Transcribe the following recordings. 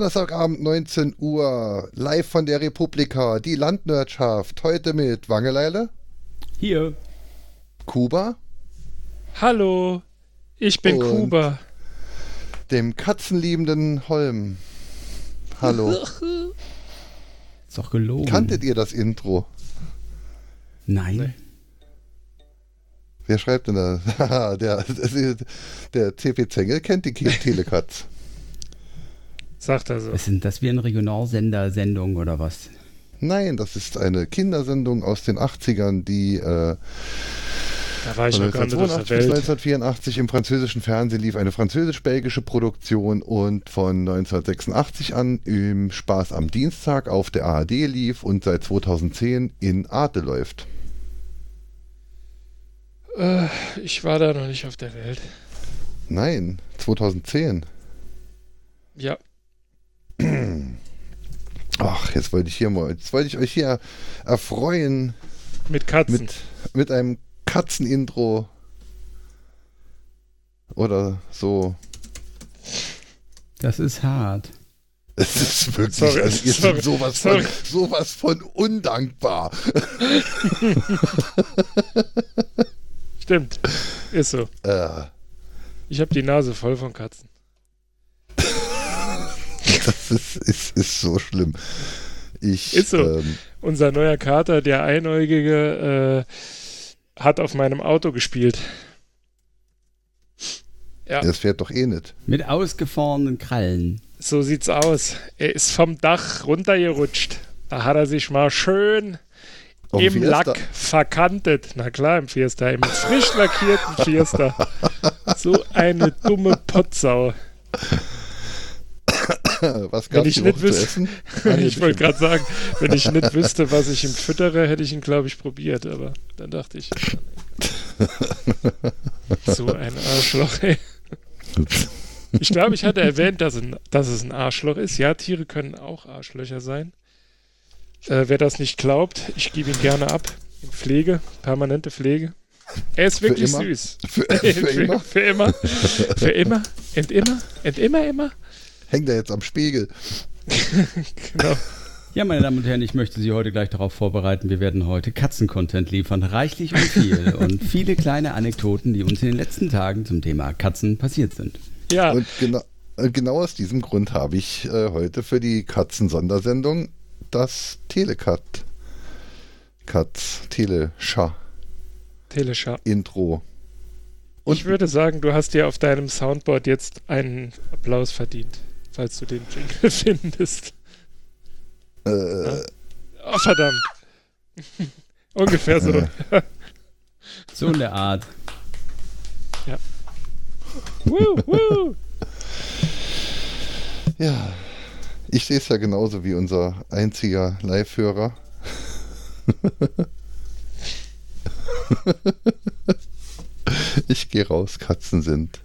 Donnerstagabend 19 Uhr, live von der Republika, die Landwirtschaft. Heute mit Wangeleile, Hier. Kuba, Hallo, ich bin Und- Kuba. dem katzenliebenden Holm. Hallo. Ist doch gelogen. Kanntet ihr das Intro? Nein. Nee. Wer schreibt denn da? Haha, der, der CP Zengel kennt die Telekatz. Sagt er so. Was sind das wie eine Regionalsender-Sendung oder was? Nein, das ist eine Kindersendung aus den 80ern, die äh, Da war ich Von noch gar nicht auf 1982 der bis Welt. 1984 im französischen Fernsehen lief eine französisch-belgische Produktion und von 1986 an im Spaß am Dienstag auf der ARD lief und seit 2010 in Arte läuft. Äh, ich war da noch nicht auf der Welt. Nein, 2010. Ja, Ach, jetzt wollte ich hier mal, jetzt wollte ich euch hier erfreuen mit Katzen. mit, mit einem Katzenintro oder so. Das ist hart. Es ist wirklich, Sorry, also ihr sorry, seid sowas, sorry. Von, sowas von undankbar. Stimmt. Ist so. Äh, Ich habe die Nase voll von Katzen. Das ist, ist, ist so schlimm. Ich, Ist so. Ähm, Unser neuer Kater, der Einäugige, äh, hat auf meinem Auto gespielt. Ja, das fährt doch eh nicht. Mit ausgefahrenen Krallen. so sieht's aus. Er ist vom Dach runtergerutscht. Da hat er sich mal schön Auf im Fiesta. Lack verkantet. Na klar, im Fiesta, im frisch lackierten Fiesta. So eine dumme Potsau. Was ich die nicht wüsste- ich wollte gerade sagen, wenn ich nicht wüsste, was ich ihm füttere, hätte ich ihn, glaube ich, probiert. Aber dann dachte ich, so ein Arschloch, ey. Ich glaube, ich hatte erwähnt, dass, ein, dass es ein Arschloch ist. Ja, Tiere können auch Arschlöcher sein. Äh, wer das nicht glaubt, ich gebe ihn gerne ab. In Pflege, permanente Pflege. Er ist wirklich süß. Für, für immer Für immer. Für immer. Und immer. Und immer, immer. Hängt er jetzt am Spiegel. Genau. Ja, meine Damen und Herren, ich möchte Sie heute gleich darauf vorbereiten. Wir werden heute Katzen-Content liefern. Reichlich und viel. und viele kleine Anekdoten, die uns in den letzten Tagen zum Thema Katzen passiert sind. Ja, Und genau, genau aus diesem Grund habe ich äh, heute für die Katzen-Sondersendung das Telekat Katz Telescha Teleschau. Intro. Ich würde sagen, du hast dir auf deinem Soundboard jetzt einen Applaus verdient, falls du den Jingle findest. Äh, Oh, verdammt. Ungefähr so. So in der Art. Woo, woo. ja, ich sehe es ja genauso wie unser einziger Live-Hörer. ich gehe raus, Katzen sind.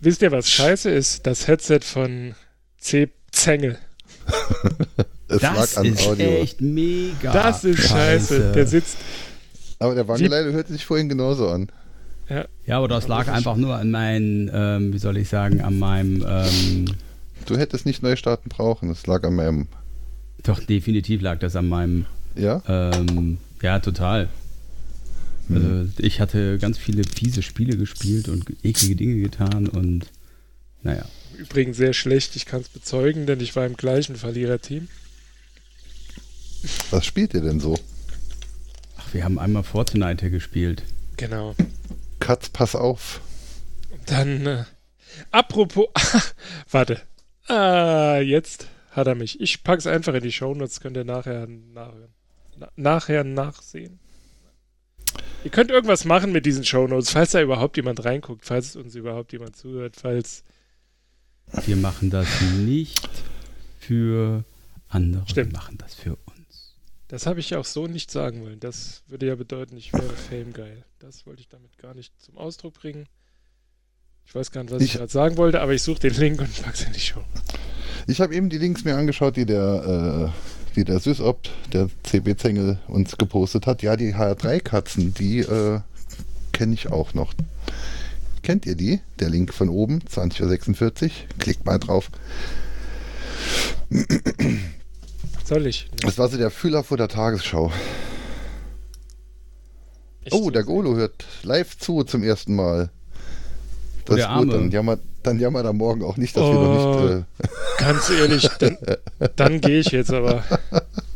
Wisst ihr, was scheiße ist? Das Headset von C. Zengel. Es Das lag an ist Audio. echt mega. Das ist scheiße. Der sitzt. Aber der Wangeleile hörte sich vorhin genauso an. Ja, aber das lag einfach nur an meinen, ähm, wie soll ich sagen, an meinem, ähm, Du hättest nicht neu starten brauchen. Es lag an meinem. doch definitiv lag das an meinem, Ja? ähm, ja, total. Also ich hatte ganz viele fiese Spiele gespielt und eklige Dinge getan und naja. Übrigens sehr schlecht, ich kann es bezeugen, denn ich war im gleichen Verliererteam. Was spielt ihr denn so? Ach, wir haben einmal Fortnite gespielt. Genau. Katz, pass auf. Dann, äh, apropos, warte. Ah, jetzt hat er mich. Ich pack's einfach in die Shownotes, könnt ihr nachher nachhören. Na, nachher nachsehen. Ihr könnt irgendwas machen mit diesen Shownotes, falls da überhaupt jemand reinguckt, falls uns überhaupt jemand zuhört, falls. Wir machen das nicht für andere, Stimmt. wir machen das für uns. Das habe ich ja auch so nicht sagen wollen. Das würde ja bedeuten, ich wäre Fame geil. Das wollte ich damit gar nicht zum Ausdruck bringen. Ich weiß gar nicht, was ich, Ich- gerade sagen wollte, aber ich suche den Link und pack's in die Show. Ich habe eben die Links mir angeschaut, die der, äh, die der Sysopt, der CB Zengel, uns gepostet hat. Ja, die HR3-Katzen, die äh, kenne ich auch noch. Kennt ihr die? Der Link von oben, 20.46 Uhr. Klickt mal drauf. Soll ich? Das war so der Füller vor der Tagesschau. Echt Oh, der Golo hört live zu zum ersten Mal. Das der ist gut, dann jammert, dann jammert er morgen auch nicht, dass wir noch Oh. nicht. Äh, Ganz ehrlich, dann, dann gehe ich jetzt aber.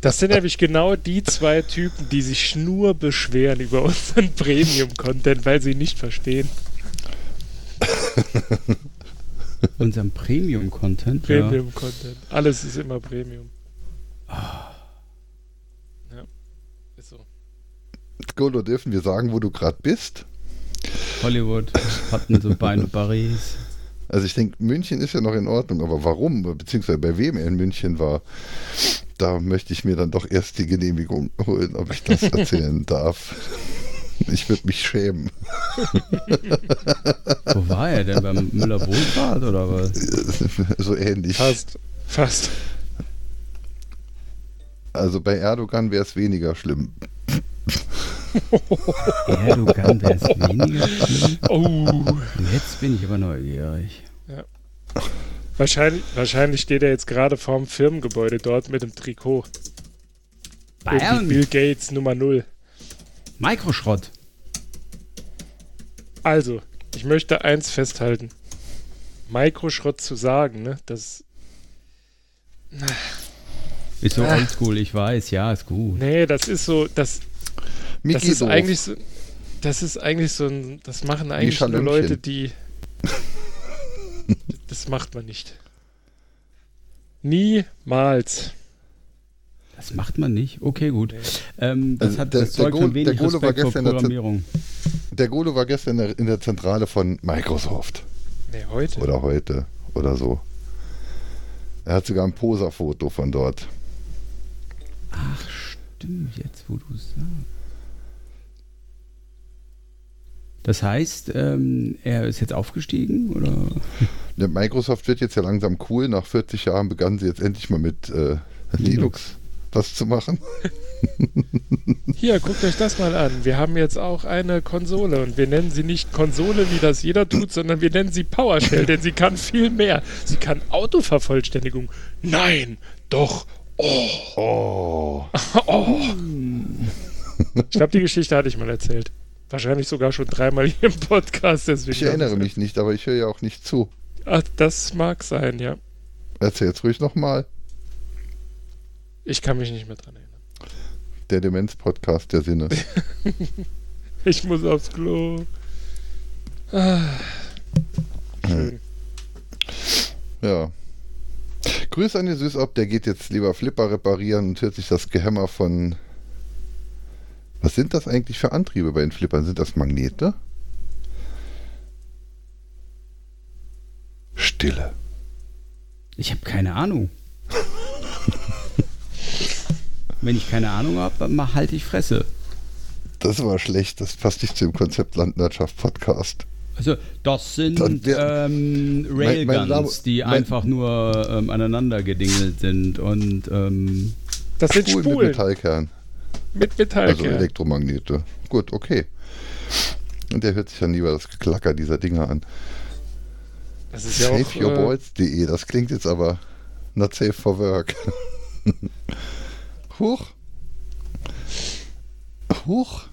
Das sind nämlich genau die zwei Typen, die sich nur beschweren über unseren Premium-Content, weil sie nicht verstehen. Unserem Premium-Content. Ja. Premium-Content. Alles ist immer Premium. Ja. Ist so. Golo, dürfen wir sagen, wo du gerade bist? Hollywood hatten so Beine Paris. Also ich denke, München ist ja noch in Ordnung, aber warum, beziehungsweise bei wem er in München war, da möchte ich mir dann doch erst die Genehmigung holen, ob ich das erzählen darf. Ich würde mich schämen. Wo war er denn? Beim Müller Wohlfahrt oder was? so ähnlich. Fast. Fast. Also bei Erdogan wäre es weniger schlimm. Erdogan wäre es weniger schlimm. Oh. Jetzt bin ich aber neugierig. Wahrscheinlich, wahrscheinlich steht er jetzt gerade vorm Firmengebäude dort mit dem Trikot. Irgendwie Bayern, Bill Gates Nummer 0. Mikroschrott. Also, ich möchte eins festhalten. Mikroschrott zu sagen, ne? Das. Ist so Ah. oldschool, ich weiß, ja, ist gut. Nee, das ist so. Das, das Miki ist doof. eigentlich so. Das ist eigentlich so ein. Das machen eigentlich nur. Leute, die. das macht man nicht. Niemals. Das macht man nicht. Okay, gut. Nee. Ähm, das Also hat der- das der Go- von der wenig Golo war Respekt vor gestern in der Zen- Programmierung. Der Golo war gestern in der, in der Zentrale von Microsoft. Nee, heute. Oder heute. Oder so. Er hat sogar ein Poserfoto von dort. Ach, stimmt, jetzt wo du es sagst. Das heißt, ähm, er ist jetzt aufgestiegen oder? Der Microsoft wird jetzt ja langsam cool. Nach 40 Jahren begannen sie jetzt endlich mal mit äh, Linux was zu machen. Hier, guckt euch das mal an. Wir haben jetzt auch eine Konsole und wir nennen sie nicht Konsole, wie das jeder tut, sondern wir nennen sie PowerShell, denn sie kann viel mehr. Sie kann Autovervollständigung. Nein, doch. Oh, Oh. oh. Ich glaube, die Geschichte hatte ich mal erzählt. Wahrscheinlich sogar schon dreimal hier im Podcast. Deswegen Ich erinnere mich nicht, aber ich höre ja auch nicht zu. Ach, das mag sein, ja. Erzähl's ruhig nochmal. Ich kann mich nicht mehr dran erinnern. Der Demenz-Podcast der Sinne. Ich muss aufs Klo. Ah. Schön. Ja. Grüß an den Süßop, der geht jetzt lieber Flipper reparieren und hört sich das Gehämmer von. Was sind das eigentlich für Antriebe bei den Flippern? Sind das Magnete? Stille. Ich habe keine Ahnung. Wenn ich keine Ahnung habe, halte ich Fresse. Das war schlecht, das passt nicht zum Konzept Landwirtschaft Podcast. Also, das sind wär- ähm, Mein- Railguns, die mein- einfach nur ähm, aneinander gedingelt sind und ähm, Das sind Spulen mit Spulen Metallkern, mit Metallkern. also Elektromagnete. Gut, okay. Und der hört sich dann lieber das Geklacker dieser Dinger an. das ist ja auch. Äh, SaveYourBalls.de, das klingt jetzt aber not safe for work. Huch. Huch.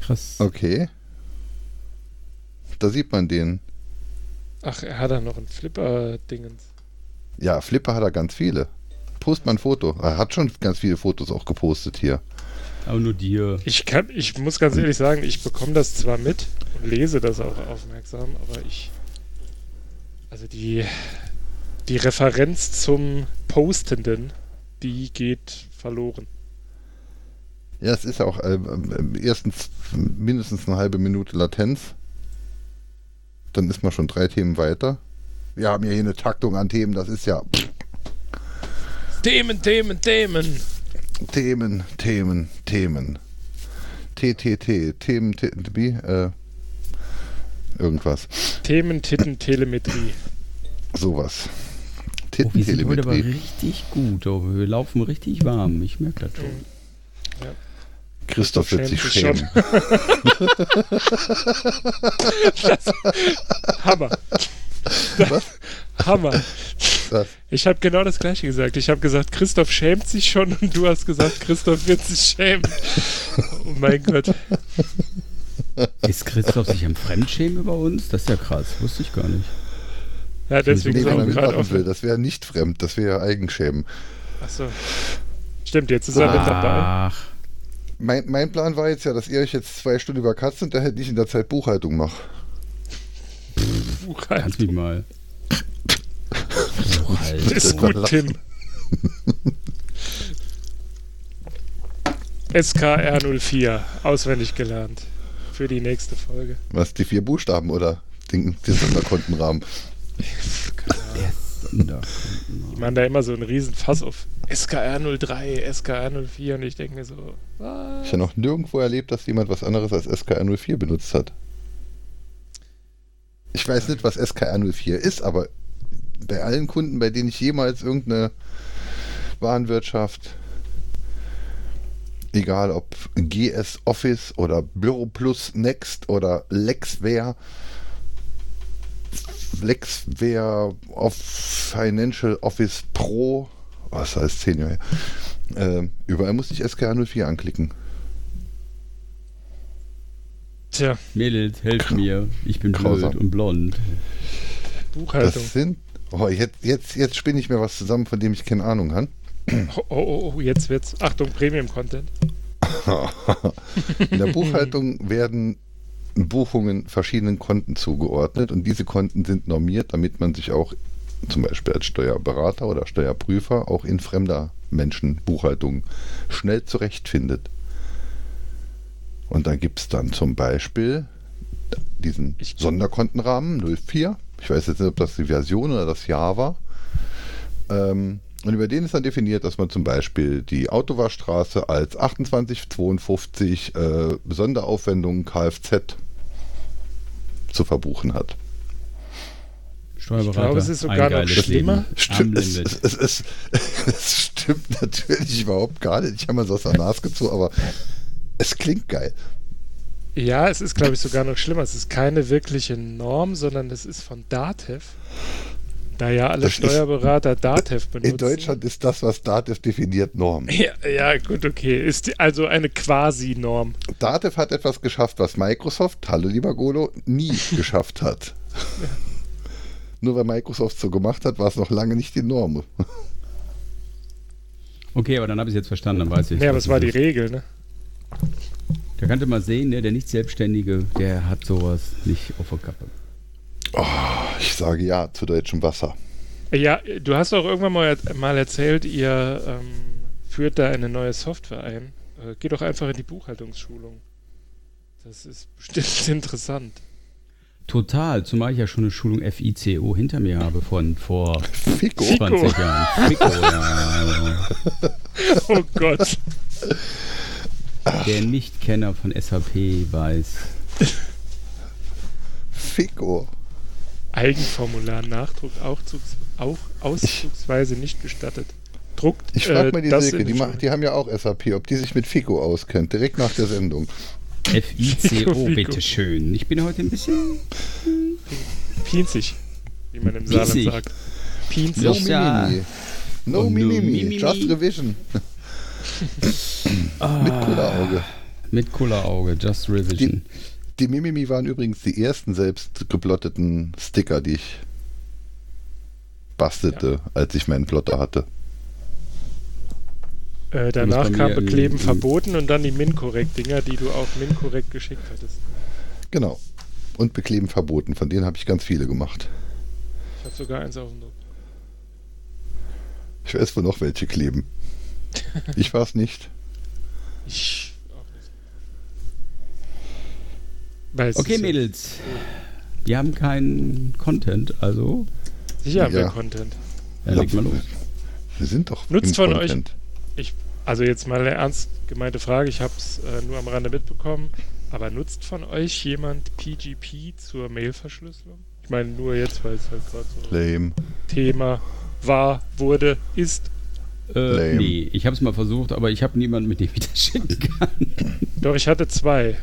krass. Okay. Da sieht man den. ach, er hat da noch ein Flipper-Dingens. Ja, Flipper hat er ganz viele. Post mal ein Foto. Er hat schon ganz viele Fotos auch gepostet hier. Aber nur dir. Ich, kann, ich muss ganz ehrlich sagen, ich bekomme das zwar mit und lese das auch aufmerksam, aber ich. Also die, die Referenz zum Postenden, die geht verloren. Ja, es ist auch ähm, erstens mindestens eine halbe Minute Latenz. Dann ist man schon drei Themen weiter. Wir haben ja hier eine Taktung an Themen, das ist ja pff, Themen, Themen, Themen. Themen, Themen, Themen. TTT, Themen, T- wie? Äh, irgendwas. Themen, Titten, Telemetrie. Sowas. Oh, wir sind heute aber richtig gut. Oh, wir laufen richtig warm. Ich merke das schon. Christoph wird sich schämen. Hammer. Was? Hammer. Was? Ich habe genau das gleiche gesagt. Ich habe gesagt, Christoph schämt sich schon und du hast gesagt, Christoph wird sich schämen. Oh mein Gott. Ist Christoph sich am Fremdschämen über uns? Das ist ja krass, wusste ich gar nicht. Ja, deswegen Nee, ist wenn er mitmachen offen. will, das wäre nicht fremd, das wäre Eigenschämen. Achso. Stimmt, jetzt ist er mit dabei. Mein, mein Plan war jetzt ja, dass ihr euch jetzt zwei Stunden über Katzen unterhält, ich in der Zeit Buchhaltung mache. Buchhaltung. kannst mich mal. Ist gut, Tim. SKR04, auswendig gelernt. Für die nächste Folge. Was, die vier Buchstaben oder den, den Sonderkontenrahmen? Der Sonder. Ich meine da immer so einen riesen Fass auf SKR03, SKR04 und ich denke mir so, was? Ich habe noch nirgendwo erlebt, dass jemand was anderes als SKR04 benutzt hat. Ich weiß nicht, was SKR04 ist, aber bei allen Kunden, bei denen ich jemals irgendeine Warenwirtschaft, egal ob GS Office oder Büro Plus Next oder Lexware, Lexware of Financial Office Pro, was heißt 10 Jahre, her, äh, überall musste ich SKR04 anklicken. Tja, Mädels, helft mir. Ich bin Grausam. blöd und blond. Buchhaltung. Das sind. Oh, jetzt, jetzt, jetzt spinne ich mir was zusammen, von dem ich keine Ahnung habe. Oh, oh, oh, oh, jetzt wird's. Achtung, Premium-Content. In der Buchhaltung werden Buchungen verschiedenen Konten zugeordnet und diese Konten sind normiert, damit man sich auch zum Beispiel als Steuerberater oder Steuerprüfer auch in fremder Menschen Buchhaltung schnell zurechtfindet. Und da gibt es dann zum Beispiel diesen Sonderkontenrahmen 04. Ich weiß jetzt nicht, ob das die Version oder das Jahr war. Ähm, und über den ist dann definiert, dass man zum Beispiel die Autowaschstraße als 2852 äh, Sonderaufwendungen Kfz zu verbuchen hat. Steuerberater. Ich glaube, es ist sogar noch schlimmer. Stimmt, es, es, es, es, es stimmt natürlich überhaupt gar nicht. Ich habe mal so aus der Nase gezogen, aber es klingt geil. Ja, es ist, glaube ich, sogar noch schlimmer. Es ist keine wirkliche Norm, sondern es ist von Datev. Da ja alle Das ist- Steuerberater Datev benutzen. In Deutschland ist das, was Datev definiert, Norm. Ja, ja, gut, okay. Ist die, also eine Quasi-Norm. Datev hat etwas geschafft, was Microsoft, hallo lieber Golo, nie geschafft hat. Nur weil Microsoft so gemacht hat, war es noch lange nicht die Norm. Okay, aber dann habe ich es jetzt verstanden, dann weiß ich. Ja, aber was es war die ist. Regel, ne? Da kannte man sehen, ne, der Nicht-Selbstständige, der hat sowas nicht auf der Kappe. Ich sage ja zu deutschem Wasser. Ja, du hast auch irgendwann mal, mal erzählt, ihr ähm, führt da eine neue Software ein. Äh, geh doch einfach in die Buchhaltungsschulung. Das ist bestimmt interessant. Total, zumal ich ja schon eine Schulung FICO hinter mir habe von vor Fico. 20 Jahren. FICO, ja. Oh Gott. Der Nichtkenner von SAP weiß. Fico. Eigenformular, Nachdruck, auch, auch auszugsweise nicht gestattet. Druckt Ich frage äh, mal die Silke, die, die ma- Schulung. die haben ja auch SAP, ob die sich mit Fico auskennt, direkt nach der Sendung. FICO, bitteschön. Ich bin heute ein bisschen. Pinzig, wie man im Saarland Pinzig. sagt. Pinzig. No Ja. Mimimi. No no Mimimi. Mimimi. Just Revision. Mit Kullerauge. Mit Kullerauge, Just Revision. Die Mimimi waren übrigens die ersten selbst geblotteten Sticker, die ich bastelte, als ich meinen Plotter hatte. Äh, danach kam Bekleben verboten und dann die Minkorrekt-Dinger, die du auch Minkorrekt geschickt hattest. Genau. Und bekleben verboten. Von denen habe ich ganz viele gemacht. Ich habe sogar eins auf dem Druck. Ich weiß, wo noch welche kleben. Ich war es nicht. Ich auch nicht. Weil es Okay, Mädels. Wir haben keinen Content, also Sicher haben wir Ja. Content. ja, leg mal los. Wir sind doch Nutzt im von euch- Content. Also jetzt mal eine ernst gemeinte Frage, ich habe es äh, nur am Rande mitbekommen, aber nutzt von euch jemand PGP zur Mailverschlüsselung? Ich meine nur jetzt, weil es halt gerade so Lame. Thema war, wurde, ist. Äh, nee, ich habe es mal versucht, aber ich habe niemanden, mit dem ich das schicken kann. Doch, ich hatte zwei. Äh,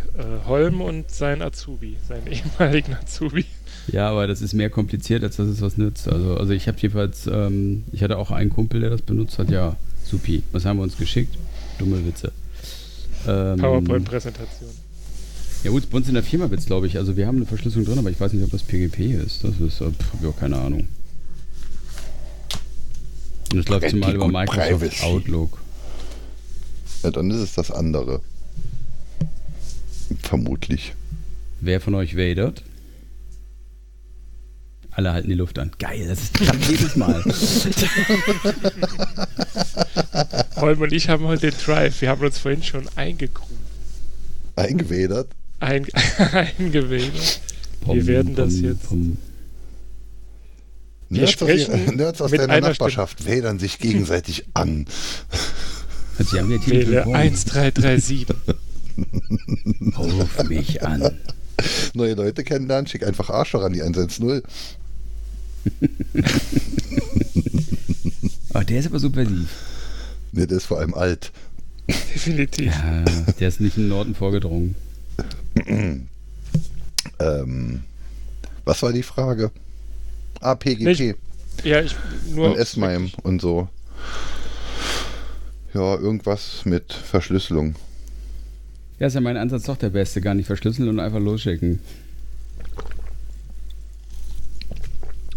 Holm und sein Azubi, seinen ehemaligen Azubi. Ja, aber das ist mehr kompliziert, als dass es was nützt. Also, also ich habe jedenfalls, ähm, ich hatte auch einen Kumpel, der das benutzt hat. Ja, supi. Was haben wir uns geschickt? Dumme Witze. Ähm, PowerPoint-Präsentation. Ja gut, bei uns in der Firma wird es, glaube ich. Also wir haben eine Verschlüsselung drin, aber ich weiß nicht, ob das PGP ist. Das ist, habe ich auch keine Ahnung. Und es läuft zumal über Microsoft Privacy. Outlook. Ja, dann ist es das andere. Vermutlich. Wer von euch wadert? Alle halten die Luft an. Geil, das ist klappt jedes Mal. Holm und ich haben heute den Drive. Wir haben uns vorhin schon eingegruft. Eingewedert? Ein, eingewedert. Wir werden das jetzt. Pum. Wir Nerds sprechen Nerds aus deiner Nachbarschaft Stimme. wädern sich gegenseitig an. Sie haben ja Wähle 1337. Ruf mich an. Neue Leute kennenlernen, schick einfach Arsch an die 110. oh, der ist aber subversiv. Ne, der ist vor allem alt. Definitiv. Ja, der ist nicht in den Norden vorgedrungen. ähm, was war die Frage? Ah, PGP. Ich, ja, ich nur. Und S-MIME und so. Ja, irgendwas mit Verschlüsselung. Ja, ist ja mein Ansatz doch der beste. Gar nicht verschlüsseln und einfach losschicken.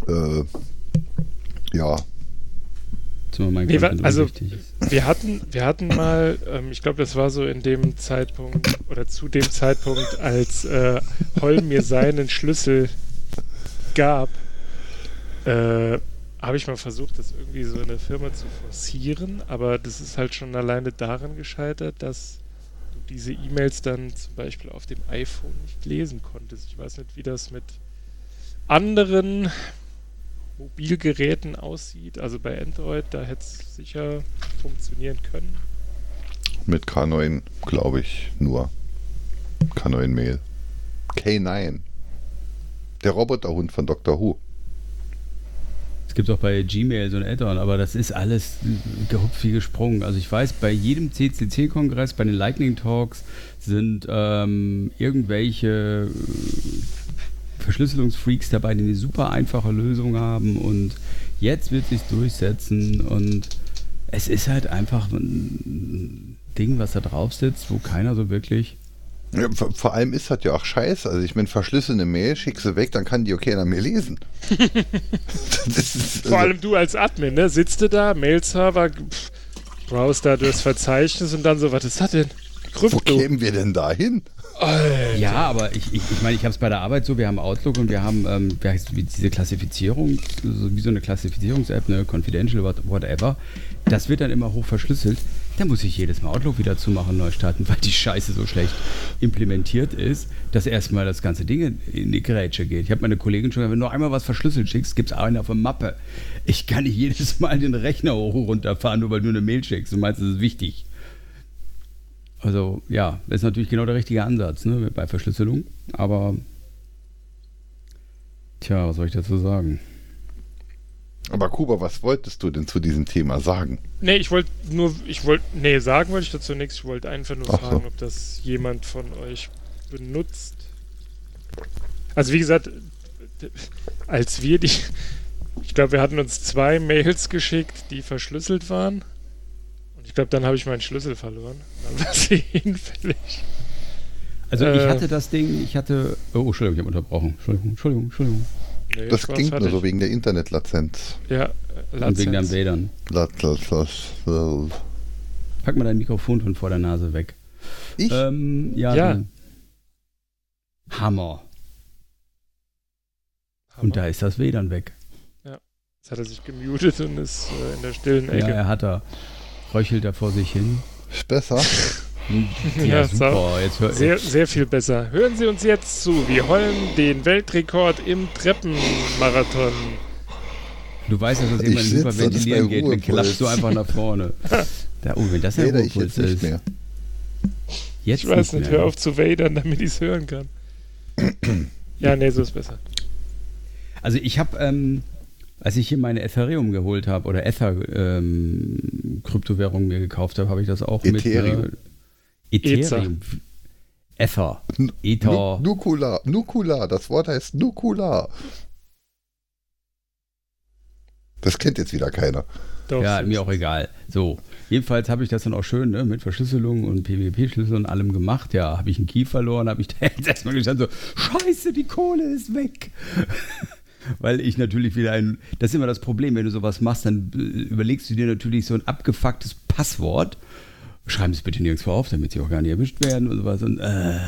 Äh, ja. Nee, also wir hatten, wir hatten mal, ähm, ich glaube, das war so in dem Zeitpunkt oder zu dem Zeitpunkt, als äh, Holm mir seinen Schlüssel gab, äh, habe ich mal versucht, das irgendwie so in der Firma zu forcieren, aber das ist halt schon alleine daran gescheitert, dass du diese E-Mails dann zum Beispiel auf dem iPhone nicht lesen konntest. Ich weiß nicht, wie das mit anderen Mobilgeräten aussieht. Also bei Android, da hätte es sicher funktionieren können. Mit K9, glaube ich, nur. K9 Mail. K9. Der Roboterhund von Dr. Who. Es gibt auch bei Gmail so ein Add-on, aber das ist alles gehupft wie gesprungen. Also ich weiß, bei jedem CCC-Kongress, bei den Lightning Talks sind ähm, irgendwelche Verschlüsselungsfreaks dabei, die eine super einfache Lösung haben und jetzt wird sich durchsetzen und es ist halt einfach ein Ding, was da drauf sitzt, wo keiner so wirklich. Ja, vor, vor, allem ist das ja auch scheiße. Also ich meine, verschlüsselte Mail, schick sie weg, dann kann die okay an mir lesen. ist, vor also allem du als Admin, ne? Sitzt du da, Mail-Server, browst da durchs Verzeichnis und dann so, was ist das denn? Krypto. Wo kämen wir denn da hin? Alter. Ja, aber ich meine, ich, ich, mein, ich habe es bei der Arbeit so, wir haben Outlook und wir haben ähm, wie heißt, wie diese Klassifizierung, so, wie so eine Klassifizierungs-App, eine Confidential, whatever. Das wird dann immer hoch verschlüsselt. Da muss ich jedes Mal Outlook wieder zumachen, neu starten, weil die Scheiße so schlecht implementiert ist, dass erstmal das ganze Ding in die Grätsche geht. Ich habe meine Kollegin schon gesagt, wenn du einmal was verschlüsselt schickst, gibt es eine auf der Mappe. Ich kann nicht jedes Mal den Rechner hoch runterfahren, nur weil du eine Mail schickst und meinst, das ist wichtig. Also ja, das ist natürlich genau der richtige Ansatz ne, bei Verschlüsselung. Aber tja, was soll ich dazu sagen? Aber Kuba, was wolltest du denn zu diesem Thema sagen? Nee, ich wollte nur, ich wollte, nee, sagen wollte ich dazu nichts. Ich wollte einfach nur Ach fragen, so. ob das jemand von euch benutzt. Also wie gesagt, als wir die, ich glaube, wir hatten uns zwei Mails geschickt, die verschlüsselt waren. Ich glaube, dann habe ich meinen Schlüssel verloren. Dann war sie hinfällig. Also äh, ich hatte das Ding, ich hatte. Oh, Entschuldigung, ich habe unterbrochen. Entschuldigung, Entschuldigung, Entschuldigung. Nee, das ging nur so wegen der Internetlatenz. Ja, Latenz. Und wegen deinen Bädern. Pack mal dein Mikrofon von vor der Nase weg. Ich? Ähm, ja. ja. Hammer. Hammer. Und da ist das WLAN weg. Ja. Jetzt hat er sich gemutet und ist äh, in der stillen Ecke. Ja, er hat er röchelt er vor sich hin. Ist besser. Ja, ja super. Jetzt hör, sehr, sehr viel besser. Hören Sie uns jetzt zu. Wir Holm den Weltrekord im Treppenmarathon. Du weißt, dass das immer in Hyperventilieren geht. Dann klappst du einfach nach vorne. Da, oh, wenn das nee, Ruhepuls ist. Mehr. Jetzt ich weiß nicht, nicht hör auf zu wadern, damit ich es hören kann. ja, nee, so ist besser. Also ich habe ähm, als ich hier meine Ethereum geholt habe oder Ether-Kryptowährung ähm, mir gekauft habe, habe ich das auch Ethereum. mit äh, Ethereum. Ether. Ether. Nukular. Nukular. Das Wort heißt Nukular. Das kennt jetzt wieder keiner. Doch, Ja, mir auch egal. So, jedenfalls habe ich das dann auch schön ne, mit Verschlüsselung und PWP-Schlüssel und allem gemacht. Ja, habe ich einen Key verloren, habe ich da jetzt erstmal gestanden so, scheiße, die Kohle ist weg. Weil ich natürlich wieder ein, das ist immer das Problem, wenn du sowas machst, dann äh, überlegst du dir natürlich so ein abgefucktes Passwort. Schreib es bitte nirgendwo auf, damit sie auch gar nicht erwischt werden und sowas. Und, äh,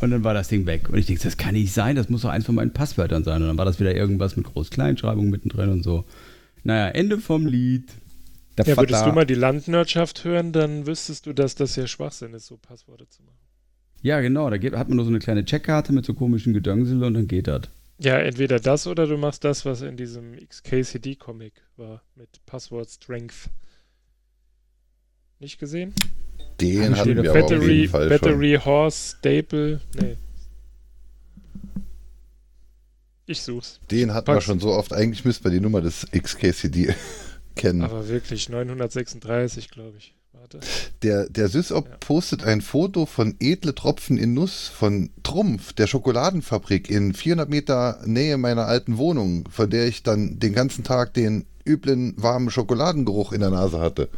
und dann war das Ding weg. Und ich denke, das kann nicht sein, das muss doch eins von meinen Passwörtern sein. Und dann war das wieder irgendwas mit Groß-Kleinschreibung mittendrin und so. Naja, Ende vom Lied. Der Ja, würdest Vater- du mal die Landwirtschaft hören, dann wüsstest du, dass das ja Schwachsinn ist, so Passworte zu machen. Ja, genau, da hat man nur so eine kleine Checkkarte mit so komischen Gedöngsel und dann geht das. Ja, entweder das oder du machst das, was in diesem XKCD-Comic war, mit Passwort Strength. Nicht gesehen? Den Steht hatten wir aber auf Battery, jeden Fall Battery Horse Staple. Nee. Ich such's. schon. Den hatten wir Pack's. schon so oft. Eigentlich müsste man die Nummer des XKCD kennen. Aber wirklich 936, glaube ich. Warte. Der, der Sysop Ja. postet ein Foto von edle Tropfen in Nuss von Trumpf, der Schokoladenfabrik in 400 Meter Nähe meiner alten Wohnung, von der ich dann den ganzen Tag den üblen warmen Schokoladengeruch in der Nase hatte.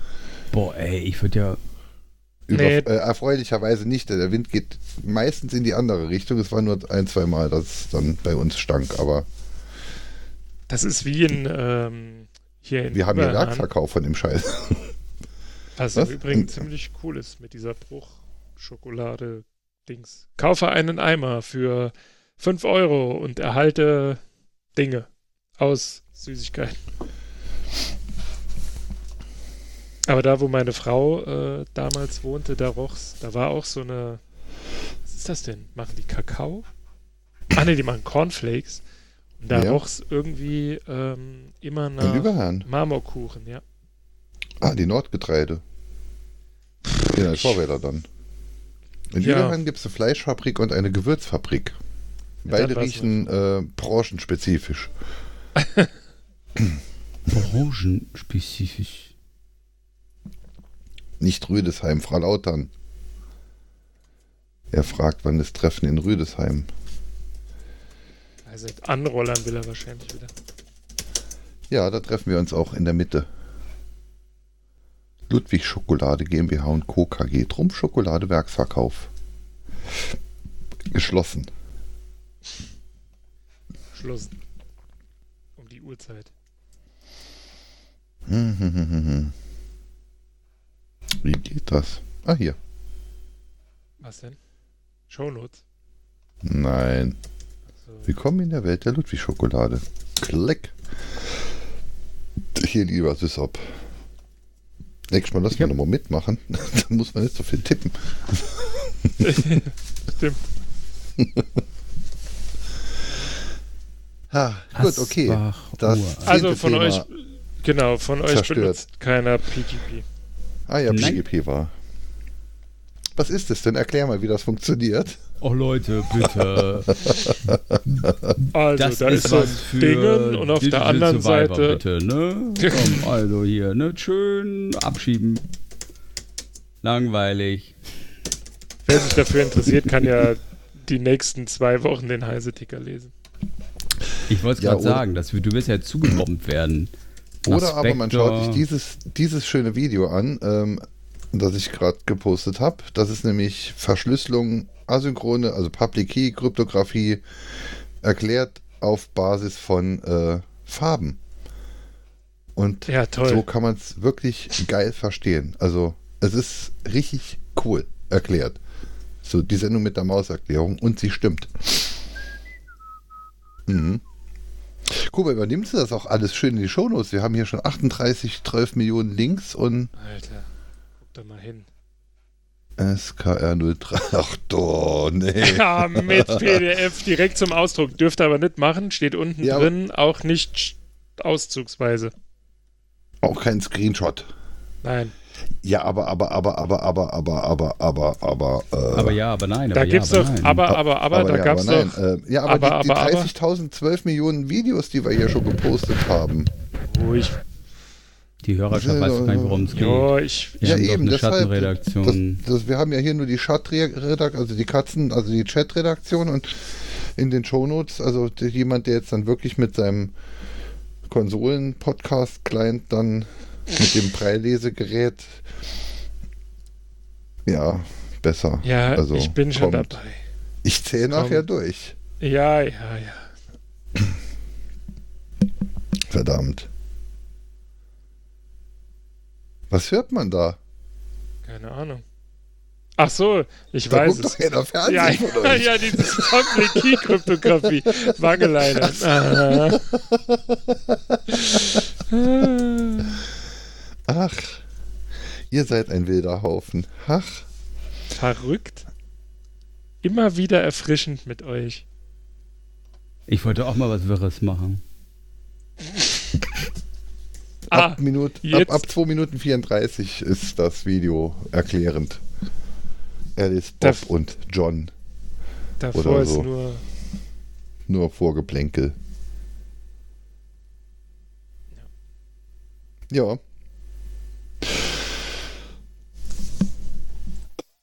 Boah, ey, ich würde ja. Über, Nee. äh, erfreulicherweise nicht, denn der Wind geht meistens in die andere Richtung. Es war nur ein, zwei Mal, dass es dann bei uns stank, aber Das ist wie in ähm, hier in wir haben ja Überhahn, Werksverkauf von dem Scheiß. Was, Was? im Übrigen ziemlich cool ist mit dieser Bruchschokolade-Dings. Kaufe einen Eimer für 5 Euro und erhalte Dinge aus Süßigkeiten. Aber da, wo meine Frau äh, damals wohnte, da roch's, da war auch so eine. Was ist das denn? Machen die Kakao? Ah ne, die machen Cornflakes. Und da Ja. roch's irgendwie ähm, immer nach Überhahn. Marmorkuchen, ja. Ah, die Nordgetreide. In der Vorwälder dann. In Ja. Überhahn gibt es eine Fleischfabrik und eine Gewürzfabrik. Ja, Beide riechen äh, branchenspezifisch. Branchenspezifisch. Nicht Rüdesheim, Frau Lautern. Er fragt, wann das Treffen in Rüdesheim. Also anrollern will er wahrscheinlich wieder. Ja, da treffen wir uns auch in der Mitte. Ludwig Schokolade GmbH und Co. KG. Trumpf Schokolade Werksverkauf. Geschlossen. Schlossen. Um die Uhrzeit. Hm, hm, hm, hm, hm. Wie geht das? Ah, hier. Was denn? Shownotes. Nein. Also, Willkommen in der Welt der Ludwig-Schokolade. Klick. Hier, lieber Sysop. Nächstes Mal lass Ich mal hab- nochmal mitmachen. Dann muss man nicht so viel tippen. Stimmt. Ha, gut, okay. Das Also von Thema. euch, genau, von euch zerstört. benutzt keiner PGP. Ah ja. PGP war. Was ist es denn? Erklär mal, wie das funktioniert. Oh Leute, bitte. Also, Das da ist, ist so was ein für Dingen und auf der anderen Survivor, Seite. Bitte, ne? Komm, also hier, ne? Schön abschieben. Langweilig. Wer sich dafür interessiert, kann ja die nächsten zwei Wochen den Heise-Ticker lesen. Ich wollte es Ja, gerade sagen, dass wir, du wirst ja zugebombt werden. Oder aber man schaut sich dieses, dieses schöne Video an, ähm, das ich gerade gepostet habe. Das ist nämlich Verschlüsselung, asynchrone, also Public Key, Kryptographie, erklärt auf Basis von äh, Farben. Und Ja, so kann man es wirklich geil verstehen. Also es ist richtig cool erklärt. So die Sendung mit der Mauserklärung und sie stimmt. Mhm. Kuba, übernimmst du das auch alles schön in die Shownotes? Wir haben hier schon 38, 12 Millionen Links und Alter, guck da mal hin. SKR03. Ach doch, nee. Ja, mit PDF direkt zum Ausdruck. Dürft ihr aber nicht machen. Steht unten Ja, drin, auch nicht auszugsweise. Auch kein Screenshot. Nein. Ja, aber, aber, aber, aber, aber, aber, aber, aber, aber, äh, Aber ja, aber nein. Da aber gibt's ja, doch, nein. aber, aber, aber, da ja, gab's aber nein. doch. Äh, ja, aber, aber, die, aber, die 30.000, 12 Millionen Videos, die wir hier schon gepostet haben. Ruhig. Die Hörerschaft Ja, weiß ja, gar nicht, ja. worum es geht. Ja, ich, Wir ja, eben, eine deshalb. Schattenredaktion. Das, das, wir haben ja hier nur die Chat-Redaktion, also die Katzen, also die Chat-Redaktion und in den Shownotes, also jemand, der jetzt dann wirklich mit seinem Konsolen-Podcast-Client dann mit dem Breilesegerät ja, besser. ja, also ich bin schon kommt. dabei. Ich zähle nachher durch. Ja, ja, ja. Verdammt. Was hört man da? Keine Ahnung. Ach so, ich Da weiß guckt es. doch jeder Fernsehen Ja, von euch. ja, dieses Public Key Kryptographie. Wangeleine. Ah. Ach, ihr seid ein wilder Haufen. Ach, Verrückt. Immer wieder erfrischend mit euch. Ich wollte auch mal was Wirres machen. Ah, ab, Minute, ab, ab 2 Minuten 34 ist das Video erklärend. Alice, Bob Darf- und John. davor oder ist so. nur. Nur Vorgeplänkel. Ja,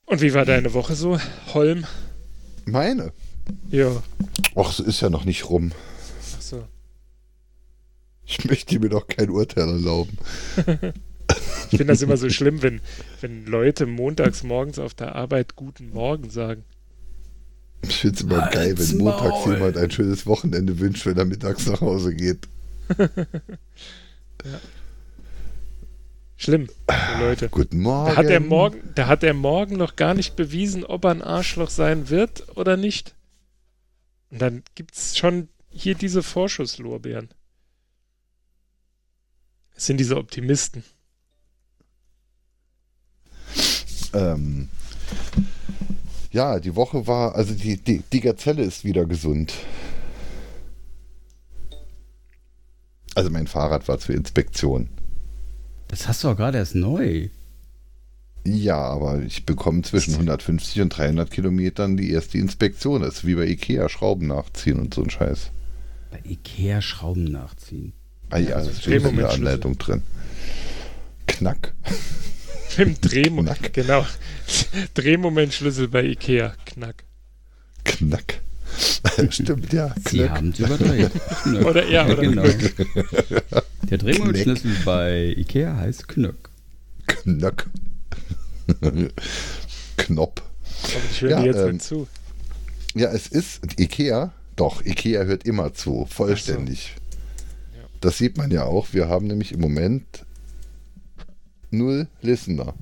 Und wie war deine Woche so, Holm? meine. Ja, Ach, es ist ja noch nicht rum. ach so. Ich möchte mir doch kein Urteil erlauben. Ich finde das immer so schlimm, wenn, wenn Leute montags morgens auf der Arbeit Guten Morgen sagen. Ich finde es immer Halt's geil, wenn montags Maul. jemand ein schönes Wochenende wünscht, wenn er mittags nach Hause geht. Schlimm, Leute. Guten Morgen. Da hat, er morgen, da hat er morgen noch gar nicht bewiesen, ob er ein Arschloch sein wird oder nicht. Und dann gibt es schon hier diese Vorschusslorbeeren. Es sind diese Optimisten. Ähm, ja, die Woche war, also die, die, die Gazelle ist wieder gesund. Also mein Fahrrad war zur Inspektion. Das hast du auch gerade erst neu. Ja, aber ich bekomme zwischen 150 und 300 Kilometern die erste Inspektion. Das ist wie bei Ikea, Schrauben nachziehen und so ein Scheiß. Bei Ikea Schrauben nachziehen. Ah ja, Also das steht in der. Anleitung drin. Knack. Im Drehmoment. Knack. Genau. Drehmomentschlüssel bei Ikea. Knack. Knack. Stimmt, ja. Sie haben es überdreht. Knöck. Oder ja, oder genau. Der Drehmomentschlüssel bei Ikea heißt Knöck. Knack. Knopf. Aber ich höre Ja, jetzt ähm, zu. Ja, es ist Ikea. Doch, Ikea hört immer zu, vollständig. Ja. Das sieht man ja auch. Wir haben nämlich im Moment null Listener.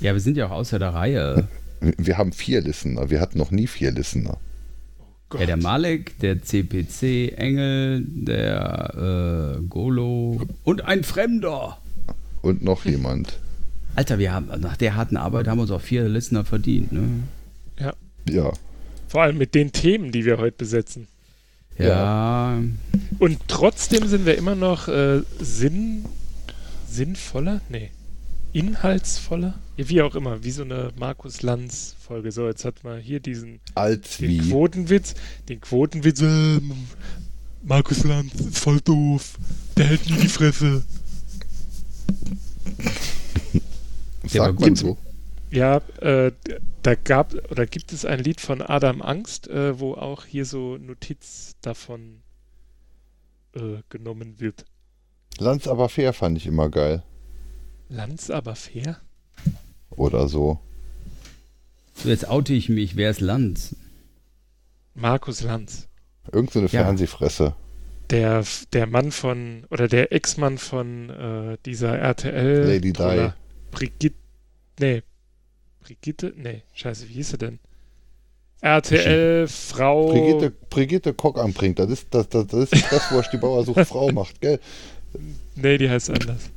Ja, wir sind ja auch außer der Reihe. Wir haben vier Listener. Wir hatten noch nie vier Listener. Gott. Ja, der Malek, der CPC, Engel, der äh, Golo und ein Fremder. Und noch jemand. Alter, wir haben nach der harten Arbeit haben uns auch vier Listener verdient, ne? Ja. Vor allem mit den Themen, die wir heute besetzen. Ja, Und trotzdem sind wir immer noch äh, sinn, sinnvoller? Nee. Inhaltsvoller? Ja, wie auch immer, wie so eine Markus Lanz-Folge. So, jetzt hat man hier diesen Als den wie. Quotenwitz. Den Quotenwitz. Äh, Markus Lanz ist voll doof. Der hält nie die Fresse. Sagt man so. Ja, äh, da gab oder gibt es ein Lied von Adam Angst, äh, wo auch hier so Notiz davon äh, genommen wird. Lanz aber fair fand ich immer geil. Lanz aber fair? Oder so. so jetzt oute ich mich, wer ist Lanz? Markus Lanz. Irgend so eine Ja. Fernsehfresse. Der, der Mann von, oder der Ex-Mann von äh, dieser RTL. Lady Di. Brigitte. Nee. Brigitte? Nee, scheiße, wie hieß sie denn? RTL, Frau. Brigitte, Brigitte Kock anbringt. Das ist das, das, das, ist das, wo die Bauer sucht Frau macht, gell? Nee, die heißt anders.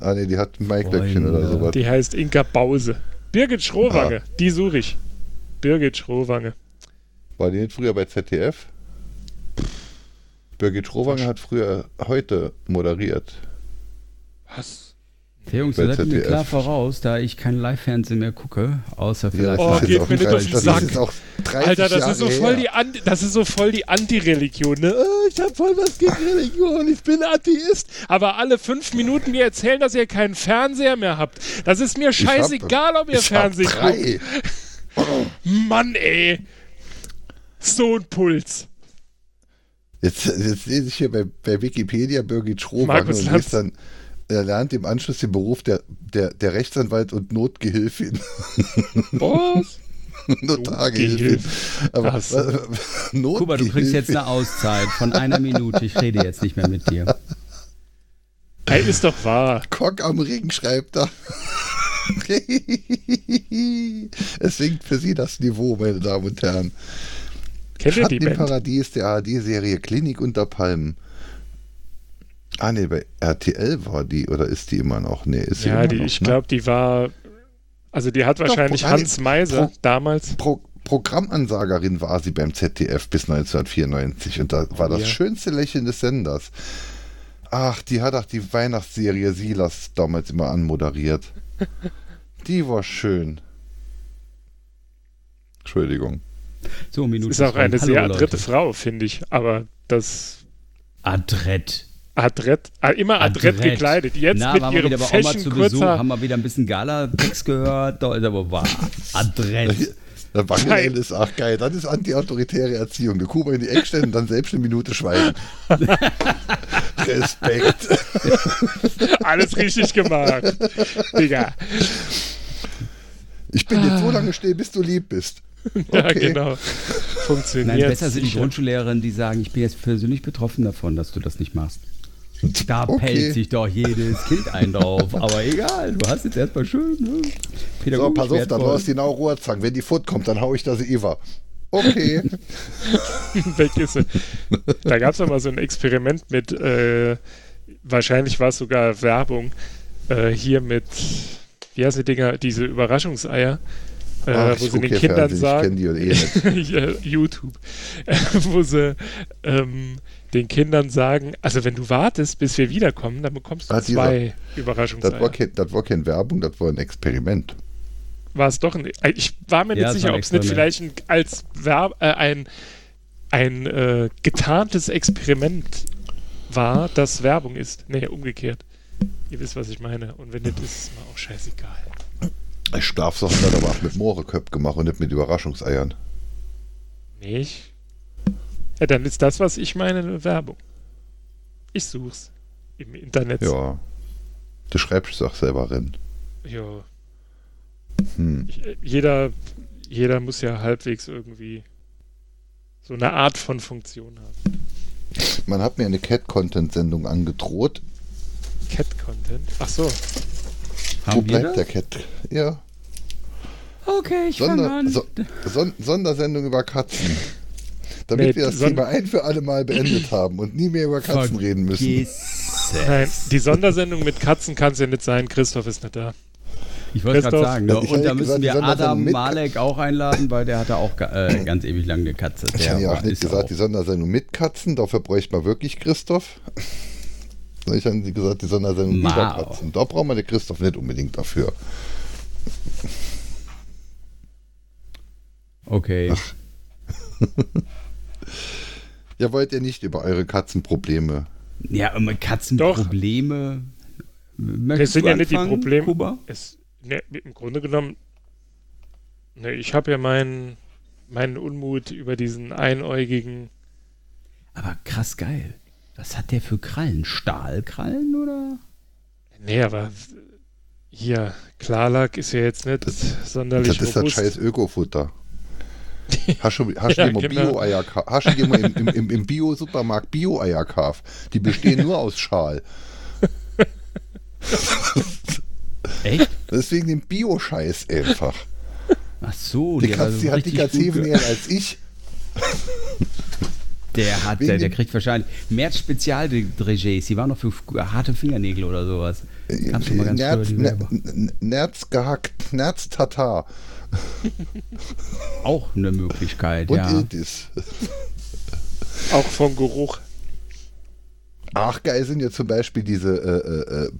Ah ne, die hat ein Maiglöckchen Freunde. oder sowas. Die heißt Inka Bause. Birgit Schrowange, die suche ich. Birgit Schrowange. War die nicht früher bei ZDF? Birgit Schrowange hat früher heute moderiert. Was? Der Jungs, das seid mir klar voraus, da ich kein Live-Fernsehen mehr gucke, außer vielleicht. Oh, das ist geht mir nicht auf den das Sack. ist jetzt auch 30 Alter, das Jahre ist, so voll her. die An das ist so voll die Anti-Religion, ne? Oh, ich hab voll was gegen Religion, ich bin Atheist. Aber alle fünf Minuten mir erzählen, dass ihr keinen Fernseher mehr habt. Das ist mir hab- scheißegal, ob ihr ich hab Fernsehen guckt. drei. Mann, ey. So ein Puls. Jetzt, jetzt lese ich hier bei, bei Wikipedia Birgit Schrobange Markus und lese dann, er lernt im Anschluss den Beruf der, der, der Rechtsanwalt und Notgehilfin. Was? Notargehilfin. Aber äh, Notgehilfin. Kuba, du kriegst jetzt eine Auszeit von einer Minute. Ich rede jetzt nicht mehr mit dir. Ey, ist doch wahr. Kock am Ring schreibt da. es sinkt für Sie das Niveau, meine Damen und Herren. Kennt ihr die Schatten im Band? Paradies der ARD-Serie Klinik unter Palmen. Ah, nee, bei RTL war die, oder ist die immer noch? Nee, ist sie Ja, immer die, noch, ich ne? glaube, die war. Also, die hat wahrscheinlich Pro- Hans Meiser Pro- damals. Pro Programmansagerin war sie beim ZDF bis 1994 und da war das Ja. schönste Lächeln des Senders. Ach, die hat auch die Weihnachtsserie Silas damals immer anmoderiert. Die war schön. Entschuldigung. So, Minute. Ist auch eine Hallo, sehr Leute. adrette Frau, finde ich. Aber das. Adrett. Adrett, ah, immer adrett, Adrett. gekleidet. Jetzt Na, mit waren wir ihrem wieder bei Oma zu Besuch, haben wir wieder ein bisschen Gala-Text gehört. Da ist aber wahr. Adrett. Der Nein. ist ach geil. Das ist antiautoritäre Erziehung. Der Kuba in die Ecke stellen und dann selbst eine Minute schweigen. Respekt. Alles richtig gemacht. Digga. Ich bin jetzt so lange still, bis du lieb bist. Ja, Okay. genau. Funktioniert. Nein, besser sind die. Grundschullehrerinnen, die sagen, ich bin jetzt persönlich betroffen davon, dass du das nicht machst. Da Okay. pellt sich doch jedes Kind ein drauf. Aber egal, du hast jetzt erstmal schön. Ne? So, pass auf, da brauchst du genau Rohrzangen. Wenn die Foot kommt, dann hau ich das Eva. Okay. Weg ist sie. Da gab es aber so ein Experiment mit, äh, wahrscheinlich war es sogar Werbung, äh, hier mit, wie heißen die Dinger, diese Überraschungseier, äh, Ach, wo sie den Kindern Fernsehen, sagen, eh nicht. ja, YouTube, äh, wo sie ähm, den Kindern sagen, also wenn du wartest, bis wir wiederkommen, dann bekommst du Ah, dieser- zwei Das war, Überraschungseier. kein, das war keine Werbung, das war ein Experiment. War es doch ein, ich war mir Ja, nicht es sicher, ob es nicht vielleicht ein, als Verb, äh, ein, ein äh, getarntes Experiment war, das Werbung ist. Nee, umgekehrt. Ihr wisst, was ich meine. Und wenn nicht, ist es mir auch scheißegal. Ich Schlafsachen hat aber auch mit Mohreköp gemacht und nicht mit Überraschungseiern. Nicht? Ja, dann ist das, was ich meine, eine Werbung. Ich such's. Im Internet. Ja. Du schreibst es auch selber rein. Ja. Hm. Ich, äh, jeder, jeder muss ja halbwegs irgendwie so eine Art von Funktion haben. Man hat mir eine Cat-Content-Sendung angedroht. Cat-Content. Ach so. Wo Haben wir bleibt das? der Cat? Ja. Okay, ich fange Sonder, an. so, Son Sondersendung über Katzen. Damit Nee, wir das Thema ein für alle Mal beendet haben und nie mehr über Katzen reden müssen. Nein, die Sondersendung mit Katzen kann es ja nicht sein. Christoph ist nicht da. Ich wollte gerade sagen, ne? Ich und da müssen gesagt, wir Adam Malek auch einladen, weil der hatte auch äh, ganz ewig lang eine Katze. Ich Der habe ja auch nicht ist gesagt, auch- die Sondersendung mit Katzen, dafür bräuchte man wirklich Christoph. Ich habe gesagt, die Sondersendung über Wow. Katzen. Da braucht man den Christoph nicht unbedingt dafür. Okay. Ja, wollt ihr nicht über eure Katzenprobleme? Ja, immer Katzenprobleme. Möchtest sind du ja nicht die Probleme. Kuba? Es, ne, Im Grunde genommen, ne, ich habe ja meinen meinen Unmut über diesen einäugigen. Aber krass geil. Was hat der für Krallen? Stahlkrallen oder? Nee, aber hier, Klarlack ist ja jetzt nicht sonderlich Das ist das robust. scheiß Ökofutter. Hast du, hast Ja, dir mal genau. Bio-Eier hast du im, im, im, im Bio-Supermarkt Bio-Eier gekauft? Die bestehen nur aus Schal. Echt? Deswegen den Bio-Scheiß einfach. Ach so, Die, der, Katze, also die hat die ge- näher als ich. Der hat, der, der kriegt wahrscheinlich März Spezialdrégés. Die waren noch für harte Fingernägel oder sowas. Mal ganz früher Nerz, die Nerz gehackt, Nerz Tatar Auch eine Möglichkeit, und ja. Iltis. Auch vom Geruch. Ach, geil sind ja zum Beispiel diese äh, äh,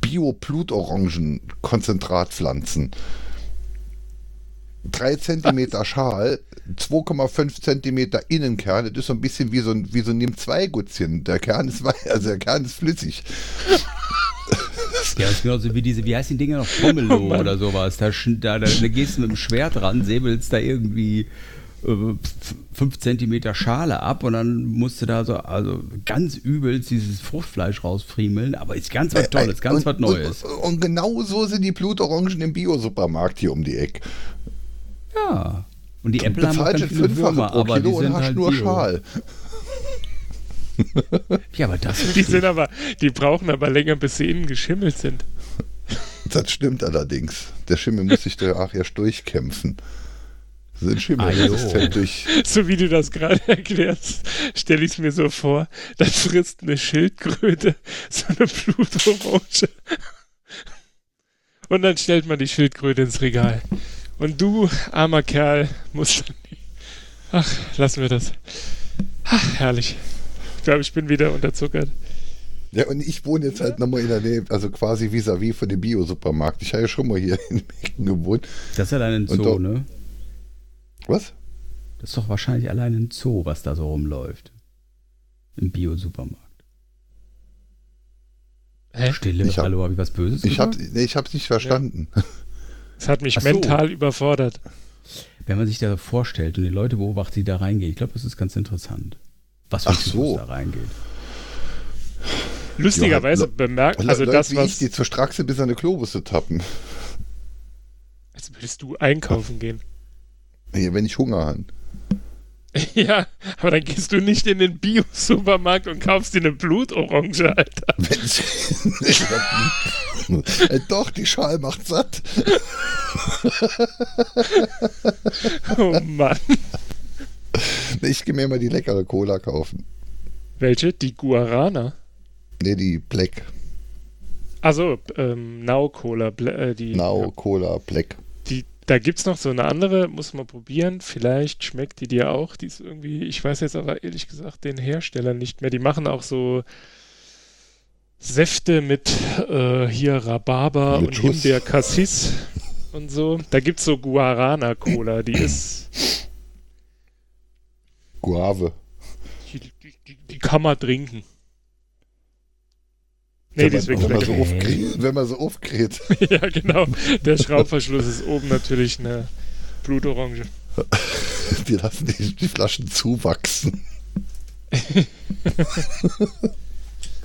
Bio-Blutorangen-Konzentratpflanzen. 3 cm Schal, 2,5 cm Innenkern, das ist so ein bisschen wie so ein, wie so ein NIM-2-Gutzchen. Der Kern ist also der Kern ist flüssig. Ja, das ist genauso wie diese, wie heißt die Dinger noch? Pomelo Oh oder sowas. Da, da, da, da gehst du mit dem Schwert ran, säbelst da irgendwie 5 Zentimeter Schale ab und dann musst du da so, also ganz übelst dieses Fruchtfleisch rausfriemeln, aber ist ganz was Tolles, ganz und, was Neues. Und, und genau so sind die Blutorangen im Bio-Supermarkt hier um die Ecke. Ja. Und die Äpfel haben auch ganz viele Würmer, pro aber die Kilo und sind hast halt nur Bio. Schal. Ja, aber das Die sind aber, die brauchen aber länger, bis sie innen geschimmelt sind. Das stimmt allerdings. Der Schimmel muss sich da auch erst durchkämpfen. Sind schimmelresistent durch. So wie du das gerade erklärst, stelle ich es mir so vor, dann frisst eine Schildkröte so eine Blutorange. Und dann stellt man die Schildkröte ins Regal. Und du, armer Kerl, musst dann. Ach, lassen wir das. Ach, herrlich. Ich glaube, ich bin wieder unterzuckert. Ja, und ich wohne jetzt halt nochmal in der Nähe, also quasi vis-à-vis von dem Bio-Supermarkt. Ich habe ja schon mal hier in Mecken gewohnt. Das ist allein ein Und Zoo, doch- ne? Was? Das ist doch wahrscheinlich allein ein Zoo, was da so rumläuft. Im Bio-Supermarkt. Hä? Stille, Ich hab- hallo, habe ich was Böses Ich habe gesagt? nee, ich hab's nicht verstanden. Das hat mich Ach so. mental überfordert. Wenn man sich da vorstellt und die Leute beobachtet, die da reingehen, ich glaube, das ist ganz interessant. Was für Ach so. da reingeht. Lustigerweise Ja, Le- bemerkt, also Leute das, wie was. ich, die zur Straxe bis an die Klobusse tappen. Jetzt würdest du einkaufen gehen. Nee, wenn ich Hunger habe. Ja, aber dann gehst du nicht in den Bio-Supermarkt und kaufst dir eine Blutorange, Alter. Äh, doch, die Schal macht satt. Oh Mann. Ich gehe mir mal die leckere Cola kaufen. Welche? Die Guarana. Nee, die Black. Also, ähm, Now Cola. Äh, die, Now Cola Black. die, da gibt's noch so eine andere, muss man probieren. Vielleicht schmeckt die dir auch. Die ist irgendwie, ich weiß jetzt aber ehrlich gesagt den Hersteller nicht mehr. Die machen auch so Säfte mit äh, hier Rhabarber Mit und Schuss. Himbeer Cassis und so. Da gibt's so Guarana Cola. Die ist, Guave. die, die, die, die kann man trinken. Nee, die ist wenn, wirklich man, wenn, man so aufkriegt, wenn man so aufkriegt. ja, genau. Der Schraubverschluss ist oben natürlich eine Blutorange. Die lassen die, die Flaschen zuwachsen.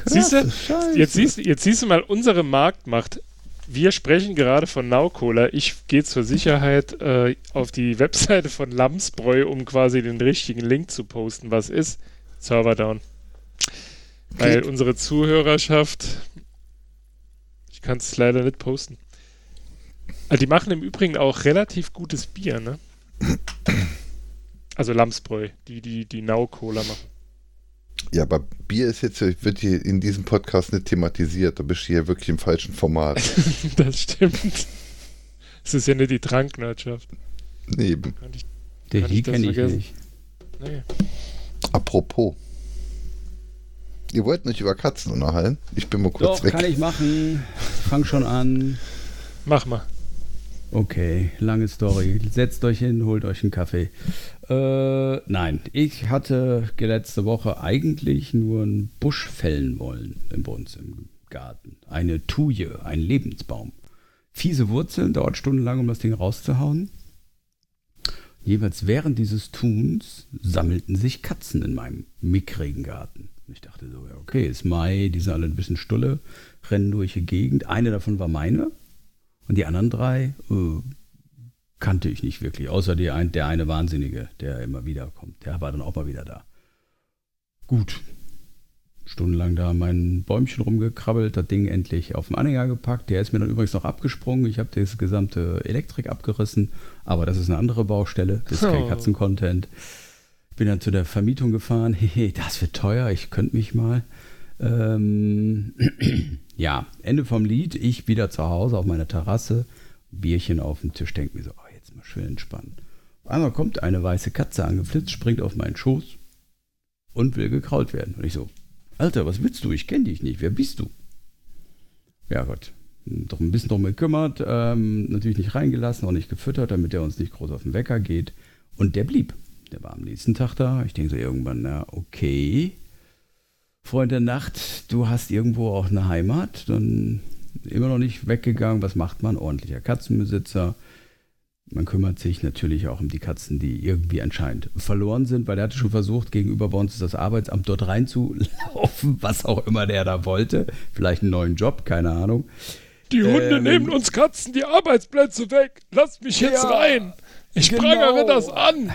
Siehst du? Jetzt siehst, jetzt siehst du mal unsere Marktmacht. Wir sprechen gerade von Now Cola. Ich gehe zur Sicherheit äh, auf die Webseite von Lamsbräu, um quasi den richtigen Link zu posten. Was ist? Server down. Weil unsere Zuhörerschaft. Ich kann es leider nicht posten. Ah, die machen im Übrigen auch relativ gutes Bier, ne? Also Lamsbräu, die, die, die Now Cola machen. Ja, aber Bier ist jetzt, wird hier in diesem Podcast nicht thematisiert. Da bist du hier wirklich im falschen Format. Das stimmt. Es ist ja nicht die. Kann ich, Der Kann hier ich das kenne ich vergessen? nicht. nee. Apropos. Ihr wollt nicht über Katzen unterhalten? Ich bin mal kurz Doch, weg. kann ich machen. Fang schon an. Mach mal. Okay, lange Story. Setzt euch hin, holt euch einen Kaffee. Äh, nein, ich hatte letzte Woche eigentlich nur einen Busch fällen wollen im Bund im Garten. Eine Tuje, ein Lebensbaum. Fiese Wurzeln, dauert stundenlang, um das Ding rauszuhauen. Jeweils während dieses Tuns sammelten sich Katzen in meinem mickrigen Garten. Ich dachte so, ja, okay, ist Mai, die sind alle ein bisschen stulle, rennen durch die Gegend. Eine davon war meine. Und die anderen drei äh, kannte ich nicht wirklich, außer die ein, der eine Wahnsinnige, der immer wieder kommt. Der war dann auch mal wieder da. Gut. Stundenlang da an meinen Bäumchen rumgekrabbelt, das Ding endlich auf den Anhänger gepackt. Der ist mir dann übrigens noch abgesprungen. Ich habe das gesamte Elektrik abgerissen, aber das ist eine andere Baustelle. Das ist kein Oh. Katzencontent. Bin dann zu der Vermietung gefahren. Hehe, das wird teuer, ich könnte mich mal. Ähm, ja, Ende vom Lied. Ich wieder zu Hause auf meiner Terrasse, Bierchen auf dem Tisch, denke mir so, oh, jetzt mal schön entspannen. Auf einmal kommt eine weiße Katze angeflitzt, springt auf meinen Schoß und will gekrault werden. Und ich so, Alter, was willst du? Ich kenne dich nicht. Wer bist du? Ja Gott, doch ein bisschen drum gekümmert, ähm, natürlich nicht reingelassen, auch nicht gefüttert, damit er uns nicht groß auf den Wecker geht. Und der blieb. Der war am nächsten Tag da. Ich denke so irgendwann, na okay, Freund der Nacht, du hast irgendwo auch eine Heimat, dann immer noch nicht weggegangen. Was macht man? Ordentlicher Katzenbesitzer. Man kümmert sich natürlich auch um die Katzen, die irgendwie anscheinend verloren sind, weil er hatte schon versucht, gegenüber bei uns das Arbeitsamt dort reinzulaufen, was auch immer der da wollte. Vielleicht einen neuen Job, keine Ahnung. Die Hunde ähm, nehmen uns Katzen die Arbeitsplätze weg. Lass mich jetzt ja, rein. Ich genau. prangere das an.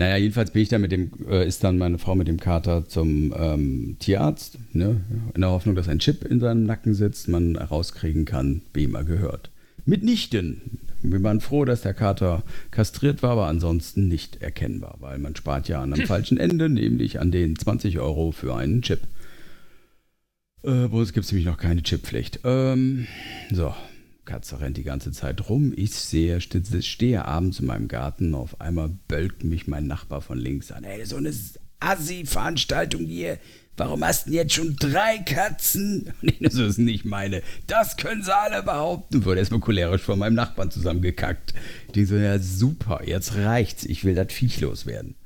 Naja, jedenfalls bin ich dann mit dem, äh, ist dann meine Frau mit dem Kater zum ähm, Tierarzt, ne, in der Hoffnung, dass ein Chip in seinem Nacken sitzt, man herauskriegen kann, wem er gehört. Mitnichten. Wir waren froh, dass der Kater kastriert war, aber ansonsten nicht erkennbar, weil man spart ja an einem falschen Ende, nämlich an den 20 Euro für einen Chip. Äh, bei uns gibt es nämlich noch keine Chippflicht. Ähm, so, Katze rennt die ganze Zeit rum. Ich sehe, stehe abends in meinem Garten. Auf einmal bölkt mich mein Nachbar von links an. Ey, so eine Assi-Veranstaltung hier. Warum hast du denn jetzt schon drei Katzen? Nee, das ist nicht meine. Das können sie alle behaupten. Wurde erstmal cholerisch von meinem Nachbarn zusammengekackt. Die so, ja super, jetzt reicht's. Ich will das Viech loswerden.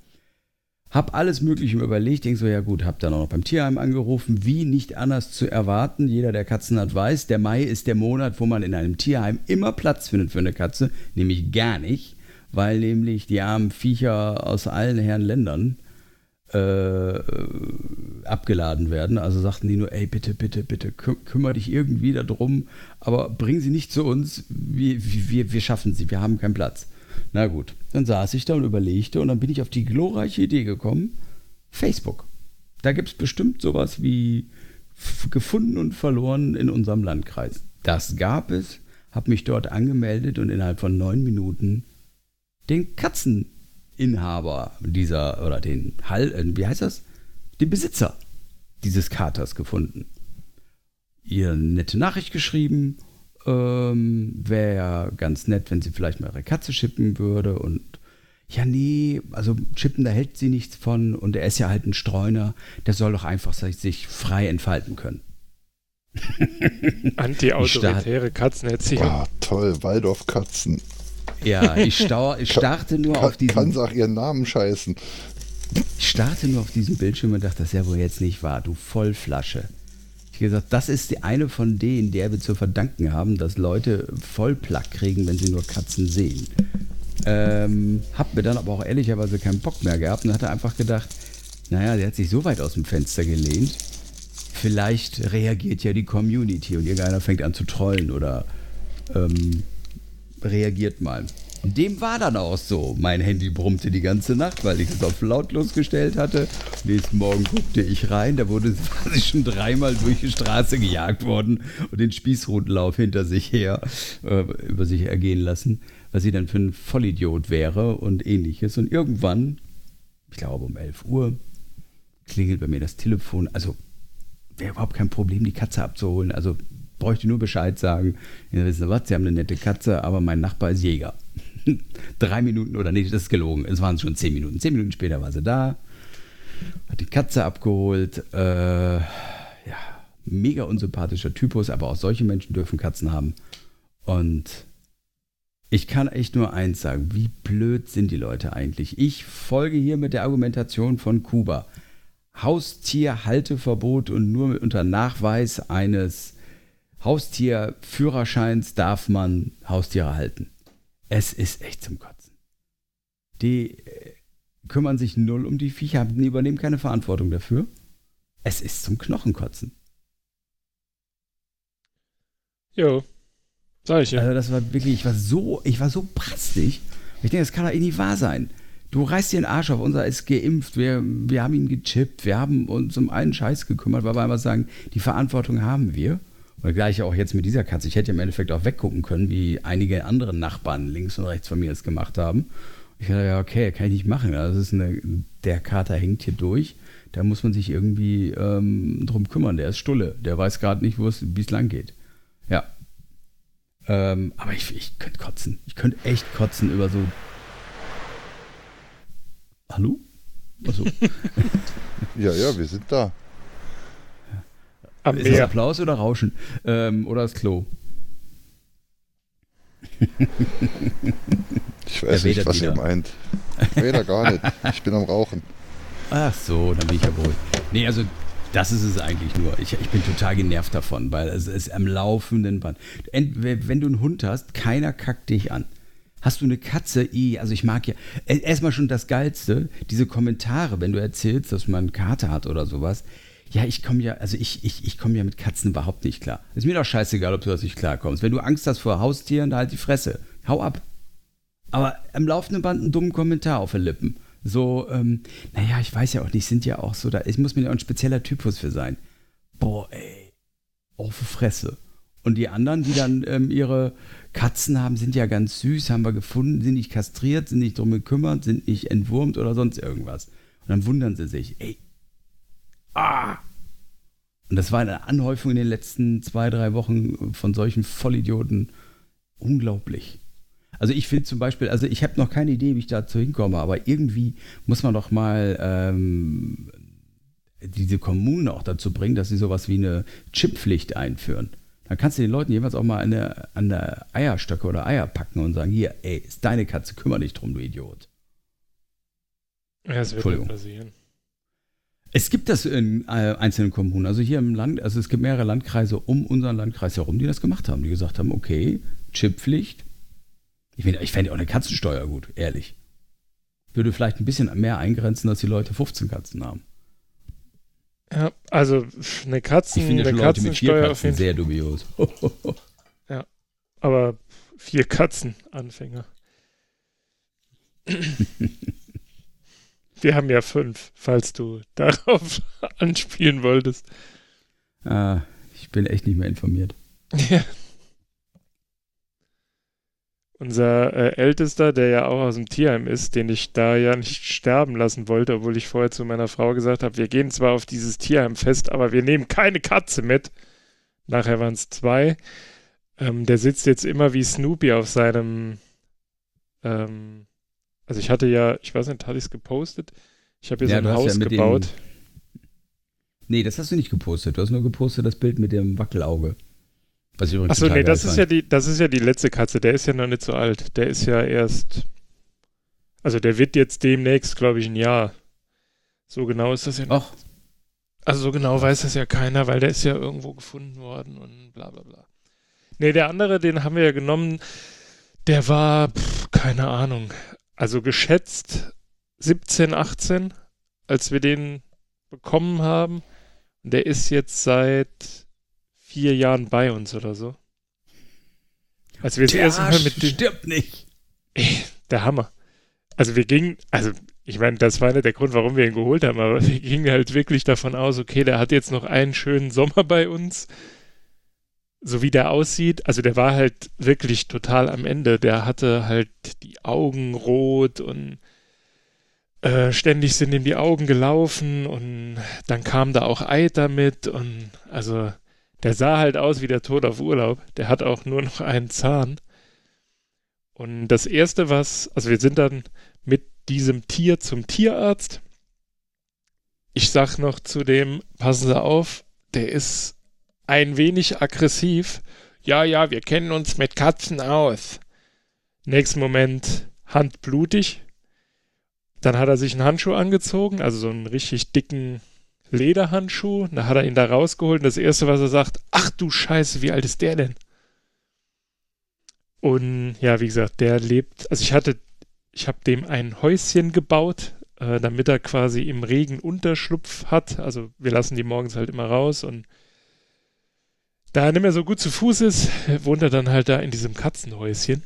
Hab alles Mögliche überlegt, denk so, ja gut, hab dann auch noch beim Tierheim angerufen, wie nicht anders zu erwarten. Jeder, der Katzen hat, weiß, der Mai ist der Monat, wo man in einem Tierheim immer Platz findet für eine Katze, nämlich gar nicht, weil nämlich die armen Viecher aus allen Herren Ländern äh, abgeladen werden. Also sagten die nur, ey, bitte, bitte, bitte, kü kümmere dich irgendwie darum, aber bring sie nicht zu uns, wir, wir, wir schaffen sie, wir haben keinen Platz. Na gut, dann saß ich da und überlegte und dann bin ich auf die glorreiche Idee gekommen, Facebook. Da gibt es bestimmt sowas wie gefunden und verloren in unserem Landkreis. Das gab es, habe mich dort angemeldet und innerhalb von neun Minuten den Katzeninhaber dieser, oder den Hall, äh, wie heißt das? Den Besitzer dieses Katers gefunden. Ihr nette Nachricht geschrieben ähm, Wäre ja ganz nett, wenn sie vielleicht mal ihre Katze chippen würde und ja, nee, also chippen, da hält sie nichts von und er ist ja halt ein Streuner, der soll doch einfach sich frei entfalten können. Anti-autoritäre Katzenerziehung. Ah, toll, Waldorf-Katzen. Ja, ich, stau, ich starte nur kann, auf diesen. Kann auch ihren Namen scheißen. Ich starte nur auf diesen Bildschirm und dachte, das ist ja wohl jetzt nicht wahr, du Vollflasche. Ich gesagt, das ist die eine von denen, der wir zu verdanken haben, dass Leute Vollplack kriegen, wenn sie nur Katzen sehen. Ähm, hab mir dann aber auch ehrlicherweise keinen Bock mehr gehabt und hatte einfach gedacht, naja, der hat sich so weit aus dem Fenster gelehnt. Vielleicht reagiert ja die Community und irgendeiner fängt an zu trollen oder ähm, reagiert mal. Dem war dann auch so. Mein Handy brummte die ganze Nacht, weil ich es auf lautlos gestellt hatte. Nächsten Morgen guckte ich rein, da wurde quasi schon dreimal durch die Straße gejagt worden und den Spießrutenlauf hinter sich her äh, über sich ergehen lassen, was sie dann für ein Vollidiot wäre und ähnliches. Und irgendwann, ich glaube um 11 Uhr, klingelt bei mir das Telefon. Also wäre überhaupt kein Problem, die Katze abzuholen. Also bräuchte nur Bescheid sagen. Ja, wissen was, Sie haben eine nette Katze, aber mein Nachbar ist Jäger. drei Minuten oder nee, das ist gelogen. Es waren schon zehn Minuten. Zehn Minuten später war sie da, hat die Katze abgeholt. Äh, ja, mega unsympathischer Typus, aber auch solche Menschen dürfen Katzen haben. Und ich kann echt nur eins sagen: Wie blöd sind die Leute eigentlich? Ich folge hier mit der Argumentation von Kuba. Haustierhalteverbot und nur unter Nachweis eines Haustierführerscheins darf man Haustiere halten. Es ist echt zum Kotzen. Die äh, kümmern sich null um die Viecher, die übernehmen keine Verantwortung dafür. Es ist zum Knochenkotzen. Jo, sag ich ja. Also das war wirklich, ich war so, ich war so prastig. Ich denke, das kann doch eh nicht wahr sein. Du reißt dir den Arsch auf, unser ist geimpft, wir, wir haben ihn gechippt, wir haben uns um einen Scheiß gekümmert, weil wir einfach sagen, die Verantwortung haben wir. Oder gleich auch jetzt mit dieser Katze. Ich hätte im Endeffekt auch weggucken können, wie einige andere Nachbarn links und rechts von mir es gemacht haben. Ich dachte, ja, okay, kann ich nicht machen. Das ist eine, der Kater hängt hier durch. Da muss man sich irgendwie ähm, drum kümmern. Der ist Stulle. Der weiß gerade nicht, wie es lang geht. Ja. Ähm, aber ich, ich könnte kotzen. Ich könnte echt kotzen über so. Hallo? Achso. Ja, ja, wir sind da. Am Ist das Meer. Applaus oder Rauschen? Ähm, oder das Klo? Ich weiß nicht, was wieder. ihr meint. Weder gar nicht. Ich bin am Rauchen. Ach so, dann bin ich ja beruhigt. Nee, also das ist es eigentlich nur. Ich, ich bin total genervt davon, weil es ist am laufenden Band. Ent- Wenn du einen Hund hast, keiner kackt dich an. Hast du eine Katze? Also ich mag ja e- erstmal schon das Geilste, diese Kommentare, wenn du erzählst, dass man einen Kater hat oder sowas. Ja, ich komme ja, also ich, ich, ich komme ja mit Katzen überhaupt nicht klar. Ist mir doch scheißegal, ob du das nicht klarkommst. Wenn du Angst hast vor Haustieren, dann halt die Fresse. Hau ab. Aber am laufenden Band einen dummen Kommentar auf den Lippen. So, ähm, naja, ich weiß ja auch nicht, sind ja auch so, da ich muss mir ja auch ein spezieller Typus für sein. Boah, ey, auf die Fresse. Und die anderen, die dann ähm, ihre Katzen haben, sind ja ganz süß, haben wir gefunden, sind nicht kastriert, sind nicht drum gekümmert, sind nicht entwurmt oder sonst irgendwas. Und dann wundern sie sich, ey, ah. Und das war eine Anhäufung in den letzten zwei, drei Wochen von solchen Vollidioten. Unglaublich. Also ich finde zum Beispiel, also ich habe noch keine Idee, wie ich dazu hinkomme, aber irgendwie muss man doch mal ähm, diese Kommunen auch dazu bringen, dass sie sowas wie eine Chipppflicht einführen. Dann kannst du den Leuten jeweils auch mal an der, an der Eierstöcke oder Eier packen und sagen, hier, ey, ist deine Katze, kümmere dich drum, du Idiot. Ja, es wird Entschuldigung. passieren. Es gibt das in äh, einzelnen Kommunen. Also hier im Land, also es gibt mehrere Landkreise um unseren Landkreis herum, die das gemacht haben. Die gesagt haben, okay, Chipppflicht. Ich, find- ich fände auch eine Katzensteuer gut, ehrlich. Würde vielleicht ein bisschen mehr eingrenzen, dass die Leute 15 Katzen haben. Ja, also eine Katzen, Ich finde eine schon Leute mit vier Katzen sehr dubios. Aber vier Katzenanfänger. Wir haben ja fünf, falls du darauf anspielen wolltest. ah, ich bin echt nicht mehr informiert. Ja. Unser äh, Ältester, der ja auch aus dem Tierheim ist, den ich da ja nicht sterben lassen wollte, obwohl ich vorher zu meiner Frau gesagt habe, wir gehen zwar auf dieses Tierheimfest, aber wir nehmen keine Katze mit. Nachher waren es zwei. Ähm, der sitzt jetzt immer wie Snoopy auf seinem. Ähm, also ich hatte ja, ich weiß nicht, hatte ich es gepostet? Ich habe hier Ja, so ein hast ja Haus mit dem- gebaut. Nee, das hast du nicht gepostet. Du hast nur gepostet das Bild mit dem Wackelauge. Was ich Achso, nee, das ist, ja die, das ist ja die letzte Katze. Der ist ja noch nicht so alt. Der ist ja erst. Also der wird jetzt demnächst, glaube ich, ein Jahr. So genau ist das ja nicht. Ach, Also so genau weiß das ja keiner, weil der ist ja irgendwo gefunden worden und bla bla bla. Nee, der andere, den haben wir ja genommen, der war, pff, keine Ahnung, also geschätzt 17, 18, als wir den bekommen haben. Und der ist jetzt seit vier Jahren bei uns oder so. Als wir der erste Mal Arsch mit dem, stirbt nicht. der Hammer. Also wir gingen, also ich meine, das war nicht der Grund, warum wir ihn geholt haben, aber wir gingen halt wirklich davon aus, okay, der hat jetzt noch einen schönen Sommer bei uns. So wie der aussieht, also der war halt wirklich total am Ende. Der hatte halt die Augen rot und äh, ständig sind ihm die Augen gelaufen und dann kam da auch Eiter mit und also der sah halt aus wie der Tod auf Urlaub. Der hat auch nur noch einen Zahn. Und das erste, was, also wir sind dann mit diesem Tier zum Tierarzt. Ich sag noch zu dem, passen Sie auf, der ist ein wenig aggressiv. Ja, ja, wir kennen uns mit Katzen aus. Nächsten Moment handblutig. Dann hat er sich einen Handschuh angezogen, also so einen richtig dicken Lederhandschuh. Da hat er ihn da rausgeholt und das erste, was er sagt, ach du Scheiße, wie alt ist der denn? Und ja, wie gesagt, der lebt, also ich hatte, ich habe dem ein Häuschen gebaut, äh, damit er quasi im Regen Unterschlupf hat. Also wir lassen die morgens halt immer raus und da er nicht mehr so gut zu Fuß ist, wohnt er dann halt da in diesem Katzenhäuschen.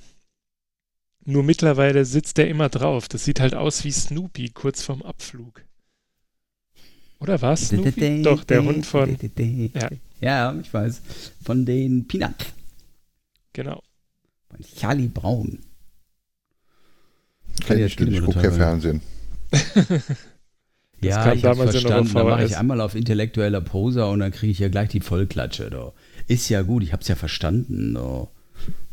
Nur mittlerweile sitzt er immer drauf. Das sieht halt aus wie Snoopy kurz vorm Abflug. Oder war es Snoopy? Doch, der Hund von. Ja. Ja, ich weiß. Von den Peanuts. Genau. Von Charlie Brown. Kenn Ja, ich nicht, ich gucke total. Fernsehen. Ja, ich damals ja verstanden. Da mache ich einmal auf intellektueller Poser und dann kriege ich ja gleich die Vollklatsche. Do. Ist ja gut, ich hab's ja verstanden. Do.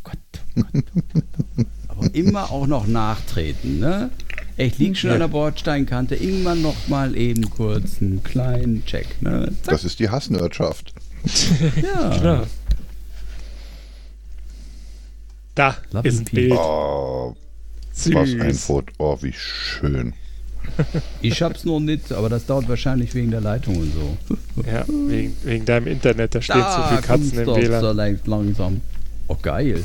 Gott, oh Gott, oh Gott. Aber immer auch noch nachtreten, ne? Ich lieg schon Ja. an der Bordsteinkante, irgendwann noch mal eben kurz einen kleinen Check. Ne? Zack, Das ist die Hassnördschaft. ja. Klar. Da Love ist ein Bild. Oh, Süß. was ein Foto. Oh, wie schön. Ich hab's noch nicht, aber das dauert wahrscheinlich wegen der Leitung und so. Ja, wegen, wegen deinem Internet, da steht so viel Katzen kommt's im doch WLAN. so lang- langsam. Oh, geil.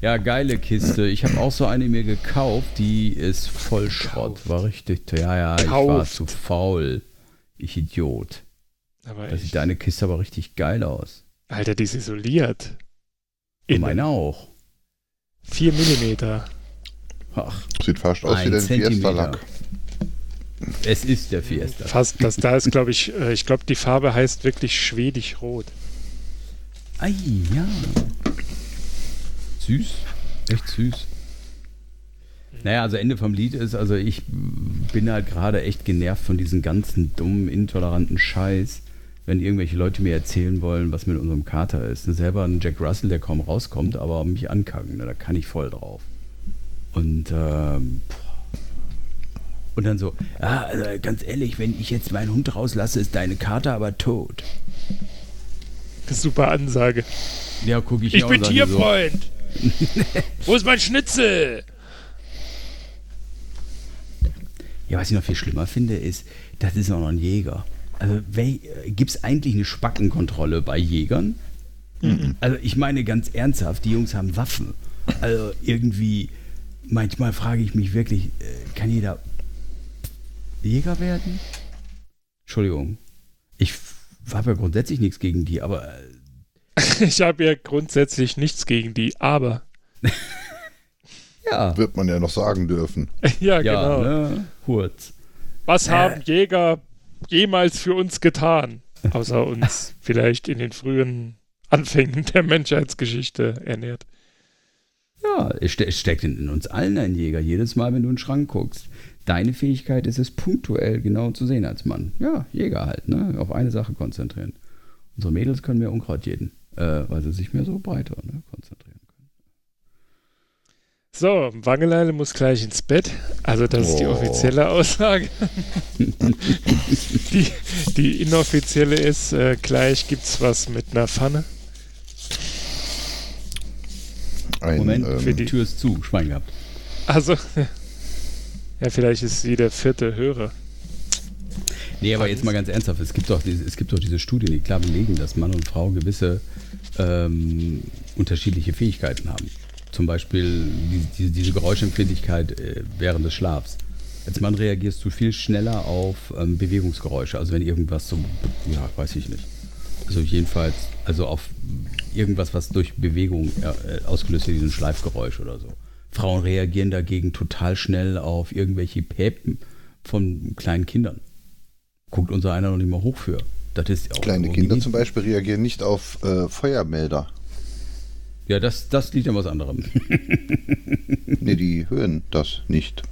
Ja, geile Kiste. Ich habe auch so eine mir gekauft, die ist voll Schrott. War richtig teuer. Ja, ja, ich war zu faul. Ich Idiot. Aber Da sieht deine Kiste aber richtig geil aus. Alter, die ist isoliert. Innen. meine auch. 4 Millimeter. Ach, Sieht fast aus Ein wie der Zentimeter. Fiesta-Lack. Es ist der Fiesta. Fast, das da ist, glaube ich, äh, ich glaube, die Farbe heißt wirklich schwedisch rot. Ei, ja. Süß. Echt süß. Naja, also Ende vom Lied ist, also ich bin halt gerade echt genervt von diesem ganzen dummen, intoleranten Scheiß, wenn irgendwelche Leute mir erzählen wollen, was mit unserem Kater ist. Ne, Selber ein Jack Russell, der kaum rauskommt, aber mich ankacken, ne, da kann ich voll drauf. Und, ähm, boah. Und dann so, ja, also ganz ehrlich, wenn ich jetzt meinen Hund rauslasse, ist deine Kater aber tot. Super Ansage. Ja, gucke ich Ich bin an, so, Tierfreund. Wo ist mein Schnitzel? Ja, was ich noch viel schlimmer finde, ist, das ist auch noch ein Jäger. Also gibt es eigentlich eine Spackenkontrolle bei Jägern? Also ich meine ganz ernsthaft, die Jungs haben Waffen. Also irgendwie, manchmal frage ich mich wirklich, äh, kann jeder Jäger werden? Entschuldigung. Ich habe ja grundsätzlich nichts gegen die, aber äh, Ich habe ja grundsätzlich nichts gegen die, aber. ja. Wird man ja noch sagen dürfen. ja, Ja, genau. ne? Hurz. Was Äh. haben Jäger jemals für uns getan? Außer uns vielleicht in den frühen Anfängen der Menschheitsgeschichte ernährt. Ja, es, ste es steckt in, in uns allen ein Jäger. Jedes Mal, wenn du in den Schrank guckst. Deine Fähigkeit ist es, punktuell genau zu sehen als Mann. Ja, Jäger halt, ne? Auf eine Sache konzentrieren. Unsere Mädels können mehr Unkraut jeden, äh, weil sie sich mehr so breiter ne, konzentrieren können. So, Wangeleile muss gleich ins Bett. Also das ist die Oh. offizielle Aussage. die, die inoffizielle ist, äh, gleich gibt's was mit einer Pfanne. Ein, Moment, für ähm, die- Die Tür ist zu, Schwein gehabt. Also, ja, vielleicht ist sie der vierte Hörer. Nee, aber jetzt mal ganz ernsthaft, es gibt doch diese, es gibt doch diese Studien, die klar belegen, dass Mann und Frau gewisse ähm, unterschiedliche Fähigkeiten haben. Zum Beispiel die, die, diese Geräuschempfindlichkeit äh, während des Schlafs. Als Mann reagierst du viel schneller auf ähm, Bewegungsgeräusche, also wenn irgendwas so, ja, weiß ich nicht. Also jedenfalls, also auf irgendwas, was durch Bewegung äh, ausgelöst wird, wie ein Schleifgeräusch oder so. Frauen reagieren dagegen total schnell auf irgendwelche Päpen von kleinen Kindern guckt unser einer noch nicht mal hoch für. Das ist auch kleine Kinder zum Beispiel reagieren nicht auf äh, Feuermelder. Ja, das, das liegt an was anderem. Nee, die hören das nicht.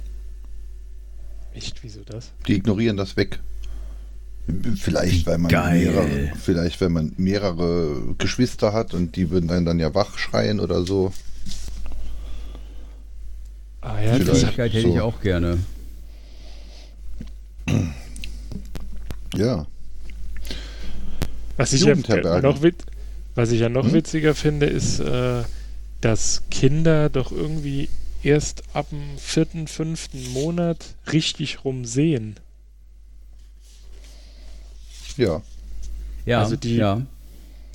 Echt, wieso das? Die ignorieren das weg. Vielleicht, weil man geil. mehrere, vielleicht, wenn man mehrere Geschwister hat und die würden einen dann ja wach schreien oder so. Fähigkeit hätte ich so. auch gerne. Ja. was, ich ja noch was ich ja noch Hm? witziger finde, ist, äh, dass Kinder doch irgendwie erst ab dem vierten, fünften Monat richtig rumsehen. Ja. Ja, Also die- ja.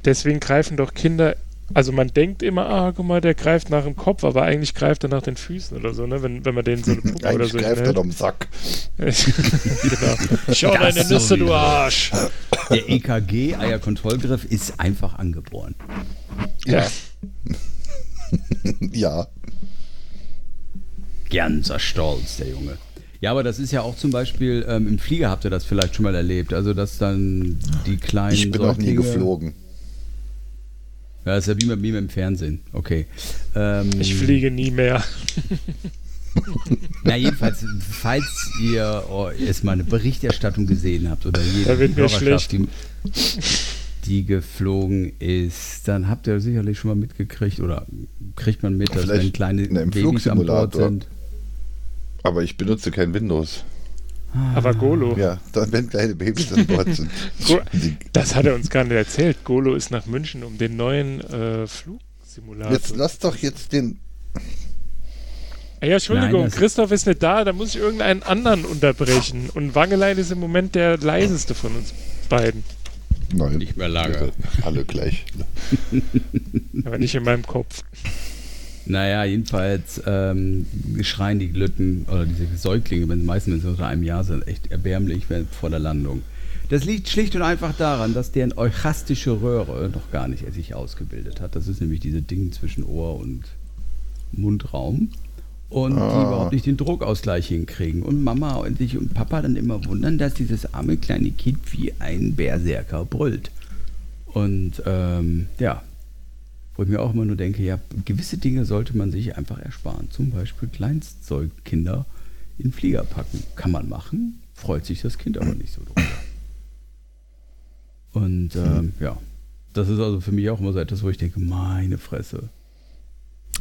Deswegen greifen doch Kinder, also man denkt immer, ah, guck mal, der greift nach dem Kopf, aber eigentlich greift er nach den Füßen oder so, ne? Wenn, wenn man den so eine Puppe oder Eigentlich so greift er hinhält. am Sack. genau. Schau Das deine Nüsse, du. Arsch. Der EKG, Eierkontrollgriff, ist einfach angeboren. Ja. Ja. Ganzer Stolz, der Junge. Ja, aber das ist ja auch zum Beispiel, ähm, im Flieger habt ihr das vielleicht schon mal erlebt. Also, dass dann die kleinen. Ich bin noch nie geflogen. Ja, ist ja wie mit, wie mit dem Fernsehen. Okay. Ähm, Ich fliege nie mehr. Na, jedenfalls, falls ihr oh, erst mal eine Berichterstattung gesehen habt oder jede Hörerschaft, die, die geflogen ist, dann habt ihr sicherlich schon mal mitgekriegt oder kriegt man mit, dass Vielleicht wenn kleine Babys an Bord Flugsimulator. sind. Aber ich benutze kein Windows. Aber Golo. Ja, dann, wenn kleine Babys an Bord sind. Das hat er uns gar nicht erzählt. Golo ist nach München, um den neuen äh, Flugsimulator. Jetzt lass doch jetzt den. Ey, ja, Entschuldigung, Nein, Christoph ist nicht da, da muss ich irgendeinen anderen unterbrechen. Und Wangelein ist im Moment der leiseste von uns beiden. Nein, Nicht mehr lange. bitte, Alle gleich. Aber nicht in meinem Kopf. Naja, jedenfalls ähm, schreien die Glücken oder diese Säuglinge, wenn meistens wenn sie unter einem Jahr sind, echt erbärmlich vor der Landung. Das liegt schlicht und einfach daran, dass deren euchastische Röhre noch gar nicht sich ausgebildet hat. Das ist nämlich diese Ding zwischen Ohr und Mundraum. Und die Ah. überhaupt nicht den Druckausgleich hinkriegen. Und Mama und ich und Papa dann immer wundern, dass dieses arme kleine Kind wie ein Berserker brüllt. Und ähm, ja, wo ich mir auch immer nur denke, ja, gewisse Dinge sollte man sich einfach ersparen. Zum Beispiel Kleinstzeugkinder in Flieger packen. Kann man machen, freut sich das Kind aber nicht so drüber. Und ähm, ja, das ist also für mich auch immer so etwas, wo ich denke, meine Fresse.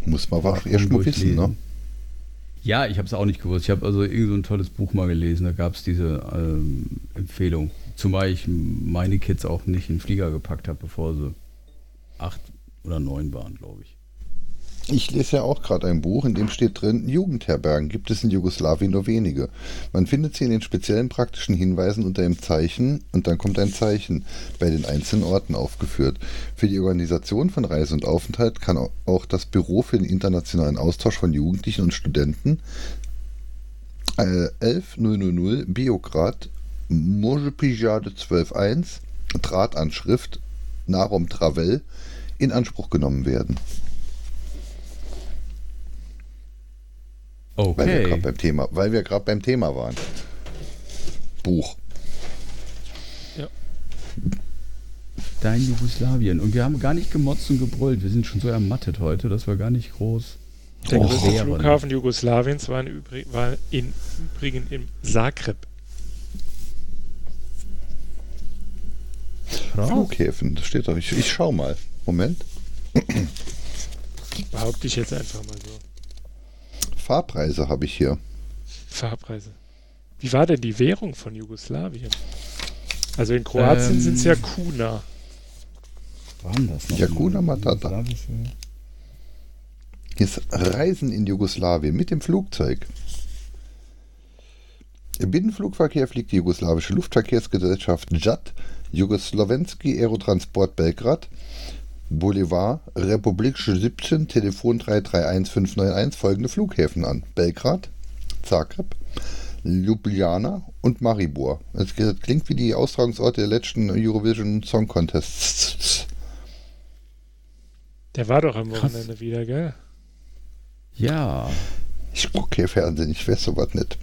Muss man aber erst mal wissen, ne? Ja, ich habe es auch nicht gewusst. Ich habe also irgend so ein tolles Buch mal gelesen, da gab es diese ähm, Empfehlung. Zumal ich meine Kids auch nicht in den Flieger gepackt habe, bevor sie acht oder neun waren, glaube ich. Ich lese ja auch gerade ein Buch, in dem steht drin, Jugendherbergen gibt es in Jugoslawien nur wenige. Man findet sie in den speziellen praktischen Hinweisen unter dem Zeichen und dann kommt ein Zeichen bei den einzelnen Orten aufgeführt. Für die Organisation von Reise und Aufenthalt kann au- auch das Büro für den internationalen Austausch von Jugendlichen und Studenten äh, 11000 Biograd Mojepijade 121 Drahtanschrift Narom Travel in Anspruch genommen werden. Weil wir Okay. gerade beim Thema, weil wir gerade beim Thema waren. Buch. Dein Jugoslawien. Und wir haben gar nicht gemotzt und gebrüllt. Wir sind schon so ermattet heute, dass wir gar nicht groß. Der Och, größte. Flughafen Jugoslawiens war, in Übrig war in Übrigen im Zagreb. Flughäfen, das steht doch. Ich, ich schau mal. Moment. Behaupte ich jetzt einfach mal so. Fahrpreise habe ich hier. Fahrpreise. Wie war denn die Währung von Jugoslawien? Also in Kroatien Ähm, sind es ja Kuna. Waren das noch? Hakuna Matata. Jugoslawische- Hier ist Reisen in Jugoslawien mit dem Flugzeug. Im Binnenflugverkehr fliegt die jugoslawische Luftverkehrsgesellschaft JAT, Jugoslawensky Aerotransport Belgrad, Boulevard, Republik 17, Telefon 331591 folgende Flughäfen an. Belgrad, Zagreb, Ljubljana und Maribor. Das klingt wie die Austragungsorte der letzten Eurovision Song Contests. Der war doch am Krass. Wochenende wieder, gell? Ja, Ich gucke hier Fernsehen, ich weiß sowas nicht.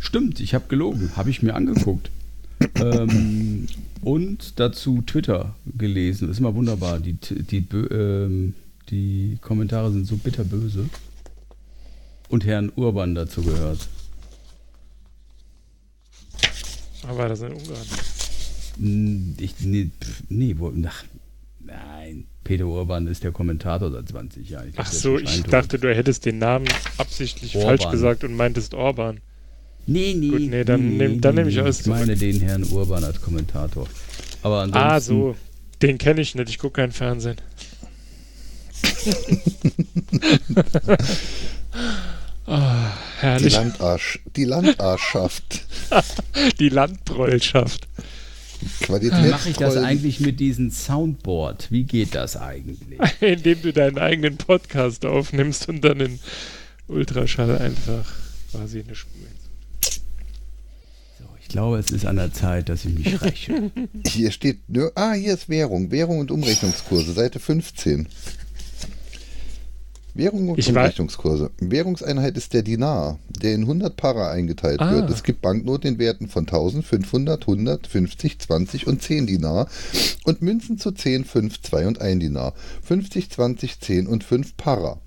stimmt. Ich habe gelogen. Habe ich mir angeguckt. ähm, und dazu Twitter gelesen. Ist immer wunderbar. Die, die, ähm, die Kommentare sind so bitterböse. Und Herrn Urban dazu gehört. Aber war das in Ungarn? Hm, Ich, nee, nee, wo, ach, nein. Peter Urban ist der Kommentator seit 20 Jahren. glaub, Ach so, ich dachte, du hättest den Namen absichtlich Orban. falsch gesagt und meintest Orban. Nee, nee. Gut, nee, dann nehm- dann nehm ich alles Ich meine den Herrn Urban als Kommentator. Aber ansonsten. Ah, so. Den kenne ich nicht, ich gucke kein Fernsehen. Die herrlich. Landarsch, die Landarschaft. Die Landbrollschaft. Qualität. Mache ich das eigentlich mit diesem Soundboard? Wie geht das eigentlich? Indem du deinen eigenen Podcast aufnimmst und dann in Ultraschall einfach quasi eine Spur glaube, es ist an der Zeit, dass ich mich räche. Hier steht ah, hier ist Währung, Währung und Umrechnungskurse, Seite 15. Währung und Ich Umrechnungskurse. Währungseinheit ist der Dinar, der in 100 Para eingeteilt Ah. wird. Es gibt Banknoten in Werten von 1000, 500, 100, 50, 20 und 10 Dinar und Münzen zu 10, 5, 2 und 1 Dinar. 50, 20, 10 und 5 Para.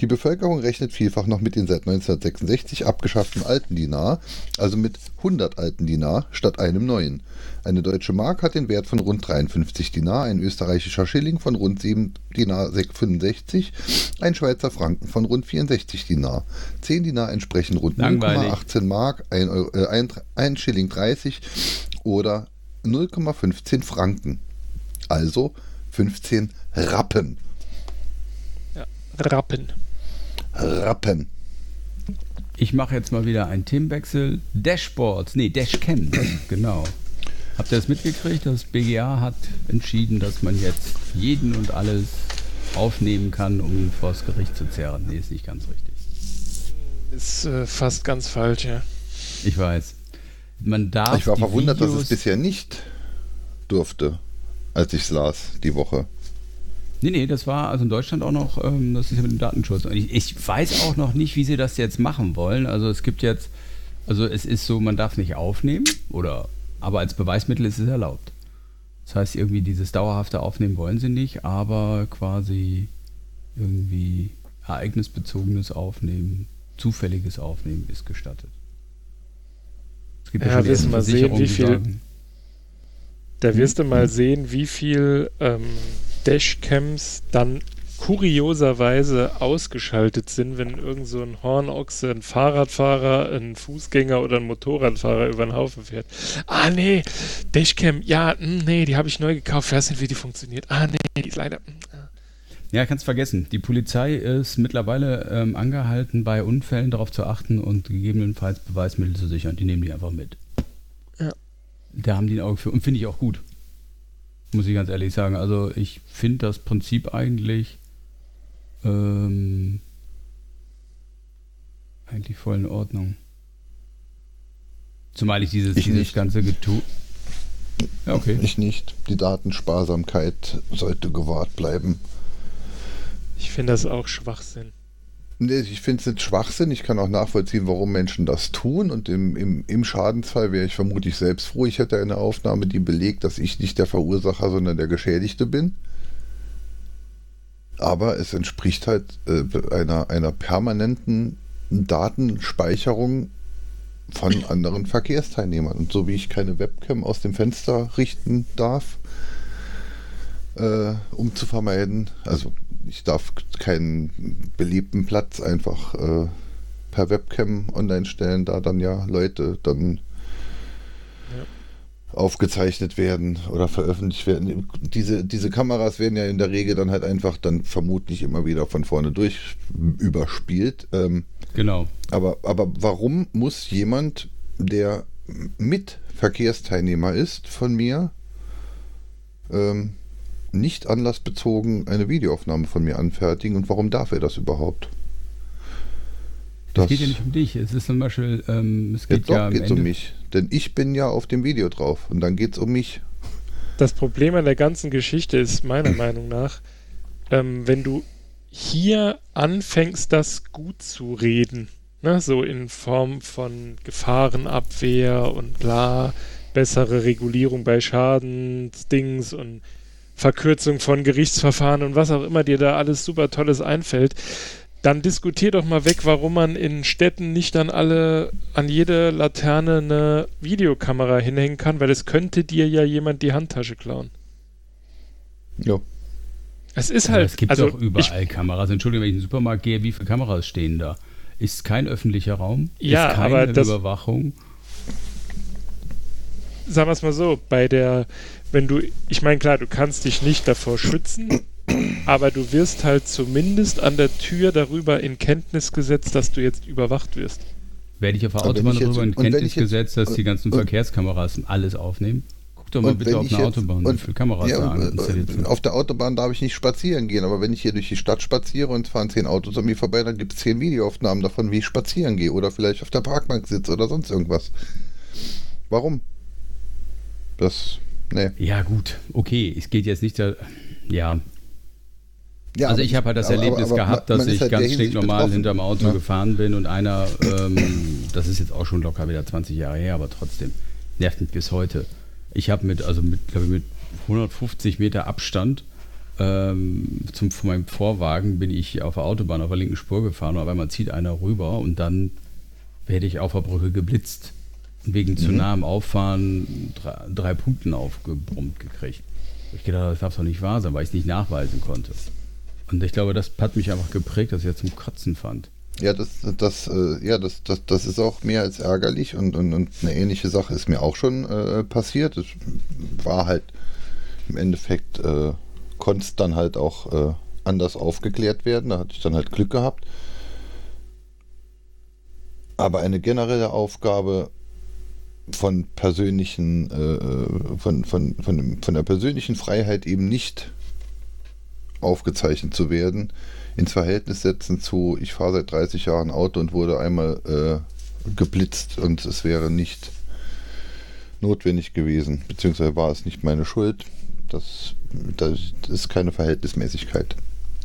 Die Bevölkerung rechnet vielfach noch mit den seit 1966 abgeschafften alten Dinar, also mit 100 alten Dinar statt einem neuen. Eine deutsche Mark hat den Wert von rund 53 Dinar, ein österreichischer Schilling von rund 7 Dinar 65, ein Schweizer Franken von rund 64 Dinar. 10 Dinar entsprechen rund Langweilig. 0,18 Mark, ein, Euro, äh, ein, ein Schilling 30 oder 0,15 Franken. Also 15 Rappen. Rappen. Rappen. Ich mache jetzt mal wieder einen Themenwechsel. Dashboards, nee, Dashcam, genau. Habt ihr das mitgekriegt? Das BGA hat entschieden, dass man jetzt jeden und alles aufnehmen kann, um ihn vors Gericht zu zerren. Nee, ist nicht ganz richtig. Ist äh, fast ganz falsch, ja. Ich weiß. Man darf Ich war verwundert, dass Videos, es bisher nicht durfte, als ich es las, die Woche. Nee, nee, das war also in Deutschland auch noch, ähm, das ist ja mit dem Datenschutz. Und ich, ich weiß auch noch nicht, wie sie das jetzt machen wollen. Also es gibt jetzt, also es ist so, man darf nicht aufnehmen, oder, aber als Beweismittel ist es erlaubt. Das heißt, irgendwie dieses dauerhafte Aufnehmen wollen sie nicht, aber quasi irgendwie ereignisbezogenes Aufnehmen, zufälliges Aufnehmen ist gestattet. Es gibt Ja, schon wissen wir ersten sehen, wie viel- sagen, Da wirst du Mhm. mal sehen, wie viel ähm, Dashcams dann kurioserweise ausgeschaltet sind, wenn irgend so ein Hornochse, ein Fahrradfahrer, ein Fußgänger oder ein Motorradfahrer über den Haufen fährt. Ah, nee, Dashcam, ja, mh, nee, die habe ich neu gekauft. Ich weiß nicht, wie die funktioniert. Ah, nee, die ist leider. mh, ah. Ja, kannst vergessen. Die Polizei ist mittlerweile ähm, angehalten, bei Unfällen darauf zu achten und gegebenenfalls Beweismittel zu sichern. Die nehmen die einfach mit. Ja. Da haben die ein Auge für. Und finde ich auch gut. Muss ich ganz ehrlich sagen. Also ich finde das Prinzip eigentlich ähm, eigentlich voll in Ordnung. Zumal ich dieses, Ich dieses nicht. ganze Getue. Ja, okay. Ich nicht. Die Datensparsamkeit sollte gewahrt bleiben. Ich finde das auch Schwachsinn. Nee, ich finde es nicht Schwachsinn. Ich kann auch nachvollziehen, warum Menschen das tun. Und im, im, im Schadensfall wäre ich vermutlich selbst froh. Ich hätte eine Aufnahme, die belegt, dass ich nicht der Verursacher, sondern der Geschädigte bin. Aber es entspricht halt äh, einer, einer permanenten Datenspeicherung von anderen Verkehrsteilnehmern. Und so wie ich keine Webcam aus dem Fenster richten darf, äh, um zu vermeiden, also ich darf keinen beliebten Platz einfach äh, per Webcam online stellen, da dann ja Leute dann aufgezeichnet werden oder veröffentlicht werden. Diese, diese Kameras werden ja in der Regel dann halt einfach dann vermutlich immer wieder von vorne durch überspielt. Ähm, Genau. aber, aber warum muss jemand, der mit Verkehrsteilnehmer ist, von mir ähm, nicht anlassbezogen eine Videoaufnahme von mir anfertigen und warum darf er das überhaupt? Es geht ja nicht um dich. Es ist zum Beispiel, ähm, es geht doch, ja am geht's um mich. Denn ich bin ja auf dem Video drauf und dann geht's um mich. Das Problem an der ganzen Geschichte ist meiner Meinung nach, ähm, wenn du hier anfängst, das gut zu reden, ne, so in Form von Gefahrenabwehr und bla, bessere Regulierung bei Schadensdings und Verkürzung von Gerichtsverfahren und was auch immer dir da alles super Tolles einfällt, dann diskutier doch mal weg, warum man in Städten nicht dann alle an jede Laterne eine Videokamera hinhängen kann, weil es könnte dir ja jemand die Handtasche klauen. Ja. Es ist halt, es gibt also doch überall Kameras. Entschuldigung, wenn ich in den Supermarkt gehe, wie viele Kameras stehen da? Ist kein öffentlicher Raum? Ja, ist keine aber das- Überwachung? ich, sagen wir es mal so, bei der, wenn du, ich meine, klar, du kannst dich nicht davor schützen, aber du wirst halt zumindest an der Tür darüber in Kenntnis gesetzt, dass du jetzt überwacht wirst. Werde ich auf der Autobahn darüber in und Kenntnis gesetzt, dass die ganzen und- Verkehrskameras alles aufnehmen? Guck doch mal Und bitte auf jetzt- Autobahn, wie und- viele Kameras Ja, da äh, installiert sind. auf der Autobahn darf ich nicht spazieren gehen, aber wenn ich hier durch die Stadt spaziere und es fahren zehn Autos an mir vorbei, dann gibt es zehn Videoaufnahmen davon, wie ich spazieren gehe oder vielleicht auf der Parkbank sitze oder sonst irgendwas. Warum? Das, nee. Ja, gut, okay. Es geht jetzt nicht da. Ja, Ja, also aber ich habe halt das aber- Erlebnis aber gehabt, man- dass ich halt ganz stinknormal betroffen. hinterm Auto Ja. gefahren bin und einer, ähm, das ist jetzt auch schon locker wieder 20 Jahre her, aber trotzdem, nervt mich bis heute. Ich habe mit, also mit, glaube ich, mit 150 Meter Abstand ähm, zum, von meinem Vorwagen bin ich auf der Autobahn auf der linken Spur gefahren und auf einmal zieht einer rüber und dann werde ich auf der Brücke geblitzt. Und wegen zu Mhm. nahem Auffahren drei, drei Punkten aufgebrummt gekriegt. Ich gedacht, das darf doch nicht wahr sein, weil ich es nicht nachweisen konnte. Und ich glaube, das hat mich einfach geprägt, dass ich das zum Kotzen fand. Ja, das, das, äh, ja, das, das, das ist auch mehr als ärgerlich und, und, und eine ähnliche Sache ist mir auch schon äh, passiert. Es war halt im Endeffekt, äh, konnte es dann halt auch äh, anders aufgeklärt werden. Da hatte ich dann halt Glück gehabt. Aber eine generelle Aufgabe von persönlichen, äh, von, von, von, dem- von der persönlichen Freiheit eben nicht aufgezeichnet zu werden, ins Verhältnis setzen zu, ich fahre seit 30 Jahren Auto und wurde einmal äh, geblitzt und es wäre nicht notwendig gewesen, beziehungsweise war es nicht meine Schuld. Das, das ist keine Verhältnismäßigkeit.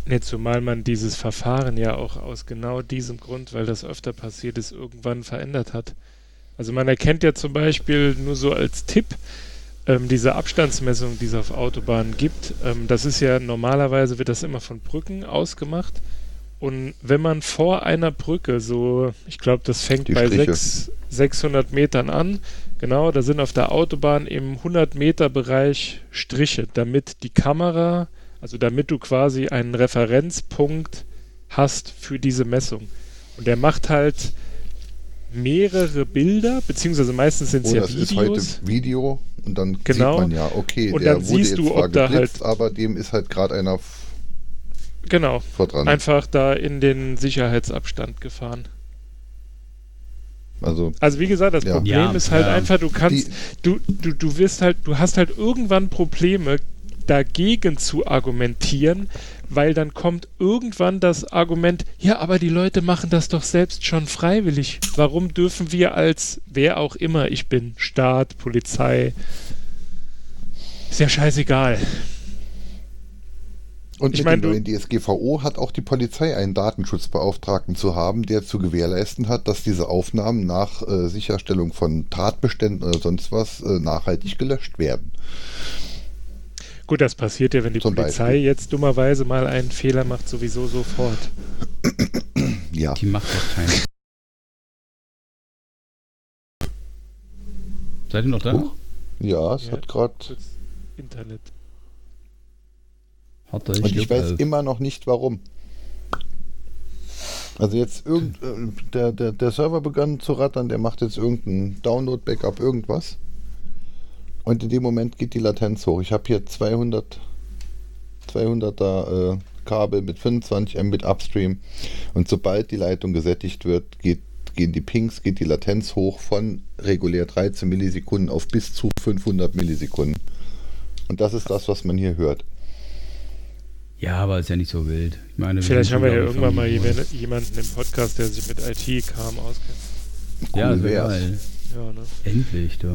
Nee, zumal man dieses Verfahren ja auch aus genau diesem Grund, weil das öfter passiert ist, irgendwann verändert hat. Also man erkennt ja zum Beispiel nur so als Tipp ähm, diese Abstandsmessung, die es auf Autobahnen gibt. Ähm, das ist ja normalerweise wird das immer von Brücken ausgemacht. Und wenn man vor einer Brücke so, ich glaube, das fängt Die bei Striche. sechs, 600 Metern an, genau, da sind auf der Autobahn im 100 Meter Bereich Striche, damit die Kamera, also damit du quasi einen Referenzpunkt hast für diese Messung. Und der macht halt mehrere Bilder, beziehungsweise meistens sind es Oh, ja das ist heute Videos. Video und dann Genau. sieht man ja, okay, Und der dann wurde siehst jetzt du, zwar ob da geblitzt, aber dem ist halt gerade einer Genau, vor dran. einfach da in den Sicherheitsabstand gefahren. Also Also wie gesagt, das Ja. Problem Ja, ist halt ja. einfach, du kannst, Die- du, du, du wirst halt, du hast halt irgendwann Probleme, dagegen zu argumentieren, weil dann kommt irgendwann das Argument, ja, aber die Leute machen das doch selbst schon freiwillig. Warum dürfen wir als wer auch immer ich bin, Staat, Polizei, ist ja scheißegal. Und Ich mit mein, neuen DSGVO hat auch die Polizei einen Datenschutzbeauftragten zu haben, der zu gewährleisten hat, dass diese Aufnahmen nach äh, Sicherstellung von Tatbeständen oder sonst was äh, nachhaltig gelöscht werden. Gut, das passiert ja, wenn die Zum Polizei Beispiel. jetzt dummerweise mal einen Fehler macht, sowieso sofort. Ja. Die macht doch keinen. Seid ihr noch da? Huch. Ja, es Ja. hat gerade. Internet. Hat Und ich weiß immer noch nicht warum. Also jetzt irgend, äh, der, der, der Server begann zu rattern, der macht jetzt irgendein Download-Backup, irgendwas. Und in dem Moment geht die Latenz hoch. Ich habe hier 200, 200er äh, Kabel mit 25 Mbit Upstream. Und sobald die Leitung gesättigt wird, geht, gehen die Pings, geht die Latenz hoch von regulär 13 Millisekunden auf bis zu 500 Millisekunden. Und das ist das, was man hier hört. Ja, aber ist ja nicht so wild. Ich meine, Vielleicht haben wir ja irgendwann mal jemanden im Podcast, der sich mit IT-Kram auskennt. Ja, Cool das wäre. Ja, ne? Endlich, da.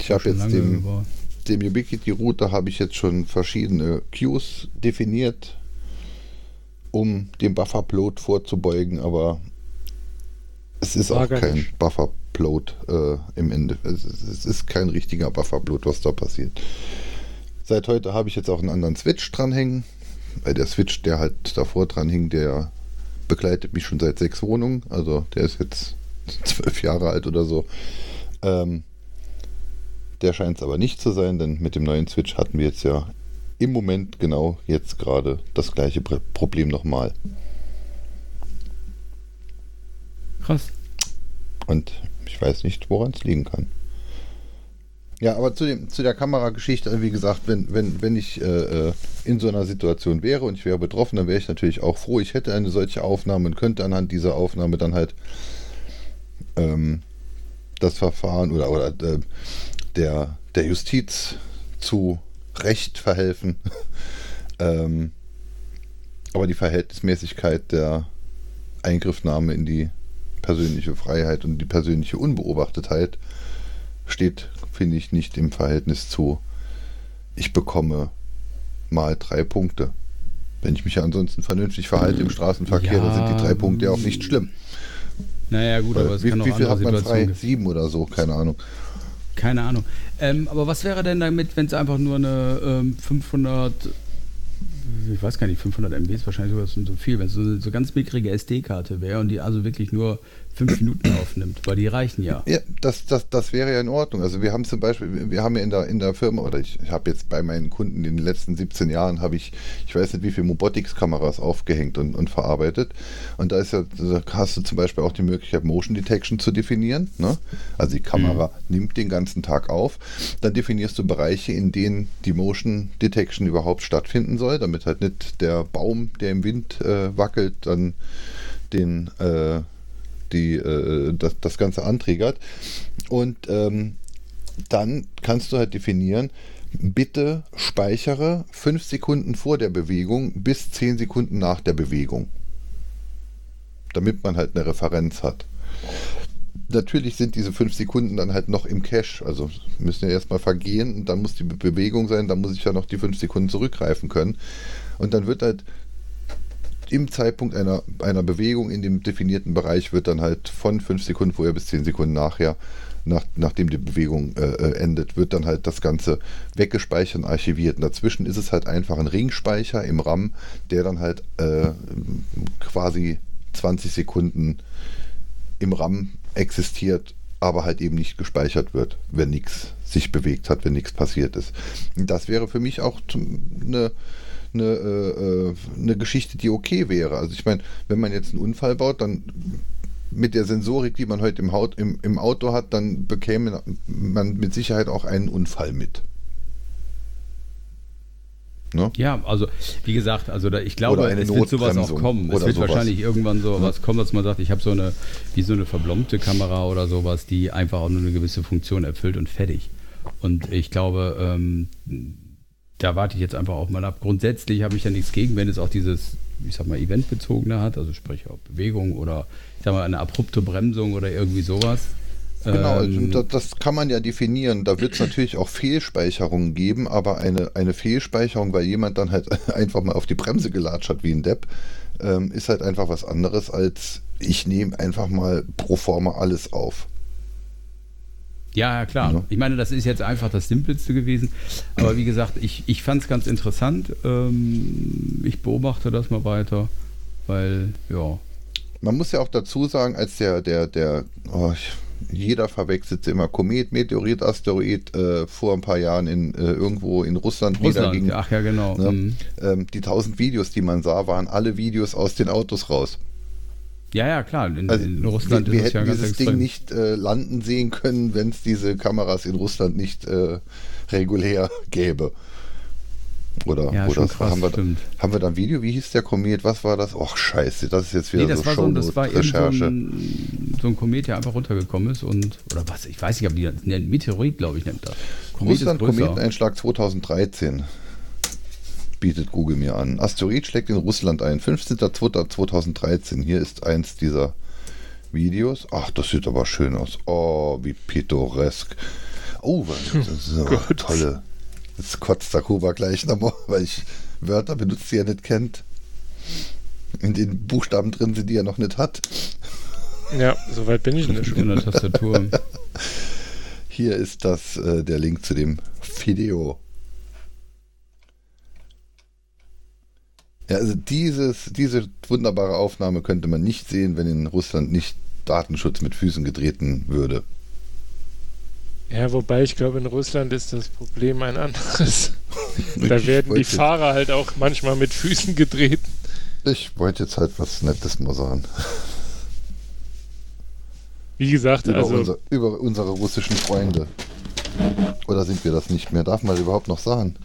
Ich habe jetzt dem, gebraucht. dem Ubiquiti-Router habe ich jetzt schon verschiedene Queues definiert, um dem Bufferplot vorzubeugen, aber es ist auch Ärgerlich. kein Bufferplot äh, im Ende. Es ist, es ist kein richtiger Bufferplot, was da passiert. Seit heute habe ich jetzt auch einen anderen Switch dranhängen, weil der Switch, der halt davor dran hing, der begleitet mich schon seit sechs Wohnungen. Also der ist jetzt zwölf Jahre alt oder so. Ähm, der scheint es aber nicht zu sein, denn mit dem neuen Switch hatten wir jetzt ja im Moment genau jetzt gerade das gleiche Problem nochmal. Krass. Und ich weiß nicht, woran es liegen kann. Ja, aber zu, dem, zu der Kamerageschichte, wie gesagt, wenn, wenn, wenn ich äh, äh, in so einer Situation wäre und ich wäre betroffen, dann wäre ich natürlich auch froh, ich hätte eine solche Aufnahme und könnte anhand dieser Aufnahme dann halt ähm, das Verfahren oder, oder äh, der, der Justiz zu Recht verhelfen. ähm, aber die Verhältnismäßigkeit der Eingriffnahme in die persönliche Freiheit und die persönliche Unbeobachtetheit steht, finde ich, nicht im Verhältnis zu, ich bekomme mal drei Punkte. Wenn ich mich ja ansonsten vernünftig verhalte im Straßenverkehr, dann sind die drei Ja, Punkte ja auch nicht schlimm. Naja, gut, aber es wie kann auch wie viel andere hat man frei? Situationen geben. Sieben oder so, keine Ahnung. Keine Ahnung. Ähm, aber was wäre denn damit, wenn es einfach nur eine ähm, 500 ich weiß gar nicht, 500 MB ist wahrscheinlich sogar so viel, wenn es so, so ganz mickrige SD-Karte wäre und die also wirklich nur fünf Minuten aufnimmt, weil die reichen ja. Ja, das, das, das wäre ja in Ordnung. Also wir haben zum Beispiel, wir haben ja in der, in der Firma, oder ich, ich habe jetzt bei meinen Kunden in den letzten 17 Jahren, habe ich, ich weiß nicht wie viele Mobotics-Kameras aufgehängt und, und verarbeitet. Und da ist ja, da hast du zum Beispiel auch die Möglichkeit, Motion Detection zu definieren. Ne? Also die Kamera mhm. nimmt den ganzen Tag auf. Dann definierst du Bereiche, in denen die Motion Detection überhaupt stattfinden soll, damit halt nicht der Baum, der im Wind äh, wackelt, dann den äh, die, äh, das, das Ganze anträgert. Und ähm, dann kannst du halt definieren, bitte speichere 5 Sekunden vor der Bewegung bis 10 Sekunden nach der Bewegung. Damit man halt eine Referenz hat. Natürlich sind diese 5 Sekunden dann halt noch im Cache, also müssen ja erstmal vergehen und dann muss die Bewegung sein, dann muss ich ja noch die 5 Sekunden zurückgreifen können. Und dann wird halt im Zeitpunkt einer, einer Bewegung in dem definierten Bereich wird dann halt von 5 Sekunden vorher bis 10 Sekunden nachher, nach, nachdem die Bewegung äh, äh, endet, wird dann halt das Ganze weggespeichert und archiviert. Und dazwischen ist es halt einfach ein Ringspeicher im RAM, der dann halt äh, quasi 20 Sekunden im RAM existiert, aber halt eben nicht gespeichert wird, wenn nichts sich bewegt hat, wenn nichts passiert ist. Das wäre für mich auch eine eine, äh, äh, eine Geschichte, die okay wäre. Also ich meine, wenn man jetzt einen Unfall baut, dann mit der Sensorik, die man heute im, Haut, im, im Auto hat, dann bekäme man mit Sicherheit auch einen Unfall mit. Ne? Ja, also wie gesagt, also da, ich glaube, es wird sowas auch kommen. Es wird sowas. wahrscheinlich irgendwann so ja. was kommen, dass man sagt, ich habe so eine, wie so eine verblombte Kamera oder sowas, die einfach auch nur eine gewisse Funktion erfüllt und fertig. Und ich glaube, ähm, da warte ich jetzt einfach auch mal ab. Grundsätzlich habe ich ja nichts gegen, wenn es auch dieses, ich sag mal, eventbezogene hat, also sprich auch Bewegung oder ich sag mal eine abrupte Bremsung oder irgendwie sowas. Genau, ähm, das, das, kann man ja definieren. Da wird es natürlich auch Fehlspeicherungen geben, aber eine, eine Fehlspeicherung, weil jemand dann halt einfach mal auf die Bremse gelatscht hat wie ein Depp, ähm, ist halt einfach was anderes als ich nehme einfach mal pro forma alles auf. Ja, klar. Ja. Ich meine, das ist jetzt einfach das Simpelste gewesen. Aber wie gesagt, ich, ich fand es ganz interessant. Ähm, ich beobachte das mal weiter, weil, ja. Man muss ja auch dazu sagen, als der, der, der, oh, ich, jeder verwechselt immer Komet, Meteorit, Asteroid äh, vor ein paar Jahren in, äh, irgendwo in Russland, Russland niederging. Ach ja, genau. Ne? Mhm. Ähm, die tausend Videos, die man sah, waren alle Videos aus den Autos raus. Ja, ja, klar. In, also in Russland wir, wir es ja dieses Ding nicht äh, landen sehen können, wenn es diese Kameras in Russland nicht äh, regulär gäbe. Oder, ja, oder krass, haben, wir, stimmt. haben wir da ein Video? Wie hieß der Komet? Was war das? Och, scheiße, das ist jetzt wieder nee, das so war so, das war Recherche. So ein, so ein Komet, der einfach runtergekommen ist und, oder was, ich weiß nicht, aber die, ein Meteorit, glaube ich, nennt das. Russland Kometeneinschlag 2013 bietet Google mir an. Asteroid schlägt in Russland ein. 15.02.2013. Hier ist eins dieser Videos. Ach, das sieht aber schön aus. Oh, wie pittoresk. Oh, das ist aber oh tolle. Jetzt kotzt der Kuba gleich nochmal, weil ich Wörter benutzt, die er nicht kennt. In den Buchstaben drin sind, die er noch nicht hat. Ja, soweit bin ich nicht in der Tastatur. Hier ist das äh, der Link zu dem Video. Ja, also dieses, diese wunderbare Aufnahme könnte man nicht sehen, wenn in Russland nicht Datenschutz mit Füßen getreten würde. Ja, wobei ich glaube, in Russland ist das Problem ein anderes. da werden die Fahrer halt auch manchmal mit Füßen getreten. Ich wollte jetzt halt was Nettes mal sagen. Wie gesagt, über also. Unser, über unsere russischen Freunde. Oder sind wir das nicht mehr? Darf man das überhaupt noch sagen?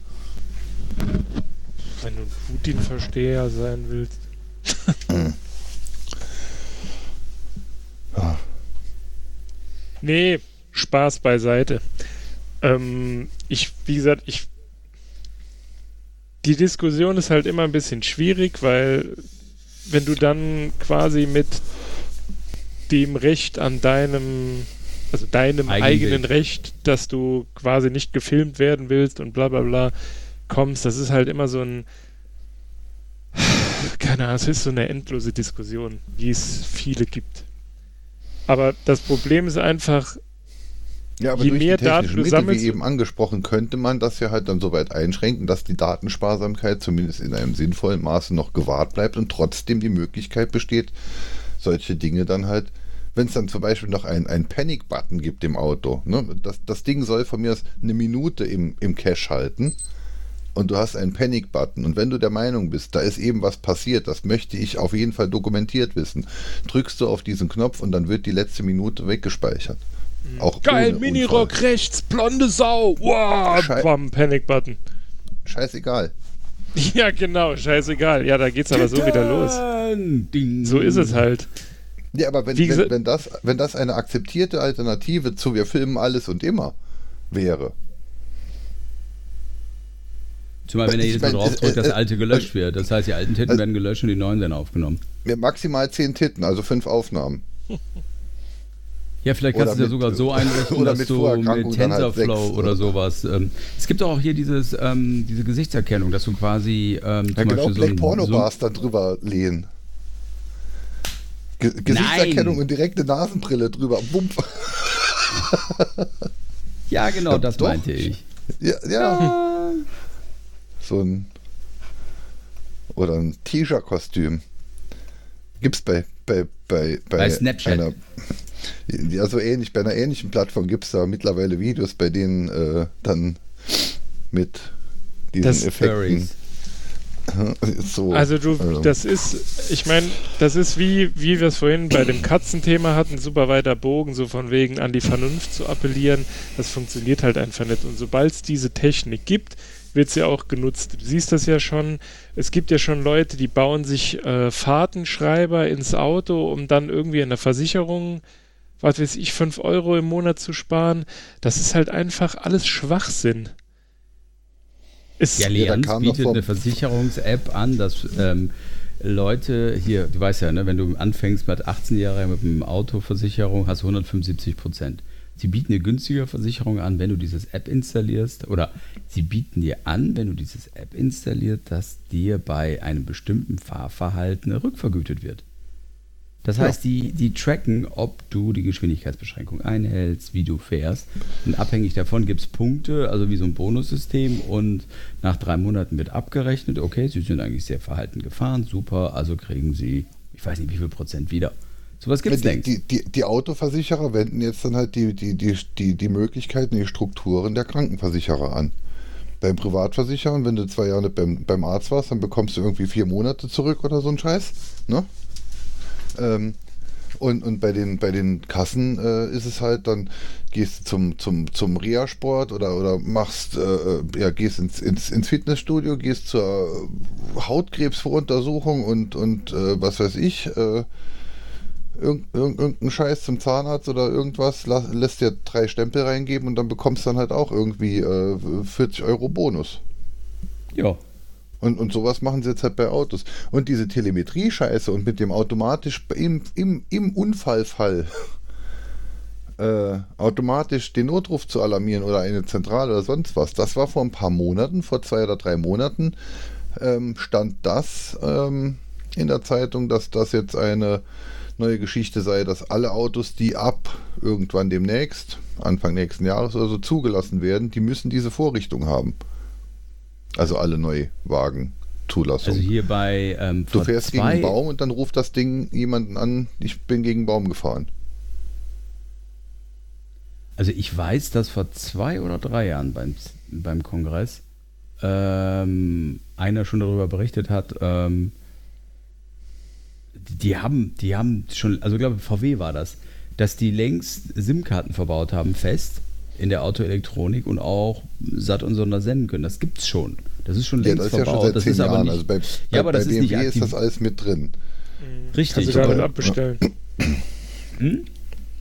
Wenn du ein Putin-Versteher sein willst. ja. Nee, Spaß beiseite. Ähm, ich, wie gesagt, ich. Die Diskussion ist halt immer ein bisschen schwierig, weil wenn du dann quasi mit dem Recht an deinem, also deinem Eigen eigenen Recht, dass du quasi nicht gefilmt werden willst und bla bla bla, kommst, das ist halt immer so ein, keine Ahnung, es ist so eine endlose Diskussion, wie es viele gibt. Aber das Problem ist einfach, Ja, aber je durch mehr die Daten du sammelst, wie eben angesprochen, könnte man das ja halt dann so weit einschränken, dass die Datensparsamkeit zumindest in einem sinnvollen Maße noch gewahrt bleibt und trotzdem die Möglichkeit besteht, solche Dinge dann halt, wenn es dann zum Beispiel noch einen Panic-Button gibt im Auto, ne, das, das Ding soll von mir aus eine Minute im, im Cache halten und du hast einen Panic-Button und wenn du der Meinung bist, da ist eben was passiert, das möchte ich auf jeden Fall dokumentiert wissen, drückst du auf diesen Knopf und dann wird die letzte Minute weggespeichert. Auch Geil, Minirock rechts, blonde Sau. Wow, Schei- bam, Panic-Button. Scheißegal. Ja, genau, scheißegal. Ja, da geht's aber so wieder los. So ist es halt. Ja, aber wenn, wenn, wenn, das, wenn das eine akzeptierte Alternative zu wir filmen alles und immer wäre, Zumal, wenn er jedes Mal draufdrückt, äh, das äh, alte gelöscht wird. Das heißt, die alten Titten äh, werden gelöscht und die neuen werden aufgenommen. maximal zehn Titten, also fünf Aufnahmen. Ja, vielleicht kannst du es ja sogar so einrichten, dass du mit halt TensorFlow sechs, oder oder? sowas. Ähm, es gibt auch hier dieses, ähm, diese Gesichtserkennung, dass du quasi ähm, zum Ja, genau, Beispiel so Black ein, Pornobars da drüber lehnen. Ge Gesichtserkennung Nein. und direkte Nasenbrille drüber. Bump. so, Ja, genau, das Doch. meinte ich. Ja, ja. So ein. Oder ein T-Shirt-Kostüm. Gibt's bei, bei, bei, bei, Bei Snapchat. Einer, ja, so ähnlich. Bei einer ähnlichen Plattform gibt es da mittlerweile Videos, bei denen äh, dann mit diesen Das- Effekten. So, Also du, also. das ist, ich meine, das ist wie, wie wir es vorhin bei dem Katzenthema hatten, super weiter Bogen, so von wegen an die Vernunft zu appellieren. Das funktioniert halt einfach nicht. Und sobald es diese Technik gibt, wird sie auch genutzt. Du siehst das ja schon, es gibt ja schon Leute, die bauen sich äh, Fahrtenschreiber ins Auto, um dann irgendwie in der Versicherung, was weiß ich, 5 Euro im Monat zu sparen. Das ist halt einfach alles Schwachsinn. Es, Ja, Ja, kam doch bietet eine Versicherungs-App an, dass ähm, Leute hier, du weißt ja, ne, wenn du anfängst mit 18 Jahren mit einem Autoversicherung, hast du 175 Prozent. Sie bieten eine günstige Versicherung an, wenn du dieses App installierst, oder sie bieten dir an, wenn du dieses App installierst, dass dir bei einem bestimmten Fahrverhalten rückvergütet wird. Das Ja. heißt, die, die tracken, ob du die Geschwindigkeitsbeschränkung einhältst, wie du fährst. Und abhängig davon gibt es Punkte, also wie so ein Bonussystem. Und nach drei Monaten wird abgerechnet, okay, sie sind eigentlich sehr verhalten gefahren, super, also kriegen sie, ich weiß nicht wie viel Prozent wieder. Sowas gibt es die, längst. die, die, die Autoversicherer wenden jetzt dann halt die, die, die, die, die Möglichkeiten, die Strukturen der Krankenversicherer an. Beim Privatversichern, wenn du zwei Jahre nicht beim, beim Arzt warst, dann bekommst du irgendwie vier Monate zurück oder so ein Scheiß. Ne? Ähm, und, und bei den, bei den Kassen äh, ist es halt, dann gehst du zum, zum, zum Reha-Sport oder, oder machst, äh, äh, ja, gehst ins, ins, ins Fitnessstudio, gehst zur Hautkrebsvoruntersuchung und, und äh, was weiß ich, irgend, irgend, irgendeinen Scheiß zum Zahnarzt oder irgendwas, lässt dir drei Stempel reingeben und dann bekommst dann halt auch irgendwie äh, 40 Euro Bonus. ja. Und, und sowas machen sie jetzt halt bei Autos. Und diese Telemetrie-Scheiße und mit dem automatisch im, im, im Unfallfall äh, automatisch den Notruf zu alarmieren oder eine Zentrale oder sonst was, das war vor ein paar Monaten, vor zwei oder drei Monaten, ähm, stand das ähm, in der Zeitung, dass das jetzt eine neue Geschichte sei, dass alle Autos, die ab irgendwann demnächst, Anfang nächsten Jahres oder so zugelassen werden, die müssen diese Vorrichtung haben. Also alle Neuwagen Zulassung. Also hier bei ähm, du fährst gegen einen Baum und dann ruft das Ding jemanden an, ich bin gegen einen Baum gefahren. Also ich weiß, dass vor zwei oder drei Jahren beim, beim Kongress ähm, einer schon darüber berichtet hat, ähm, die, haben, die haben schon, also ich glaube VW war das, dass die längst SIM-Karten verbaut haben, fest in der Autoelektronik und auch Sat und Sonder senden können. Das gibt's schon. Das ist schon Ja, längst das ist ja verbaut. schon seit das ist aber Jahren. nicht, also bei, ja, bei, aber bei das ist nicht BMW ist das alles mit drin. Richtig, Kannst du gar nicht abbestellen. Hm?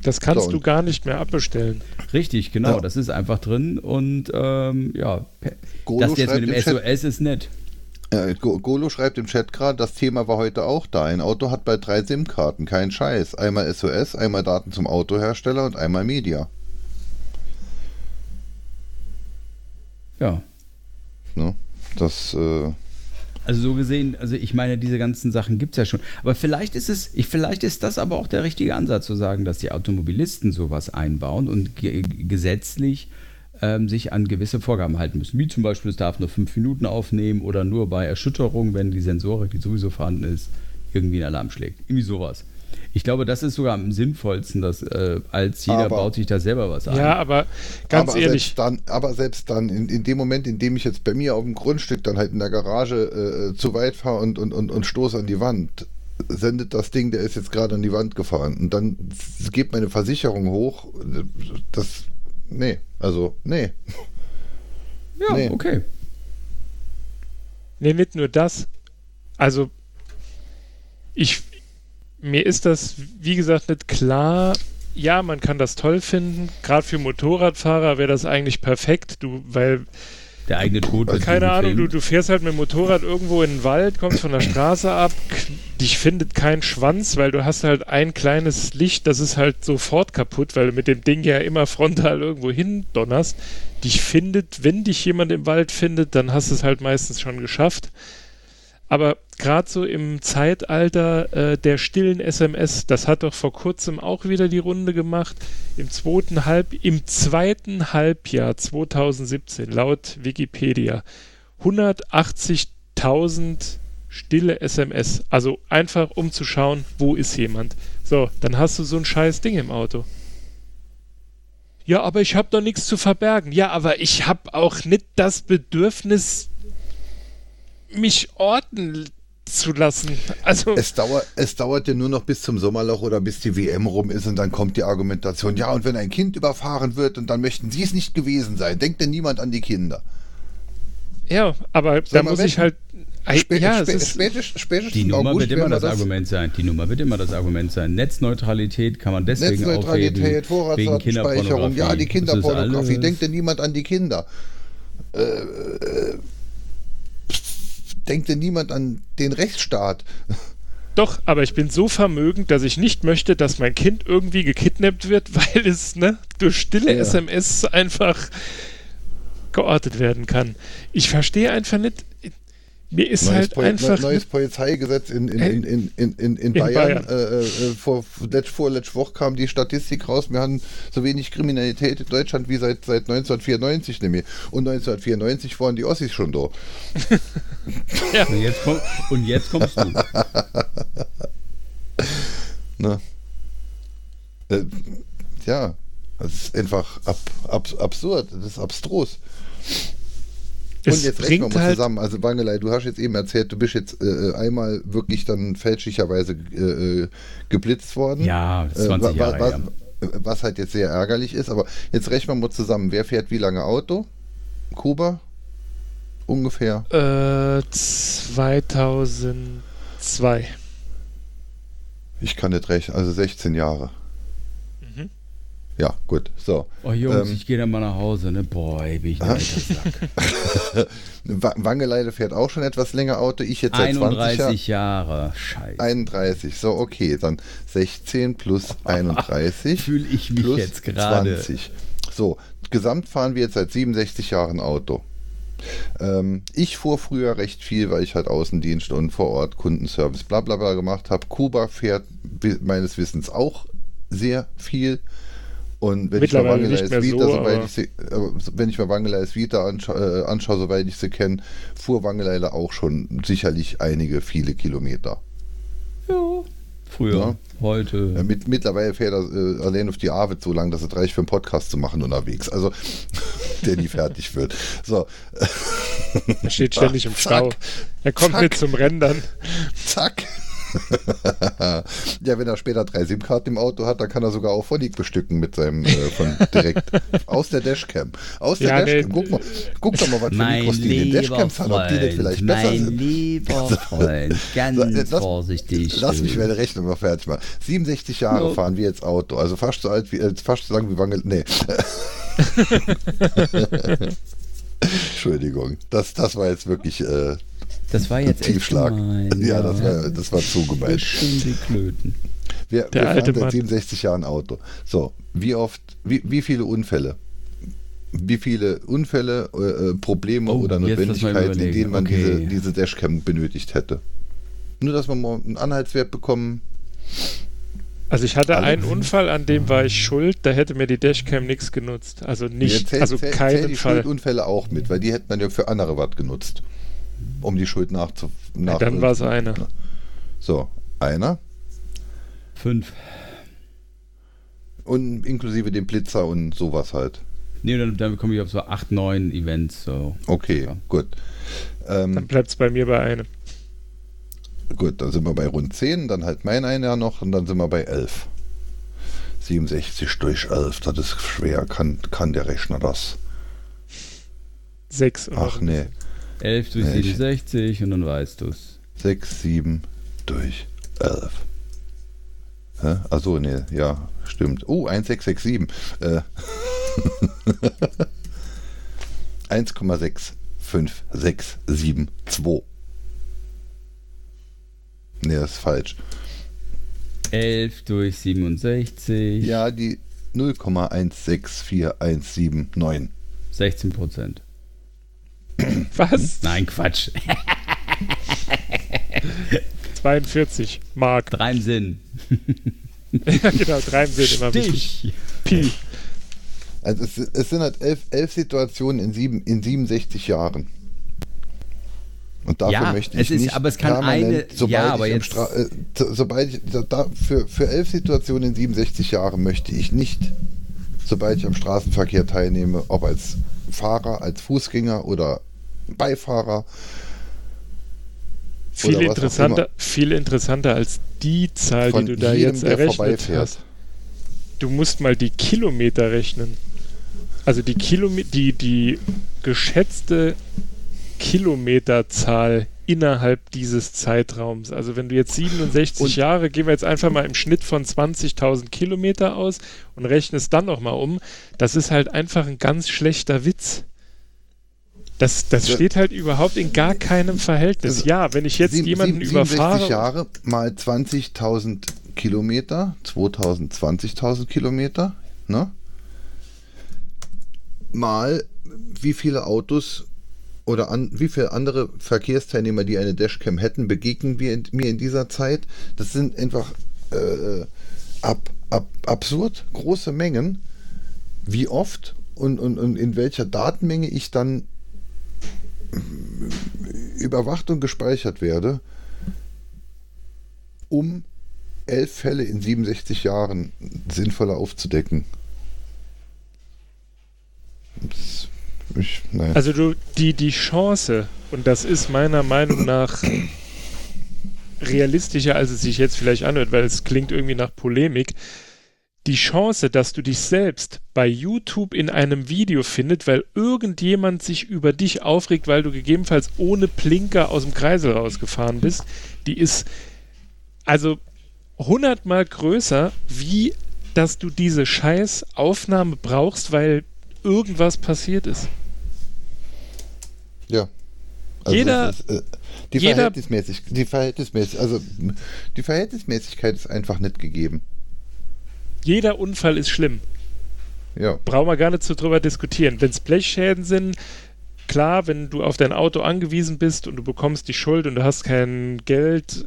Das kannst So, du gar nicht mehr abbestellen. Richtig, genau. Ja. Das ist einfach drin und ähm, ja, Golo das jetzt mit dem Chat- SOS ist nett. Äh, Go- Golo schreibt im Chat gerade, das Thema war heute auch da. Ein Auto hat bald drei SIM-Karten, kein Scheiß. Einmal SOS, einmal Daten zum Autohersteller und einmal Media. Ja. Ne? Das, äh, Also so gesehen, also ich meine, diese ganzen Sachen gibt es ja schon. Aber vielleicht ist es, ich, vielleicht ist das aber auch der richtige Ansatz zu sagen, dass die Automobilisten sowas einbauen und ge gesetzlich ähm, sich an gewisse Vorgaben halten müssen. Wie zum Beispiel, es darf nur fünf Minuten aufnehmen oder nur bei Erschütterung, wenn die Sensorik, die sowieso vorhanden ist, irgendwie einen Alarm schlägt. Irgendwie sowas. Ich glaube, das ist sogar am sinnvollsten, dass äh, als jeder Aber- baut sich da selber was ein. Ja, aber ganz aber ehrlich, Selbst dann, aber selbst dann, in, in dem Moment, in dem ich jetzt bei mir auf dem Grundstück dann halt in der Garage äh, zu weit fahre und, und, und, und stoße an die Wand, sendet das Ding, der ist jetzt gerade an die Wand gefahren. Und dann geht meine Versicherung hoch. Das. Nee, also, nee. ja nee. okay. Nee, nicht nur das. Also, ich, mir ist das, wie gesagt, nicht klar. Ja, man kann das toll finden. Gerade für Motorradfahrer wäre das eigentlich perfekt. Du, weil, Der eigene Tod keine Ahnung, du, du fährst halt mit dem Motorrad irgendwo in den Wald, kommst von der Straße ab, dich findet kein Schwanz, weil du hast halt ein kleines Licht, das ist halt sofort kaputt, weil du mit dem Ding ja immer frontal irgendwo hin donnerst. Dich findet, wenn dich jemand im Wald findet, dann hast du es halt meistens schon geschafft. Aber gerade so im Zeitalter äh, der stillen SMS, das hat doch vor kurzem auch wieder die Runde gemacht. Im zweiten, Halb, im zweiten Halbjahr 2017, laut Wikipedia, 180.000 stille SMS. Also einfach um zu schauen, wo ist jemand. So, dann hast du so ein scheiß Ding im Auto. Ja, aber ich habe doch nichts zu verbergen. Ja, aber ich habe auch nicht das Bedürfnis, mich orten zu lassen. Also, Es dauert, es dauert ja nur noch bis zum Sommerloch oder bis die WM rum ist und dann kommt die Argumentation, ja, und wenn ein Kind überfahren wird und dann möchten sie es nicht gewesen sein, denkt denn niemand an die Kinder? ja, aber da muss ich halt. Spä ja, spä spätestens, spätestens Die Nummer August wird immer das, Argument sein. Die Nummer wird immer das Argument sein. Netzneutralität kann man deswegen Netzneutralität, aufheben, wegen Vorratsdatenspeicherung, ja, die Kinderpornografie, denkt denn niemand an die Kinder? Äh, äh, denkt denn niemand an den Rechtsstaat? Doch, aber ich bin so vermögend, dass ich nicht möchte, dass mein Kind irgendwie gekidnappt wird, weil es ne, durch stille Ja. SMS einfach geortet werden kann. Ich verstehe einfach nicht. Mir ist Neues, halt Pol einfach. neues Polizeigesetz in, in, in, in, in, in, in in Bayern. Bayern. Äh, äh, vor, letzt, vorletzte Woche kam die Statistik raus, wir haben so wenig Kriminalität in Deutschland wie seit, seit 1994 nämlich. Und 1994 waren die Ossis schon da. Und jetzt, komm, und jetzt kommst du. Ne? Äh, ja, das ist einfach ab, ab, absurd, das ist abstrus. Es Und jetzt rechnen wir mal halt. zusammen. Also Wangelei, du hast jetzt eben erzählt, du bist jetzt äh, einmal wirklich dann fälschlicherweise äh, äh, geblitzt worden. Ja, das ist Äh, 20 wa- Jahre wa- her. Was halt jetzt sehr ärgerlich ist, aber jetzt rechnen wir mal zusammen. Wer fährt wie lange Auto? Kuba? Ungefähr. Äh, 2002. Ich kann nicht rechnen, also 16 Jahre. Ja, gut. So. Oh Jungs, Ähm, ich gehe dann mal nach Hause, ne? Boah, ey, bin ich ein Sack. Wa- Wangeleide fährt auch schon etwas länger Auto. Ich jetzt seit 20 Jahren. 31 Jahre. Scheiße. 31. So, okay. Dann 16 plus 31. Fühle ich mich plus jetzt gerade. 20. So, gesamt fahren wir jetzt seit 67 Jahren Auto. Ähm, ich fuhr früher recht viel, weil ich halt Außendienst und vor Ort Kundenservice bla bla bla gemacht habe. Kuba fährt meines Wissens auch sehr viel. Und wenn ich mir Mittlerweile nicht Wangeleis mehr Vita, so, soweit ich sie, äh, wenn ich mir Wangeleis Vita anscha äh, anschaue, soweit ich sie kenne, fuhr Wangeleile auch schon sicherlich einige, viele Kilometer. Ja. Früher, Ja. heute. Ja, mit, mittlerweile fährt er äh, allein auf die Arbeit so lang, dass es reicht für einen Podcast zu machen unterwegs. Also, der nie fertig wird. So, Er steht ständig im Stau. Zack. Er kommt Zack. mit zum Rendern. zack. ja, wenn er später drei SIM-Karten im Auto hat, dann kann er sogar auch Phonik bestücken mit seinem äh, von direkt aus der Dashcam. Aus der Ja. Dashcam. Guck, mal, guck doch mal, was für Mein Mikros die in den Dashcams haben, ob die nicht vielleicht besser mein sind. lieber Freund, ganz jetzt lass- vorsichtig. Lass mich meine Rechnung mal fertig machen. 67 Jahre Ja. fahren wir jetzt Auto. Also fast so alt wie, äh, fast so lang wie Wangel. Nee. Entschuldigung. Das, das war jetzt wirklich äh, Das war jetzt Tiefschlag. gemein. ja, das war, das war zu gemein. Die Klöten. Wir, Der wir alte fahren seit Mann. 67 Jahren Auto. So, wie oft, wie, wie viele Unfälle? wie viele Unfälle, äh, äh Probleme Oh, oder Notwendigkeiten, in denen man Okay. diese, diese Dashcam benötigt hätte. Nur, dass wir mal einen Anhaltswert bekommen. Also ich hatte Alle. einen Unfall, an dem war ich schuld, da hätte mir die Dashcam nichts genutzt. Also nicht, Ja, zähl- also zähl- zähl keinen die Fall. Schuldunfälle auch mit, weil die hätte man ja für andere was genutzt. Um die Schuld nachzu... Ja, Nach, dann war es einer. So, einer. Fünf. Und inklusive dem Blitzer und sowas halt. Nee, dann, dann komme ich auf so acht, neun Events. So. Okay, Ja. gut. Dann Ähm, bleibt es bei mir bei einem. gut, dann sind wir bei rund 10, dann halt mein einer noch und dann sind wir bei 11. 67 durch 11, das ist schwer. Kann, kann der Rechner das? Sechs. und noch Ach ein nee. 11 durch Nee, ich- 67 und dann weißt du es. 6, 7 durch 11. Hä? Achso, nee, ja, stimmt. Oh, 1667. Äh. 1,6567. Nee, das ist falsch. 11 durch 67. Ja, die 0,164179. 16 Prozent. Was? Nein, Quatsch. 42 Mark. Drei im Sinn. ja, genau, drei im Sinn immer. Stich. Pi. Also es, es sind halt elf, elf Situationen in, sieben, in 67 Jahren. Und dafür Ja, möchte es ich ist- nicht aber es kann permanent, eine- sobald ja, aber jetzt- Stra äh, so- sobald ich da, da, für, für elf Situationen in 67 Jahren möchte ich nicht, sobald ich am Straßenverkehr teilnehme, ob als Fahrer, als Fußgänger oder Beifahrer. Viel interessanter, viel interessanter als die Zahl, Von die du da jedem, jetzt errechnet hast. Du musst mal die Kilometer rechnen. Also die Kilometer, die, die geschätzte Kilometerzahl innerhalb dieses Zeitraums. Also wenn du jetzt 67 Und- Jahre, gehen wir jetzt einfach mal im Schnitt von 20.000 Kilometer aus und rechnest dann nochmal um, das ist halt einfach ein ganz schlechter Witz. Das, das steht halt überhaupt in gar keinem Verhältnis. Also, ja, wenn ich jetzt Sieb- jemanden sieb- überfahre, 67 Jahre mal 20.000 Kilometer, 2000, 20.000 Kilometer, ne? Mal wie viele Autos oder an, wie viele andere Verkehrsteilnehmer, die eine Dashcam hätten, begegnen wir in, mir in dieser Zeit. Das sind einfach äh, ab, ab, absurd große Mengen. Wie oft und, und, und in welcher Datenmenge ich dann überwacht und gespeichert werde, um elf Fälle in 67 Jahren sinnvoller aufzudecken. Ich, nein. Also du, die, die Chance, und das ist meiner Meinung nach realistischer, als es sich jetzt vielleicht anhört, weil es klingt irgendwie nach Polemik, die Chance, dass du dich selbst bei YouTube in einem Video findet, weil irgendjemand sich über dich aufregt, weil du gegebenenfalls ohne Blinker aus dem Kreisel rausgefahren bist, die ist also hundertmal größer, wie dass du diese scheiß Aufnahme brauchst, weil irgendwas passiert ist. ja. Also jeder- ist, äh, die jeder- Verhältnismäßig, die Verhältnismäßig, also die Verhältnismäßigkeit ist einfach nicht gegeben. Jeder Unfall ist schlimm. Ja. Brauchen wir gar nicht so drüber diskutieren. Wenn es Blechschäden sind, klar, wenn du auf dein Auto angewiesen bist und du bekommst die Schuld und du hast kein Geld,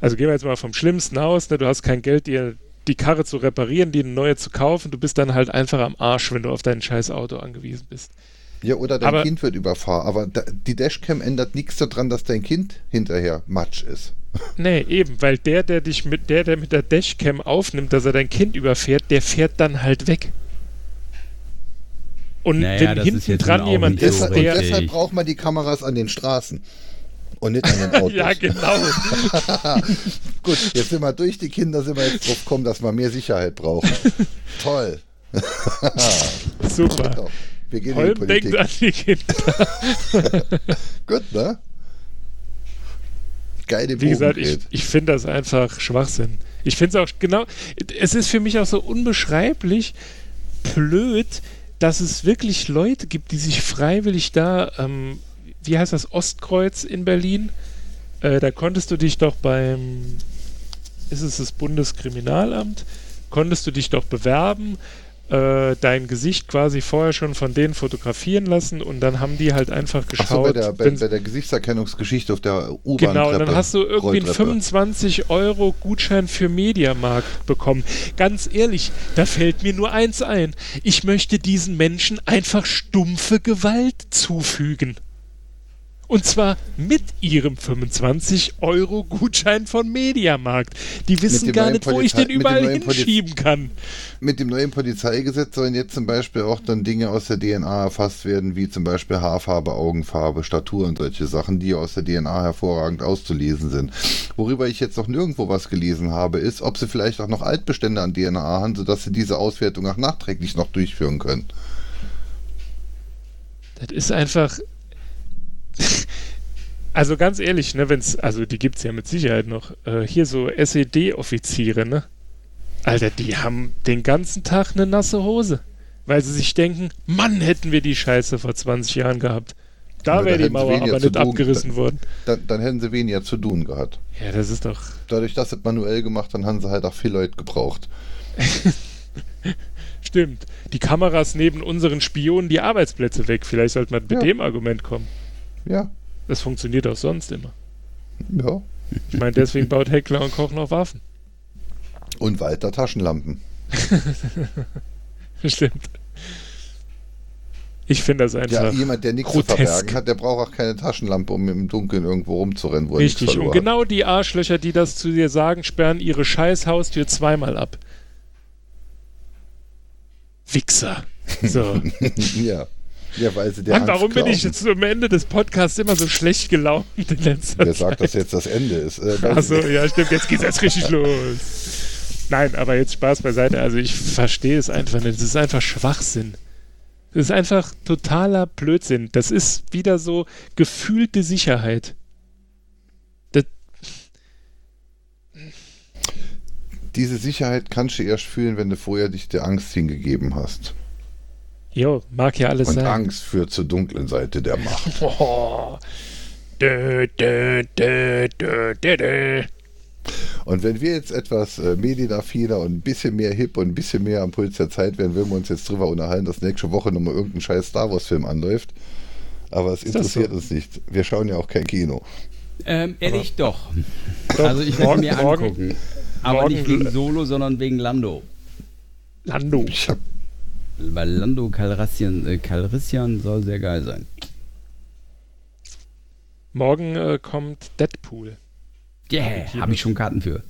also gehen wir jetzt mal vom Schlimmsten aus, ne, du hast kein Geld, dir die Karre zu reparieren, die eine neue zu kaufen, du bist dann halt einfach am Arsch, wenn du auf dein scheiß Auto angewiesen bist. Ja, oder dein Aber- Kind wird überfahren, aber da, die Dashcam ändert nichts daran, dass dein Kind hinterher Matsch ist. Nee, eben, weil der, der dich mit der, der mit der Dashcam aufnimmt, dass er dein Kind überfährt, der fährt dann halt weg. Und Naja, wenn hinten dran jemand ist, so Deshalb, und der. richtig. deshalb braucht man die Kameras an den Straßen und nicht an den Autos. ja, genau. Gut, jetzt sind wir durch die Kinder, sind wir jetzt drauf gekommen, dass wir mehr Sicherheit brauchen. Toll. Super. Wir gehen in die Holm Politik. denkt an die Kinder. Gut, ne? Geile Wie gesagt, ich, ich finde das einfach Schwachsinn. Ich finde es auch genau, es ist für mich auch so unbeschreiblich blöd, dass es wirklich Leute gibt, die sich freiwillig da, ähm, wie heißt das, Ostkreuz in Berlin, äh, da konntest du dich doch beim, ist es das Bundeskriminalamt, konntest du dich doch bewerben äh, dein Gesicht quasi vorher schon von denen fotografieren lassen und dann haben die halt einfach geschaut. So, bei der, bei, bei der Gesichtserkennungsgeschichte auf der U-Bahn. Genau, und dann hast du irgendwie einen 25 Euro Gutschein für Mediamarkt bekommen. Ganz ehrlich, da fällt mir nur eins ein. Ich möchte diesen Menschen einfach stumpfe Gewalt zufügen. Und zwar mit ihrem 25 Euro Gutschein von Mediamarkt. Die wissen gar nicht, wo ich Polizei- den überall hinschieben kann. Mit dem neuen Polizeigesetz sollen jetzt zum Beispiel auch dann Dinge aus der DNA erfasst werden, wie zum Beispiel Haarfarbe, Augenfarbe, Statur und solche Sachen, die aus der DNA hervorragend auszulesen sind. Worüber ich jetzt noch nirgendwo was gelesen habe, ist, ob sie vielleicht auch noch Altbestände an DNA haben, sodass sie diese Auswertung auch nachträglich noch durchführen können. Das ist einfach. Also ganz ehrlich, ne, wenn's, also die gibt's ja mit Sicherheit noch. Äh, hier so SED-Offiziere, ne? Alter, die haben den ganzen Tag eine nasse Hose. Weil sie sich denken, Mann, hätten wir die Scheiße vor 20 Jahren gehabt. Da wäre die Mauer aber nicht abgerissen worden. Dann, dann hätten sie weniger zu tun gehabt. Ja, das ist doch. Dadurch, dass sie es manuell gemacht haben, haben sie halt auch viel Leute gebraucht. Stimmt. Die Kameras neben unseren Spionen die Arbeitsplätze weg. Vielleicht sollte man mit Ja. dem Argument kommen. Ja, Das funktioniert auch sonst immer. ja. Ich meine, deswegen baut Heckler und Koch noch Waffen. Und weiter Taschenlampen. Stimmt. Ich finde das einfach. Ja, jemand, der nichts zu grotesk. verbergen hat, der braucht auch keine Taschenlampe, um im Dunkeln irgendwo rumzurennen, wo er nichts Richtig. Und verloren genau die Arschlöcher, die das zu dir sagen, sperren ihre scheiß Haustür zweimal ab. Wichser. So. ja. Ja, weil sie der Mann, warum bin ich jetzt am Ende des Podcasts immer so schlecht gelaunt in letzter Wer sagt, dass jetzt das Ende ist? Äh, Achso, ja, stimmt, jetzt geht's erst richtig los. Nein, aber jetzt Spaß beiseite. Also ich verstehe es einfach nicht. Es ist einfach Schwachsinn. Es ist einfach totaler Blödsinn. Das ist wieder so gefühlte Sicherheit. Das, Diese Sicherheit kannst du erst fühlen, wenn du vorher dich der Angst hingegeben hast. Jo, mag ja alles Und sein. Angst führt zur dunklen Seite der Macht. Oh. Dö, dö, dö, dö, dö, dö. Und wenn wir jetzt etwas äh, medienaffiner und ein bisschen mehr hip und ein bisschen mehr am Puls der Zeit wären, würden wir uns jetzt drüber unterhalten, dass nächste Woche nochmal irgendein scheiß Star Wars-Film anläuft. Aber es Ist interessiert so? uns nicht. Wir schauen ja auch kein Kino. Ähm, ehrlich doch. Doch, Also ich werde morgen- mir morgen- angucken. Aber morgen- nicht wegen Solo, sondern wegen Lando. Lando. Ich hab, Weil Lando Calrissian, äh, Calrissian soll sehr geil sein. Morgen äh, kommt Deadpool. Yeah, habe ich schon Karten für.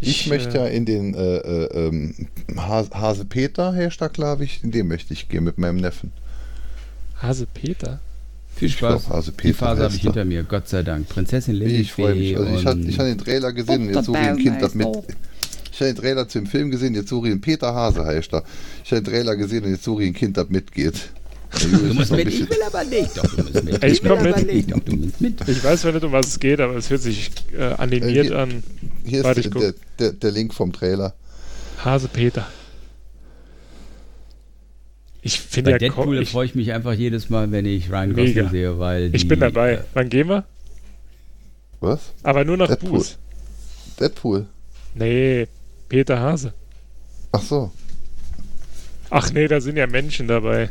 ich, möchte ja in den äh, äh, ähm, Hase, Hase Peter, Herr glaube ich, in den möchte ich gehen mit meinem Neffen. Hase Peter. Viel Spaß. glaub, Hase Die Peter Phase habe ich er. hinter mir, Gott sei Dank. Prinzessin Ich freue mich. Lilifee Also ich hatte ich den Trailer gesehen und jetzt suche ich ein Kind das mit. Ich habe den Trailer zum Film gesehen, jetzt suche ich einen Peter Hase heißt er. Ich habe den Trailer gesehen und jetzt suche ich ein Kind, das mitgeht. Du musst mit, ich will aber nicht. Doch, du musst mit. Ich Ich will komm aber mit. nicht. Doch, du musst mit. Ich weiß zwar nicht, um was es geht, aber es hört sich äh, animiert Äh, hier- an. Hier Warte, ist ich der, der, der, der Link vom Trailer. Hase Peter. Ich finde ja Deadpool ich, freue ich mich einfach jedes Mal, wenn ich Ryan Mega. Gosling sehe, weil ich die, bin dabei. äh, Wann gehen wir? Was? Aber nur nach Deadpool. Buß. Deadpool. Nee, Peter Hase. Ach so. Ach nee, da sind ja Menschen dabei.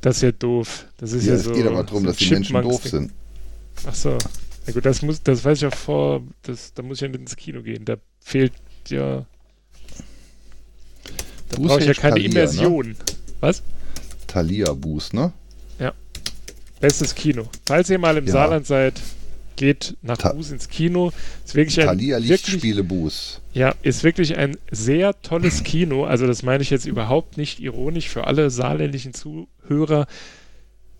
Das ist ja doof. Das ist Ja, ja, es so. geht aber darum, so dass die Menschen doof sind. Ach so. Na gut, das muss, das weiß ich ja vor, das, da muss ich ja nicht ins Kino gehen. Da fehlt ja. Da Buß brauche ich ja keine Thalia, ne? Immersion. Was? Thalia Boost, ne? Bestes Kino. Falls ihr mal im Ja. Saarland seid, geht nach Ta- Buß ins Kino. Ist wirklich ein wirklich, Lichtspiele Buß. ja, ist wirklich ein sehr tolles Kino. Also das meine ich jetzt überhaupt nicht ironisch für alle saarländischen Zuhörer.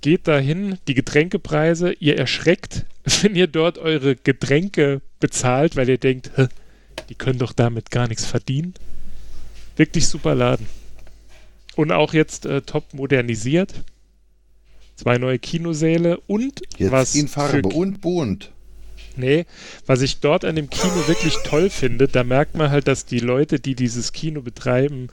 Geht dahin, die Getränkepreise, ihr erschreckt, wenn ihr dort eure Getränke bezahlt, weil ihr denkt, "Hä, die können doch damit gar nichts verdienen. Wirklich super Laden. Und auch jetzt äh, top modernisiert. Zwei neue Kinosäle und Jetzt was in Farbe und bunt. Nee, was ich dort an dem Kino wirklich toll finde, da merkt man halt, dass die Leute, die dieses Kino betreiben,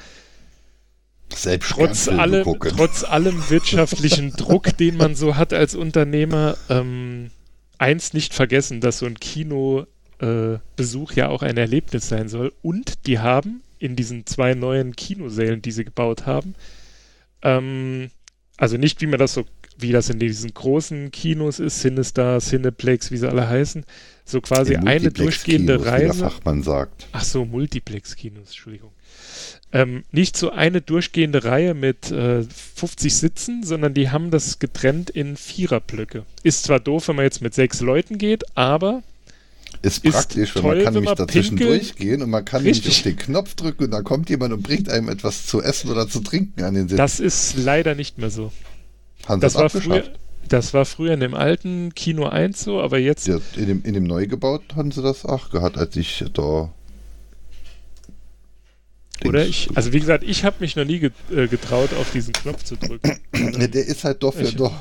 Selbst trotz allem, gucken. trotz allem wirtschaftlichen Druck, den man so hat als Unternehmer, ähm, eins nicht vergessen, dass so ein Kinobesuch äh, ja auch ein Erlebnis sein soll. Und die haben in diesen zwei neuen Kinosälen, die sie gebaut haben. Ähm, also nicht, wie man das so, wie das in diesen großen Kinos ist, Cinestar, Cineplex, wie sie alle heißen, so quasi In eine durchgehende Multiplex-Kinos, wie der Reise. Fachmann sagt. Ach so, Multiplex-Kinos, Entschuldigung. Ähm, nicht so eine durchgehende Reihe mit äh, 50 Sitzen, sondern die haben das getrennt in Viererblöcke. Ist zwar doof, wenn man jetzt mit sechs Leuten geht, aber Ist Ist praktisch, weil toll, man kann wenn nämlich man dazwischen durchgehen und man kann nämlich Richtig. auf den Knopf drücken und dann kommt jemand und bringt einem etwas zu essen oder zu trinken an den Sitz. das ist leider nicht mehr so. Haben Das war, früher, das war früher in dem alten Kino 1 so, aber jetzt Ja, in, dem, in dem neu gebaut haben sie das auch gehabt, als ich da. Oder ich, also wie gesagt, ich habe mich noch nie äh, getraut, auf diesen Knopf zu drücken. Ja, der ist halt doch für Ich- doch.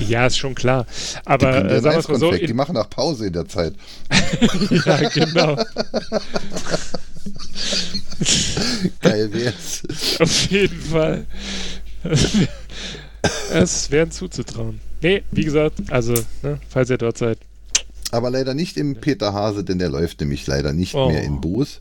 ja, ist schon klar. Die, Aber kriegen äh, sagen mal so, die machen auch Pause in der Zeit. ja, genau. Geil wär's. Auf jeden Fall. Es wären zuzutrauen. Nee, wie gesagt, also, ne, falls ihr dort seid. Aber leider nicht im Peter Hase, denn der läuft nämlich leider nicht Oh. mehr in Boos.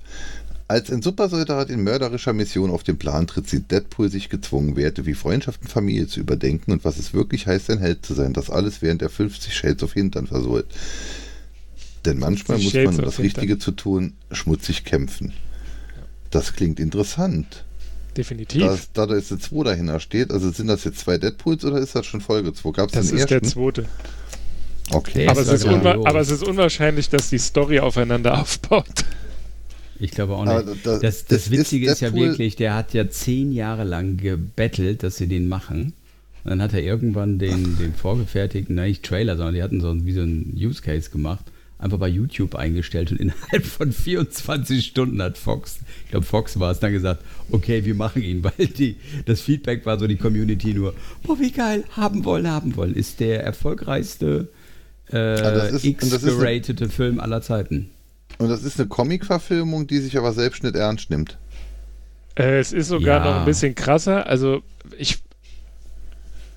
Als ein Supersoldat in mörderischer Mission auf den Plan tritt, sieht Deadpool sich gezwungen, Werte wie Freundschaft und Familie zu überdenken und was es wirklich heißt, ein Held zu sein. Das alles während er 50 Shades auf Hintern versohlt. Denn manchmal 50 muss man, um of das Richtige zu tun, schmutzig kämpfen. Das klingt interessant. Definitiv. Da, da da jetzt eine 2 dahinter steht, also sind das jetzt zwei Deadpools oder ist das schon Folge 2? Gab es das den ist der ersten? zweite. Okay. Der Aber ist es, ist ja unwa grandios. aber es ist unwahrscheinlich, dass die Story aufeinander aufbaut. Ich glaube auch nicht. da- das, das das ist Witzige ist, ja Deadpool- wirklich, der hat ja zehn Jahre lang gebettelt, dass sie den machen. Und dann hat er irgendwann den, den vorgefertigten, nein, nicht Trailer, sondern die hatten so ein- wie so einen Use Case gemacht, einfach bei YouTube eingestellt und innerhalb von 24 Stunden hat Fox, ich glaube Fox war es, dann gesagt, okay, wir machen ihn, weil die, das Feedback war so die Community nur, boah, wie geil, haben wollen, haben wollen, ist der erfolgreichste äh, ist- eine- X-geratete Film aller Zeiten. Und das ist eine Comic-Verfilmung, die sich aber selbst nicht ernst nimmt. Äh, es ist sogar Ja. noch ein bisschen krasser. Also ich,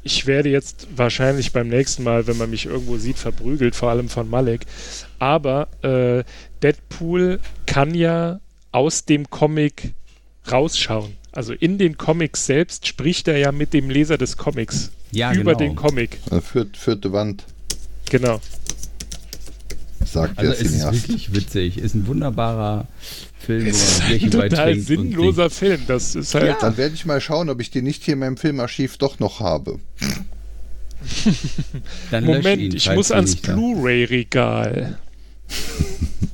ich werde jetzt wahrscheinlich beim nächsten Mal, wenn man mich irgendwo sieht, verprügelt, vor allem von Malik. Aber äh, Deadpool kann ja aus dem Comic rausschauen. Also in den Comics selbst spricht er ja mit dem Leser des Comics Ja, über genau. den Comic. Äh, Viert, vierte Wand, Genau. sagt Also der es ist Cineast. wirklich witzig. Ist ein wunderbarer Film, Es ist ein total sinnloser Film. Das ist halt. Ja. Dann werde ich mal schauen, ob ich den nicht hier in meinem Filmarchiv doch noch habe. Moment, ihn, ich muss ans Blu-ray-Regal.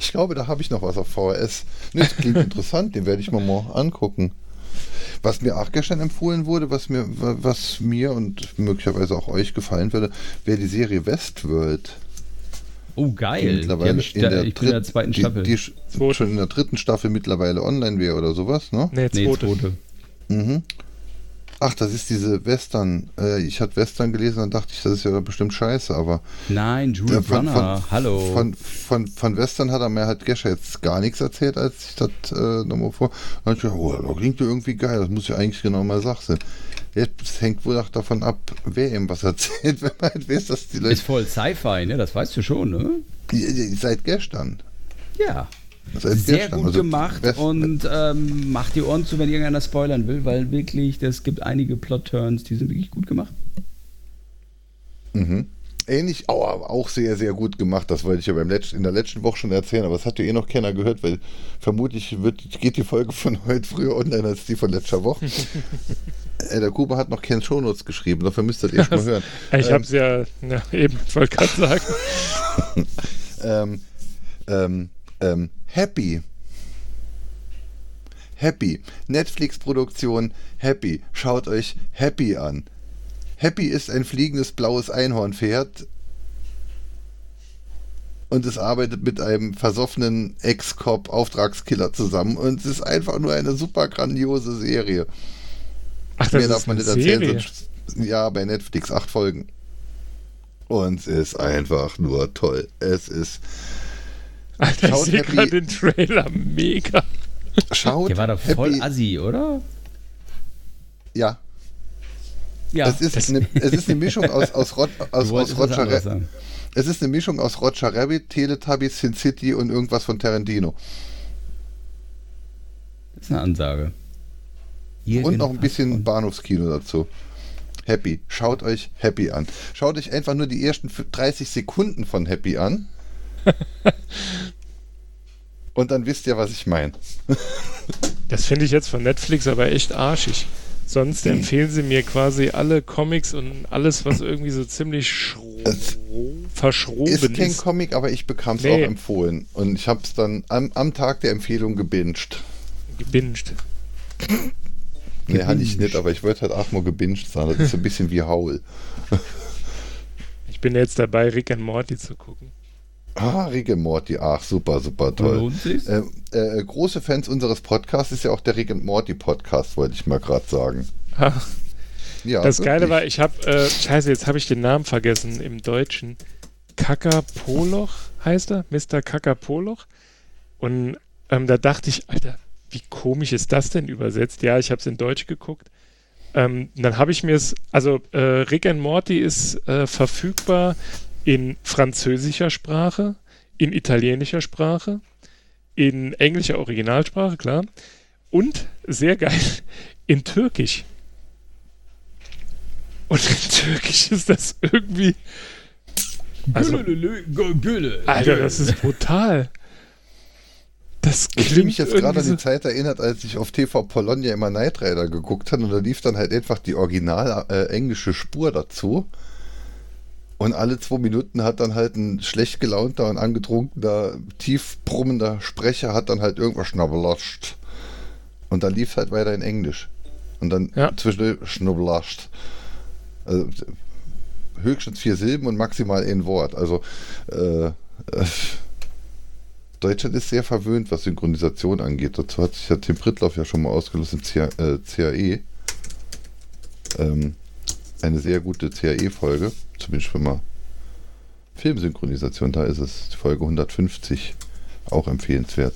Ich glaube, da habe ich noch was auf VHS. Ne, das klingt interessant, den werde ich mir mal angucken. Was mir auch gestern empfohlen wurde, was mir, was mir und möglicherweise auch euch gefallen würde, wäre die Serie Westworld. Oh, die geil. Die mittlerweile ich, in der, ich bin in der dritt- zweiten die, Staffel. die Zweite. schon in der dritten Staffel mittlerweile online wäre oder sowas, ne? Nee, nee, zweite. zweite. Mhm. Ach, das ist diese Western. Äh, ich hatte Western gelesen und dachte ich, das ist ja bestimmt scheiße, aber Nein, Jules von- Brunner. von- Hallo. Von, von, von Western hat er mir halt gestern jetzt gar nichts erzählt, als ich das äh, nochmal vor. Dann hab ich gedacht, oh, das klingt ja irgendwie geil, das muss ja eigentlich genau mal Sach sein. Jetzt hängt wohl auch davon ab, wer ihm was erzählt, wenn man halt weiß, dass die ist Leute. voll Sci-Fi, ne? Das weißt du schon, ne? Seit gestern. Ja. Seit Sehr gut Also gemacht und ähm, macht die Ohren zu, wenn irgendeiner spoilern will, weil wirklich, es gibt einige Plot-Turns, die sind wirklich gut gemacht. Mhm. Ähnlich, oh, aber auch sehr, sehr gut gemacht. Das wollte ich ja beim Letz-, in der letzten Woche schon erzählen, aber das hat ja eh noch keiner gehört, weil vermutlich wird, geht die Folge von heute früher online als die von letzter Woche. äh, der Kuba hat noch keine Shownotes geschrieben, dafür müsst ihr das erst mal hören. Ich Ähm, habe es ja, ja eben, ich wollte gerade sagen. ähm, ähm, ähm, Happy. Happy. Netflix-Produktion Happy. Schaut euch Happy an. Happy ist ein fliegendes blaues Einhornpferd und es arbeitet mit einem versoffenen Ex-Cop-Auftragskiller zusammen und es ist einfach nur eine super grandiose Serie. Ach, das Mehr darf man nicht erzählen, Serie. ja, bei Netflix acht Folgen. Und es ist einfach nur toll. Es ist Alter, ich Schaut sehe Happy- gerade den Trailer mega. Schaut. Der war doch voll Happy, assi, oder? Ja, Ja. es, ist das- eine, es ist eine Mischung aus, aus, Rod, aus, aus Roger anderes Ra- sagen. Es ist eine Mischung aus Roger Rabbit, Teletubbies, Sin City und irgendwas von Tarantino. ist eine Ansage. Und noch ein bisschen Bahnhofskino dazu. Happy. Schaut euch Happy an. Schaut euch einfach nur die ersten 30 Sekunden von Happy an. Und dann wisst ihr, was ich meine. Das finde ich jetzt von Netflix aber echt arschig. Sonst empfehlen sie mir quasi alle Comics und alles, was irgendwie so ziemlich verschroben Ist ist. kein Comic, aber ich bekam es Nee. auch empfohlen. Und ich habe es dann am, am Tag der Empfehlung gebinged. gebinged. Nee, hatte ich nicht, aber ich wollte halt auch nur gebinged sein. Das ist so ein bisschen wie Howl. Ich bin jetzt dabei, Rick and Morty zu gucken. Ah, Rick Morty. Ach, super, super toll. Äh, äh, große Fans unseres Podcasts ist ja auch der Rick Morty Podcast, wollte ich mal gerade sagen. Ha, Ja, das Geile wirklich. war, ich habe, äh, scheiße, jetzt habe ich den Namen vergessen im Deutschen. Kakapoloch heißt er, Mr. Kakapoloch. Und ähm, da dachte ich, Alter, wie komisch ist das denn übersetzt? Ja, ich habe es in Deutsch geguckt. Ähm, dann habe ich mir es, also äh, Rick and Morty ist äh, verfügbar in französischer Sprache, in italienischer Sprache, in englischer Originalsprache, klar, und sehr geil, in Türkisch. Und in Türkisch ist das irgendwie. Also, Gülle, Gülle, Gülle. Alter, das ist brutal. Das Ich klingt mich jetzt gerade an die Zeit erinnert, als ich auf TV Polonia immer Knight Rider geguckt habe und da lief dann halt einfach die original äh, englische Spur dazu. Und alle zwei Minuten hat dann halt ein schlecht gelaunter und angetrunkener, tief brummender Sprecher hat dann halt irgendwas schnabbelatscht. Und dann lief es halt weiter in Englisch. Und dann Ja. zwischendurch schnabbelatscht. Also, höchstens vier Silben und maximal ein Wort. Also äh, äh, Deutschland ist sehr verwöhnt, was Synchronisation angeht. Dazu hat sich ja Tim Prittloff ja schon mal ausgelost im CA, äh, CAE. Ähm, eine sehr gute CAE-Folge, zumindest wenn man Filmsynchronisation, da ist es, Folge 150, auch empfehlenswert.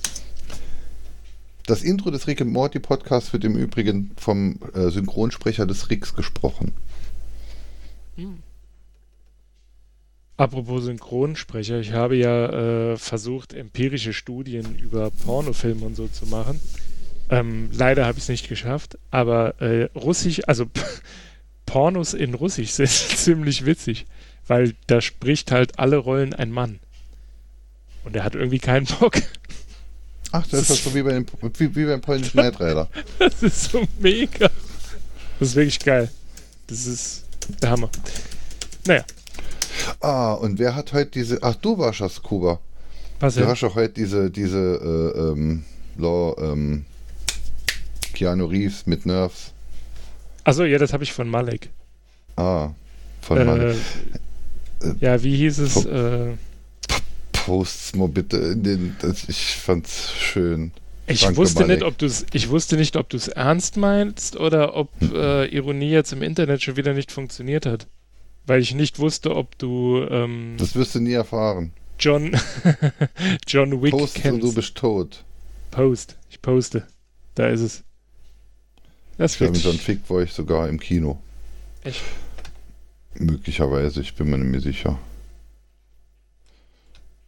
Das Intro des Rick and Morty Podcasts wird im Übrigen vom äh, Synchronsprecher des Ricks gesprochen. Apropos Synchronsprecher, ich habe ja äh, versucht, empirische Studien über Pornofilme und so zu machen. Ähm, leider habe ich es nicht geschafft, aber äh, Russisch, also Pornos in Russisch sind ziemlich witzig, weil da spricht halt alle Rollen ein Mann. Und er hat irgendwie keinen Bock. Ach, das ist das so wie, bei dem, wie, wie beim polnischen Knight Rider. Das ist so mega. Das ist wirklich geil. Das ist der Hammer. Naja, Ah, und wer hat heute diese. Ach, du warst das, Kuba. was Du ja. hast doch heute diese, diese äh, ähm, Law, ähm, Keanu Reeves mit Nerves. Achso, ja, das habe ich von Malek. Ah, von äh, Äh, ja, wie hieß es? Äh, Posts mal bitte in den. Das, ich fand's schön. ich Danke, wusste Malek. nicht, ob du es. Ich wusste nicht, ob du es ernst meinst oder ob Hm. äh, Ironie jetzt im Internet schon wieder nicht funktioniert hat. Weil ich nicht wusste, ob du ähm, Das wirst du nie erfahren. John John Wick Post kennst. du bist tot. Post. Ich poste. Da ist es. Das John Fick war ich sogar im Kino. echt. Möglicherweise, ich bin mir nicht mehr sicher.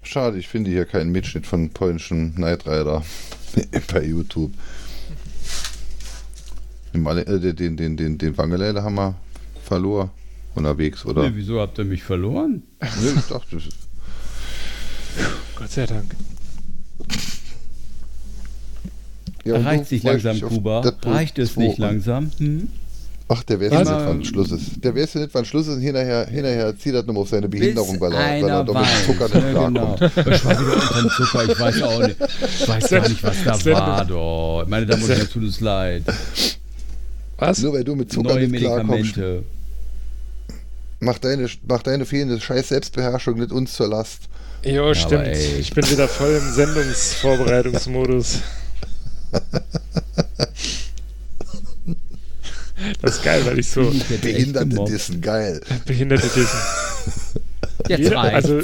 Schade, ich finde hier keinen Mitschnitt von polnischen Knight Rider bei YouTube. Den, äh, den, den, den, den Wangelele haben wir verloren unterwegs, oder? Nee, wieso habt ihr mich verloren? Nee, ich dachte, Gott sei Dank. Ja, Reicht sich langsam, Kuba? Reicht es 2 nicht langsam? Hm? Ach, der weiß ja Was? nicht, wann Schluss ist. Der weiß ja nicht, wann Schluss ist und hinterher, hinterher zieht er nochmal auf seine Behinderung, weil er, weil er doch mit. Zucker nicht Ja, genau. klarkommt. Ich war wieder unter dem Zucker, ich weiß auch nicht. Ich weiß gar nicht, was da war. Doch. Meine Damen und Herren, tut es leid. Was? Nur weil du mit Zucker Neue nicht klarkommst, mach deine, mach deine fehlende scheiß Selbstbeherrschung nicht uns zur Last. Jo, stimmt. ey. Ich bin wieder voll im Sendungsvorbereitungsmodus. Das ist geil, weil ich so Ich Behinderte dissen, geil. behinderte dissen. Jetzt Jeder, also,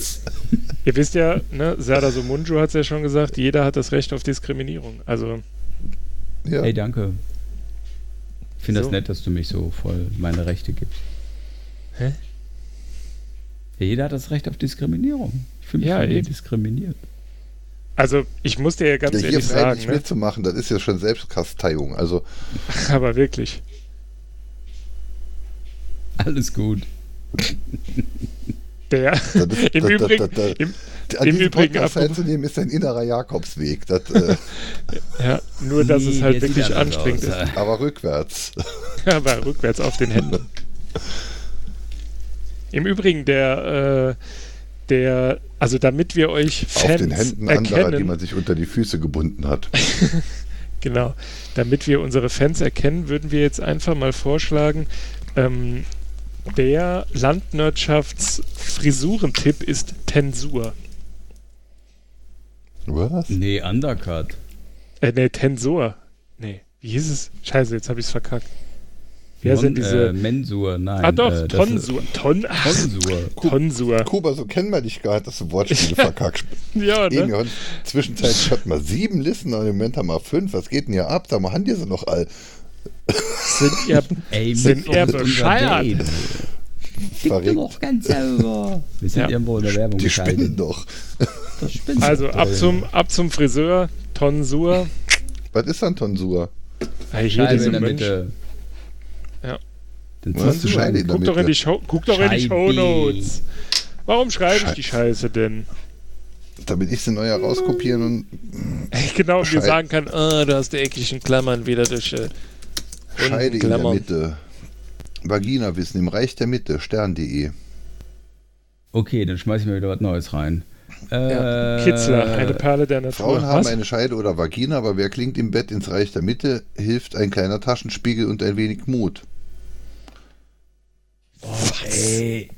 ihr wisst ja, ne, Serdar Somunju hat es ja schon gesagt, jeder hat das Recht auf Diskriminierung. Also, Ja. Hey, danke. Ich finde So. das nett, dass du mich so voll meine Rechte gibst. Hä? Ja, jeder hat das Recht auf Diskriminierung. Ich fühle mich Ja, diskriminiert. Also, ich muss dir ja ganz Ja, hier ehrlich sagen, freiwillig ne? mitzumachen, das ist ja schon Selbstkasteiung. Also, aber wirklich. Alles gut. Der, das, im das, Übrigen, das, das, im, an im Übrigen, Podcast ist ein innerer Jakobsweg. Das, äh, ja, nur dass es halt wirklich anstrengend aus. ist. aber rückwärts. Aber rückwärts auf den Händen. Im Übrigen, der, äh, der, also damit wir euch Fans Auf den Händen anderer, erkennen, die man sich unter die Füße gebunden hat. genau, damit wir unsere Fans erkennen, würden wir jetzt einfach mal vorschlagen, ähm, der Landwirtschafts-Frisurentipp ist Tensur. Was? Nee, Undercut. Äh, nee, Tensor. Nee, wie hieß es? Scheiße, jetzt habe ich es verkackt. Wer Mon- sind diese... Äh, Mensur, nein. ah doch, äh, Tonsur. Ton, Tonsur. Tonsur. Kuba, so kennen wir dich gar nicht, dass du Wortspiele verkackst. Ja, Eben, ne? ja, zwischenzeitlich hatten wir sieben Listen und im Moment haben wir fünf. Was geht denn hier ab? Mal, haben die sie noch all? Sind ihr... Ey, Sind er unser bescheuert? Verrückt. doch ganz sauber. Wir sind Ja. irgendwo in der Werbung Die spinnen doch. Also ab zum, ab zum Friseur, Tonsur. Was ist dann Tonsur? Ah, hier Scheibe diese in der. Mitte. Zensur. Scheide in der Guck doch in die, Show, guck doch in die Scheibe. Shownotes. Warum schreibe ich die Scheiße denn? Damit ich sie neu herauskopieren und. Ey, genau, und mir Schei- sagen kann, ah, du hast die eckigen Klammern wieder durch äh, Scheide in der Klammern. Mitte. Vagina-Wissen im Reich der Mitte, stern.de. Okay, dann schmeiß ich mir wieder was Neues rein. Ja. Äh, Kitzler, eine Perle der Natur. Frauen haben Was? eine Scheide oder Vagina, aber wer klingt im Bett ins Reich der Mitte, hilft ein kleiner Taschenspiegel und ein wenig Mut. Ey,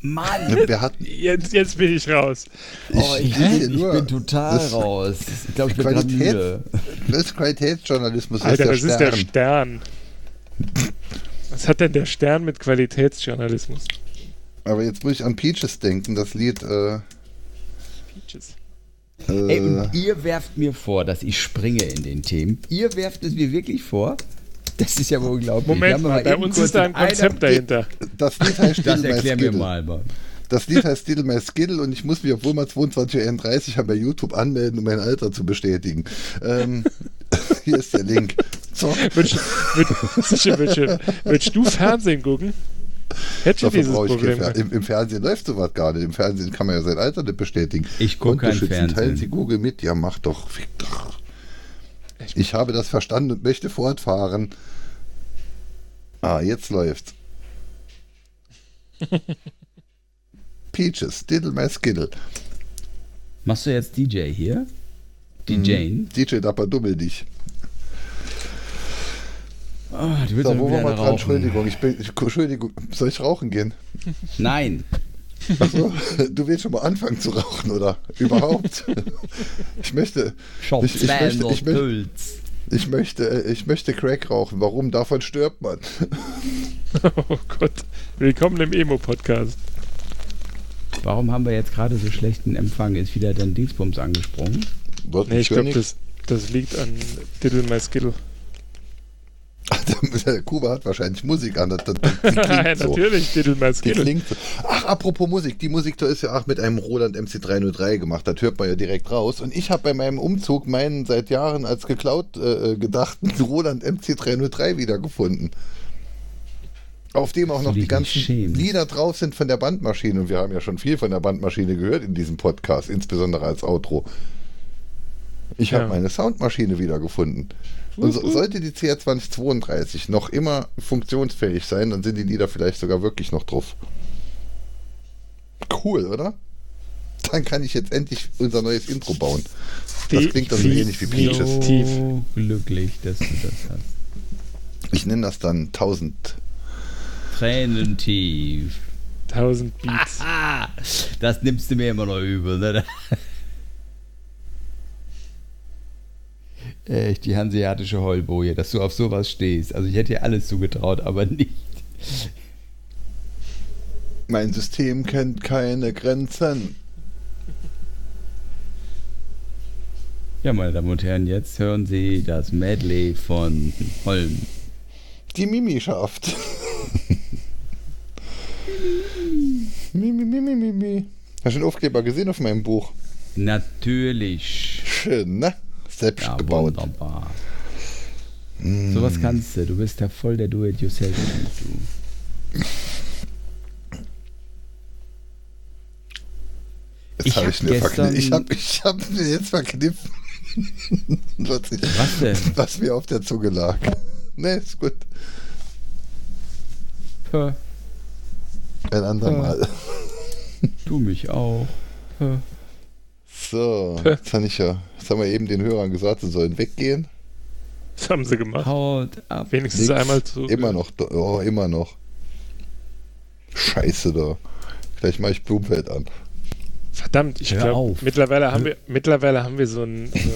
Mann. Ne, Wer hat. Jetzt, jetzt bin ich raus. Oh, ich, bin, hier ich nur- bin total das- raus. Ich glaube, ich bin gerade Qualität- müde. Das ist Qualitätsjournalismus, Alter, das ist ist der Stern. Stern. Was hat denn der Stern mit Qualitätsjournalismus? Aber jetzt muss ich an Peaches denken, das Lied. Äh, Peaches. Ey, äh, und ihr werft mir vor, dass ich springe in den Themen. Ihr werft es mir wirklich vor? Das ist ja wohl unglaublich. Moment mal, bei uns ist da ein Konzept dahinter. das Lied heißt Das Still My erklär mir Skittle. mal. Mann. Das Lied heißt Still My Skittle und ich muss mich, obwohl man 22.31 Uhr bei YouTube anmelden, um mein Alter zu bestätigen. Ähm, hier ist der Link. Zock. Würdest, würdest, du Fernsehen gucken? Dieses brauche ich kein Problem Fer gehabt? Im, Im Fernsehen läuft sowas gar nicht. Im Fernsehen kann man ja sein Alter nicht bestätigen. Ich guck kein Fernsehen. Teilen Sie Google mit. Ja, mach doch. Fick doch. Ich habe das verstanden und möchte fortfahren. Ah, jetzt läuft's. Peaches, Diddle My Skiddle. Machst du jetzt DJ hier? DJ? Mhm. DJ Dapper Dummel dich. Oh, du willst So, wo waren wir dran? rauchen. Entschuldigung, ich bin, Entschuldigung, soll ich rauchen gehen? Nein. Achso, du willst schon mal anfangen zu rauchen, oder? Überhaupt? Ich möchte, Ich- ich möchte- 200 ich möchte- ich möchte, ich möchte Crack rauchen. Warum? Davon stirbt man. Oh Gott. Willkommen im Emo-Podcast. Warum haben wir jetzt gerade so schlechten Empfang? Ist wieder dein Dingsbums angesprungen? Was, Nee, ich glaube, das, das liegt an Diddle My Skittle. Kuba hat wahrscheinlich Musik an. Das, das, die klingt so. Natürlich, Diddle My Die Skittle. klingt so. Ach, apropos Musik. Die Musik da ist ja auch mit einem Roland MC303 gemacht. Das hört man ja direkt raus. Und ich habe bei meinem Umzug meinen seit Jahren als geklaut äh, gedachten Roland MC303 wiedergefunden. Auf dem auch noch die ganzen schämst. Lieder drauf sind von der Bandmaschine. Und wir haben ja schon viel von der Bandmaschine gehört in diesem Podcast, insbesondere als Outro. Ich habe Ja. meine Soundmaschine wiedergefunden. Und so, sollte die CR2032 noch immer funktionsfähig sein, dann sind die Lieder vielleicht sogar wirklich noch drauf. Cool, oder? Dann kann ich jetzt endlich unser neues Intro bauen. Das klingt dann so ähnlich wie Peaches. Tief. So glücklich, dass du das hast. Ich nenne das dann 1000. Tränen tief. 1000 Beats. Ah, das nimmst du mir immer noch übel, ne? Echt, die hanseatische Heulboje, dass du auf sowas stehst. Also ich hätte dir alles zugetraut, aber nicht. Mein System kennt keine Grenzen. Ja, meine Damen und Herren, jetzt hören Sie das Medley von Holm. Die Mimi schafft. Mimi, Mimi, Mimi. Hast du den Aufkleber gesehen auf meinem Buch? Natürlich. schön, ne? Selbst Ja, gebaut. wunderbar. Sowas kannst du. Du bist ja voll der Do-it-yourself. Jetzt Ich habe hab ich, mir gestern- verkniffen. ich, hab, ich hab mir jetzt verkniffen, was, ich, Was denn? was mir auf der Zunge lag. Ne, ist gut. Ein andermal. du mich auch. So, jetzt habe ich ja, jetzt haben wir eben den Hörern gesagt, sie sollen weggehen. Das haben sie gemacht. Haut ab. Wenigstens Nix. einmal zu. Immer noch, oh, immer noch. Scheiße da. Gleich mache ich Blumfeld an. Verdammt, ich glaube, mittlerweile haben wir mittlerweile haben wir so ein, so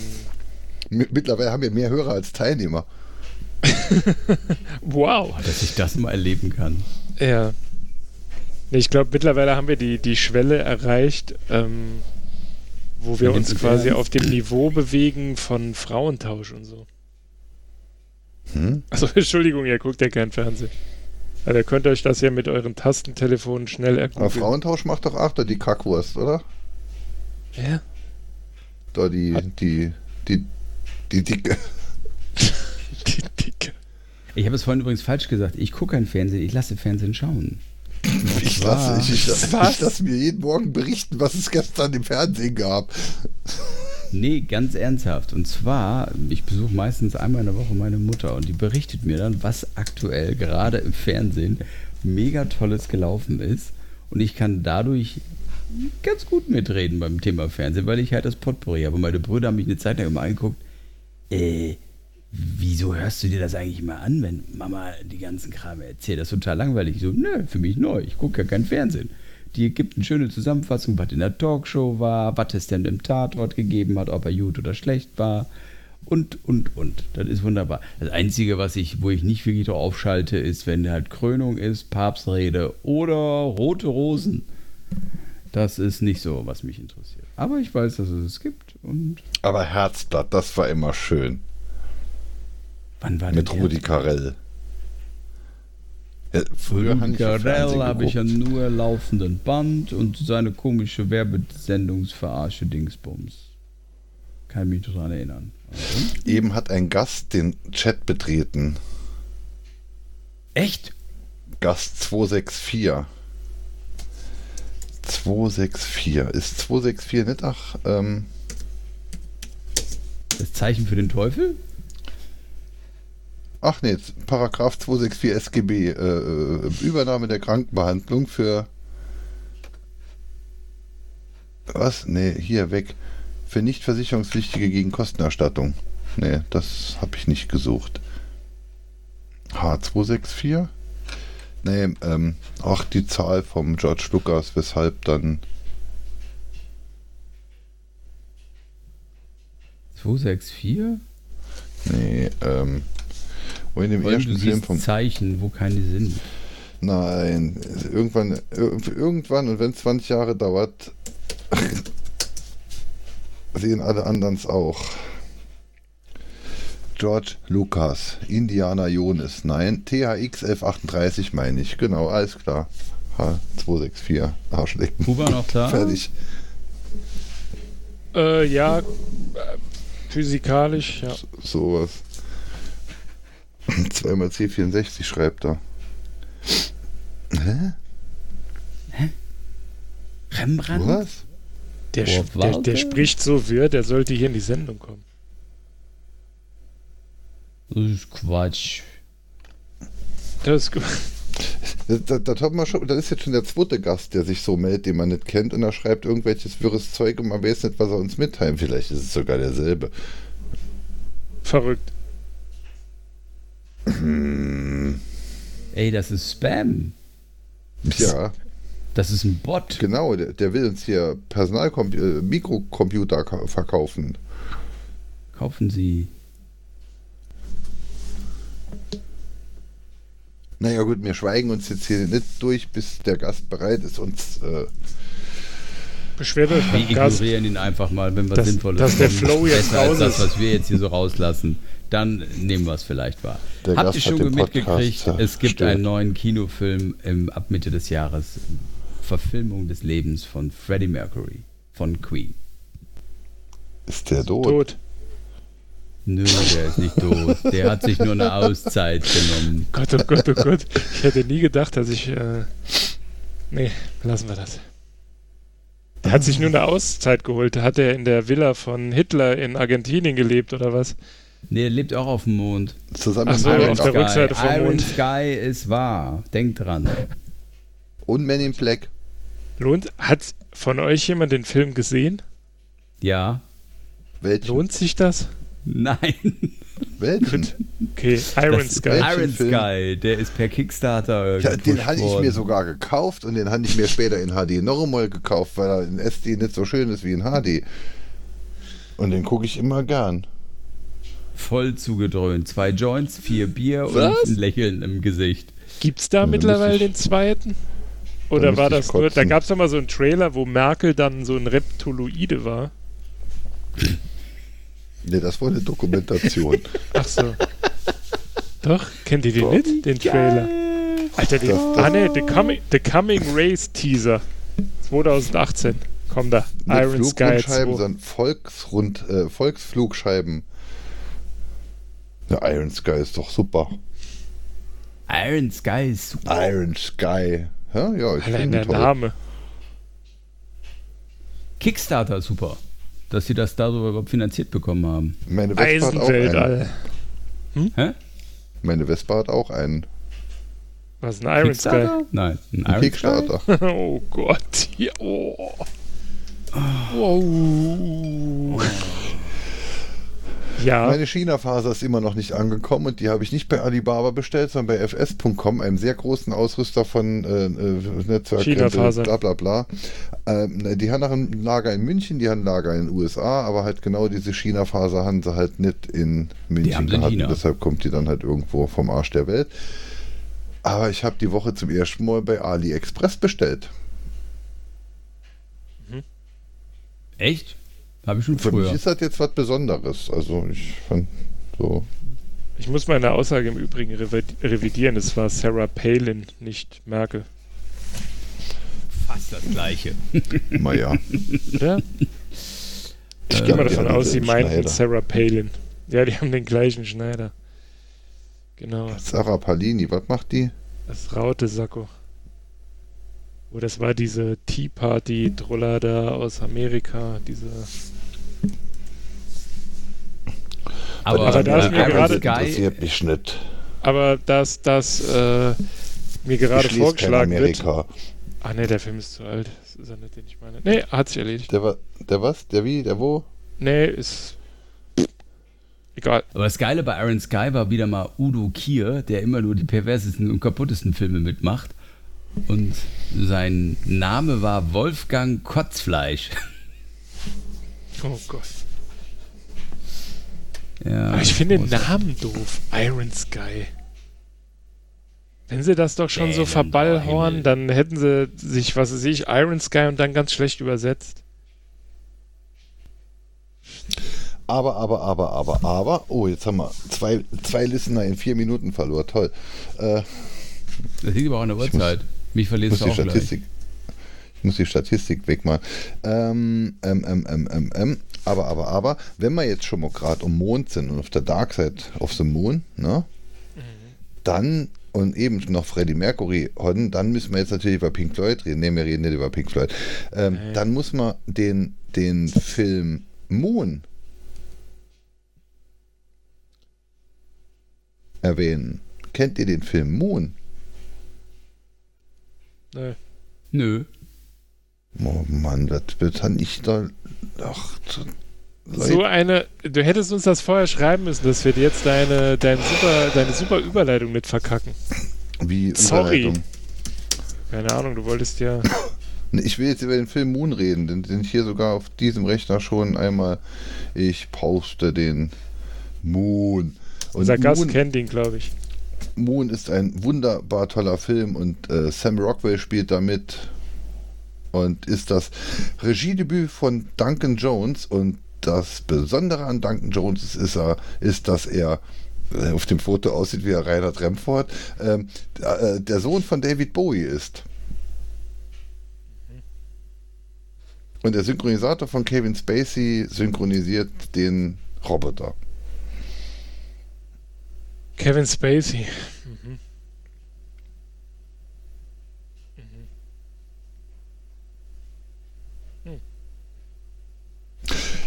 Mittlerweile haben wir mehr Hörer als Teilnehmer. Wow. Dass ich das mal erleben kann. Ja. Ich glaube, mittlerweile haben wir die, die Schwelle erreicht, ähm, wo wir uns quasi auf dem Niveau bewegen von Frauentausch und so. Hm? Also Entschuldigung, ihr guckt ja kein Fernsehen. Aber ihr könnt euch das ja mit euren Tastentelefonen schnell Aber erkunden. Frauentausch macht doch auch da die Kackwurst, oder? Ja. Da die, die, die, die dicke. Die Dicke. Ich habe es vorhin übrigens falsch gesagt. Ich gucke kein Fernsehen, ich lasse Fernsehen schauen. Ich lasse, ich, ich, ich lasse mir jeden Morgen berichten, was es gestern im Fernsehen gab. Nee, ganz ernsthaft. Und zwar, ich besuche meistens einmal in der Woche meine Mutter und die berichtet mir dann, was aktuell gerade im Fernsehen mega Tolles gelaufen ist. Und ich kann dadurch ganz gut mitreden beim Thema Fernsehen, weil ich halt das Potpourri habe. Meine Brüder haben mich eine Zeit lang immer angeguckt, äh, wieso hörst du dir das eigentlich mal an, wenn Mama die ganzen Kram erzählt? Das ist total langweilig. Ich so, nö, für mich neu. Ich gucke ja kein Fernsehen. Die gibt eine schöne Zusammenfassung, was in der Talkshow war, was es denn im Tatort gegeben hat, ob er gut oder schlecht war. Und, und, und. Das ist wunderbar. Das Einzige, was ich, wo ich nicht wirklich drauf aufschalte, ist, wenn halt Krönung ist, Papstrede oder Rote Rosen. Das ist nicht so, was mich interessiert. Aber ich weiß, dass es es gibt. Und Aber Herzblatt, das war immer schön. Wann war Mit? Rudi Carell. Ja, früher Rudi habe ich ja Carell habe ich ja nur laufenden Band und seine komische Werbesendungsverarsche Dingsbums. Kann mich daran erinnern. Also, Eben hat ein Gast den Chat betreten. echt? Gast 264. 264. Ist 264 nicht ach, ähm, Das Zeichen für den Teufel? Ach nee, Paragraph 264 SGB, äh, äh, Übernahme der Krankenbehandlung für was? Nee, hier weg. Für nicht versicherungspflichtige gegen Kostenerstattung. Nee, das habe ich nicht gesucht. H264? Nee, ähm, ach, die Zahl vom George Lucas, weshalb dann 264? Nee, ähm. Wo in dem Vor ersten Film vom. Zeichen, wo keine sind. Nein, irgendwann, ir- irgendwann und wenn es 20 Jahre dauert, sehen alle anderen es auch. George Lucas, Indiana Jones, nein, THX 1138 meine ich, genau, alles klar. H264, Arschlecken. War noch da? Fertig. Äh, ja, äh, physikalisch, ja. Sowas. Zweimal C64 schreibt er. Hä? Rembrandt? Was? Der, Boah, der, der spricht so wirr, der sollte hier in die Sendung kommen. Das ist Quatsch. Das ist gut. Das, das, das, hat man schon, das ist jetzt schon der zweite Gast, der sich so meldet, den man nicht kennt, und er schreibt irgendwelches wirres Zeug und man weiß nicht, was er uns mitteilt. Vielleicht ist es sogar derselbe. Verrückt. Ey, das ist Spam. Ja, Das ist ein Bot. genau, der, der will uns hier Personalcomp äh, verkaufen. Kaufen Sie. Naja gut, wir schweigen uns jetzt hier nicht durch, bis der Gast bereit ist, uns äh, Beschwert euch Wir beim Gast. ignorieren ihn einfach mal, wenn was Dass- Sinnvolles dass der. Flow jetzt raus das, ist. was wir jetzt hier so rauslassen. Dann nehmen wir es vielleicht wahr. Der Habt Gast ihr schon mitgekriegt, Podcast es gibt zerstört. einen neuen Kinofilm im, ab Mitte des Jahres. Verfilmung des Lebens von Freddie Mercury von Queen. Ist der tot? Tot. Nö, der ist nicht tot. Der hat sich nur eine Auszeit genommen. Gott, oh Gott, oh Gott. Ich hätte nie gedacht, dass ich. Äh, nee, lassen wir das. Der hat sich nur eine Auszeit geholt. Hat er in der Villa von Hitler in Argentinien gelebt oder was? Nee, er lebt auch auf dem Mond. Zusammen Ach so, mit auf Iron der Sky Rückseite vom Iron Mond. Sky ist wahr. Denkt dran. und Men in Black. Lohnt, hat von euch jemand den Film gesehen? Ja. Welchen? Lohnt sich das? Nein. Welchen? Okay, Iron Das- Sky. Iron Film? Sky, der ist per Kickstarter. Ja, den hatte ich mir sogar gekauft und den hatte ich mir später in HD noch einmal gekauft, weil er in SD nicht so schön ist wie in HD. Und den gucke ich immer gern. Voll zugedröhnt. Zwei Joints, vier Bier Was? und ein Lächeln im Gesicht. Gibt's da da mittlerweile ich- den zweiten? Oder war das nur, da gab es doch mal so einen Trailer, wo Merkel dann so ein Reptoloide war. Ne, das war eine Dokumentation. Ach so. Doch, kennt ihr den Doch. nicht? Den Trailer. Alter, den, Das- das- ah ne, The Coming, The Coming Race Teaser. 2018. Komm da. Iron Sky Flugrundscheiben, 2. sondern Volksrund, äh, Volksflugscheiben. Ja, Iron Sky ist doch super. Iron Sky ist super. Iron Sky. Ja, ja, ich Allein finde der toll. Name. Kickstarter super. Dass sie das darüber überhaupt finanziert bekommen haben. Meine Vespa hat auch einen. Eisenweltall. Hä? Meine Vespa hat auch einen. Was, ein Iron Sky? Nein, ein Ein Iron Kickstarter. Oh Gott. Ja, oh. Wow. Ja, Meine China-Faser ist immer noch nicht angekommen und die habe ich nicht bei Alibaba bestellt, sondern bei fs.com, einem sehr großen Ausrüster von äh, äh, Netzwerk, China-Faser. bla bla bla. Ähm, die haben noch ein Lager in München, die haben ein Lager in den USA, aber halt genau diese China-Faser haben sie halt nicht in München haben sie in gehabt. China. Und deshalb kommt die dann halt irgendwo vom Arsch der Welt. Aber ich habe die Woche zum ersten Mal bei AliExpress bestellt. Echt? Habe ich schon Für mich früher. ist das jetzt was Besonderes. Also ich fand so. ich muss meine Aussage im Übrigen revi- revidieren. Es war Sarah Palin, nicht Merkel. Fast das gleiche. Naja. Oder? Ich Äh, gehe mal davon aus, sie meinten Schneider. Sarah Palin. Ja, die haben den gleichen Schneider. Genau, Sarah Palini, was macht die? das Raute-Sakko. Oh, das war diese Tea Party-Troller da aus Amerika. Diese. Aber, Aber da ist mir gerade- interessiert mich nicht. Aber dass das äh, mir gerade vorgeschlagen wird. Ah ne, der Film ist zu alt. Das ist er nicht, den ich meine. Nee, hat sich erledigt. Der, der was? Der wie? Der wo? Nee, ist. Egal. aber das Geile bei Iron Sky war wieder mal Udo Kier, der immer nur die perversesten und kaputtesten Filme mitmacht. Und sein Name war Wolfgang Kotzfleisch. Oh Gott. Ja, Aber ich finde den. Namen doof. Iron Sky. Wenn sie das doch schon so Bäh, verballhorn, dann hätten sie sich, was weiß ich, Iron Sky und dann ganz schlecht übersetzt. Aber, aber, aber, aber, aber. Oh, jetzt haben wir zwei, zwei Listener in vier Minuten verloren. Toll. Äh, Das liegt aber auch an der Ich Uhrzeit. Mich ich verlierst muss du die auch gleich. Statistik. Ich muss die Statistik wegmachen. Ähm, ähm, ähm, ähm, ähm, ähm. Aber, aber, aber, wenn wir jetzt schon mal gerade um Mond sind und auf der Dark Side of the Moon, ne? Dann und eben noch Freddie Mercury hatten, dann müssen wir jetzt natürlich über Pink Floyd reden. Ne, wir reden nicht über Pink Floyd. Ähm, Nee. Dann muss man den, den Film Moon erwähnen. Kennt ihr den Film Moon? Nö. Nö. Oh Mann, das wird dann nicht da. Ach, so- So eine, du hättest uns das vorher schreiben müssen, dass wir jetzt deine, deine, super, deine super Überleitung mit verkacken. wie Sorry. Keine Ahnung, du wolltest ja. Ich will jetzt über den Film Moon reden, den, den ich hier sogar auf diesem Rechner schon einmal. Ich poste den Moon. Und Unser Gast Moon, kennt ihn, glaube ich. Moon ist ein wunderbar toller Film und äh, Sam Rockwell spielt da mit und ist das Regiedebüt von Duncan Jones und das Besondere an Duncan Jones ist, ist, er, ist dass er äh, auf dem Foto aussieht wie Reinhard Remford, ähm, äh, der Sohn von David Bowie ist. Und der Synchronisator von Kevin Spacey synchronisiert den Roboter. Kevin Spacey.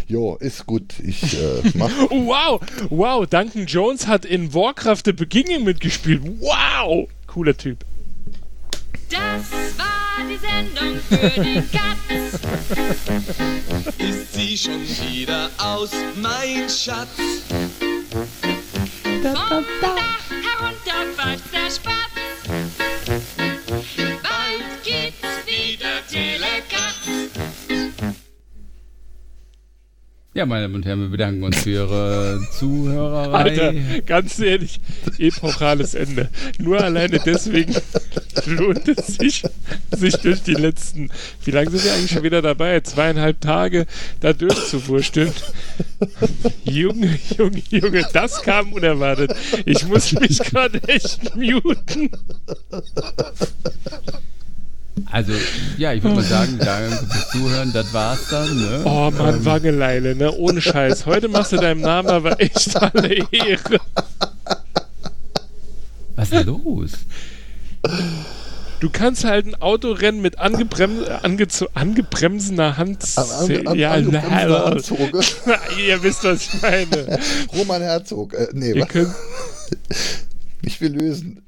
Jo, ist gut. Ich äh, mach. Oh, wow, wow, Duncan Jones hat in Warcraft The Beginning mitgespielt. Wow, cooler Typ. Das war die Sendung für die Katz. Ist sie schon wieder aus, mein Schatz? Vom Dach herunter pfeift der Spatz. Ja, meine Damen und Herren, wir bedanken uns für Ihre Zuhörerei. Alter, ganz ehrlich, epochales Ende. Nur alleine deswegen lohnt es sich, sich durch die letzten, wie lange sind wir eigentlich schon wieder dabei? Zweieinhalb Tage da durchzuwursteln. Junge, Junge, Junge, das kam unerwartet. Ich muss mich gerade echt muten. Also, ja, ich würde mal sagen, danke fürs Zuhören, das war's dann. Ne? Oh Mann, Wangeleile, ne? Ohne Scheiß. Heute machst du deinem Namen aber echt alle Ehre. Was ist denn los? Du kannst halt ein Autorennen mit angebrem angezo angebremsener Hand. An, an, an, ja, Handzoge. ihr wisst, was ich meine. Roman Herzog. Äh, nee, Ihr was? Ich will lösen.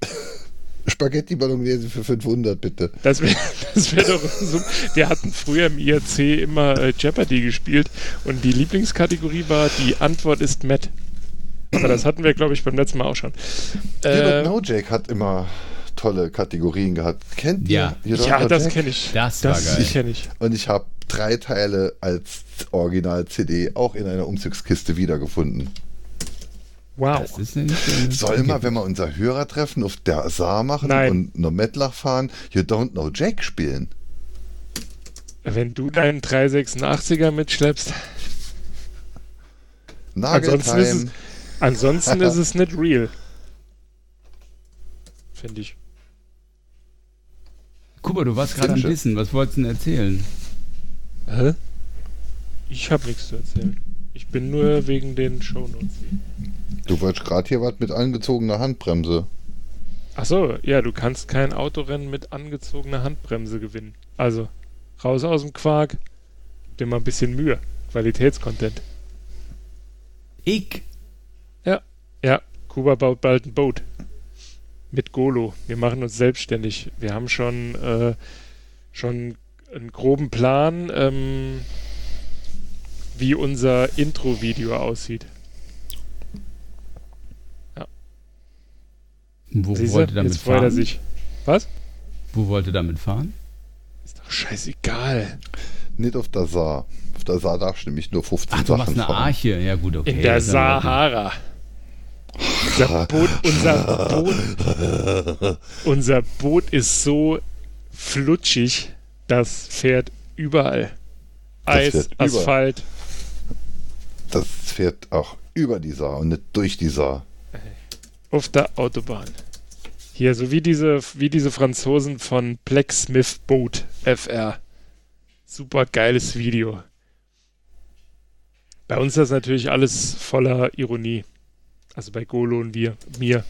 Spaghetti Bolognese für 500, bitte. das wäre das wär doch so. Wir hatten früher im IRC immer äh, Jeopardy gespielt und die Lieblingskategorie war: Die Antwort ist Matt. Aber das hatten wir, glaube ich, beim letzten Mal auch schon. Äh, Know Jack hat immer tolle Kategorien gehabt. Kennt Ja. ihr? Ja, Know das kenne ich. Das war geil. kenne ich. Und ich habe drei Teile als Original-CD auch in einer Umzugskiste wiedergefunden. Wow. Das ist nicht so Soll mal, wenn wir unser Hörertreffen auf der Saar machen Nein. und Nometlach fahren, You Don't Know Jack spielen? Wenn du deinen 386er mitschleppst, Ansonsten ist Nageltime. ansonsten ist es nicht real. Finde ich. Kuba, du warst gerade am. Wissen. Was wolltest du denn erzählen? Hä? Ich habe nichts zu erzählen. Ich bin nur wegen den Shownotes hier. Du wolltest gerade hier was mit angezogener Handbremse. Achso, ja, du kannst kein Autorennen mit angezogener Handbremse gewinnen. Also, raus aus dem Quark, gib dir mal ein bisschen Mühe. Qualitätscontent. Ich. Ja, Kuba baut bald ein Boot. Mit Golo. Wir machen uns selbstständig. Wir haben schon, äh, schon einen groben Plan, ähm, wie unser Intro-Video aussieht. Wo Siehste, wollt ihr damit jetzt freut er fahren? sich. Was? Wo wollt ihr damit fahren? Ist doch scheißegal. Nicht auf der Saar. Auf der Saar darfst du nämlich nur 15 Ach, du Sachen machst eine fahren. Arche. Ja, gut, okay. In der. Sahara. Unser Boot, unser Boot, unser Boot ist so flutschig, das fährt überall. Das Eis, fährt überall. Asphalt. Das fährt auch über die Saar und nicht durch die Saar. Auf der Autobahn. Hier, so wie diese, wie diese Franzosen von Blacksmith Boat FR. Super geiles Video. Bei uns ist das natürlich alles voller Ironie. Also bei Golo und wir, mir.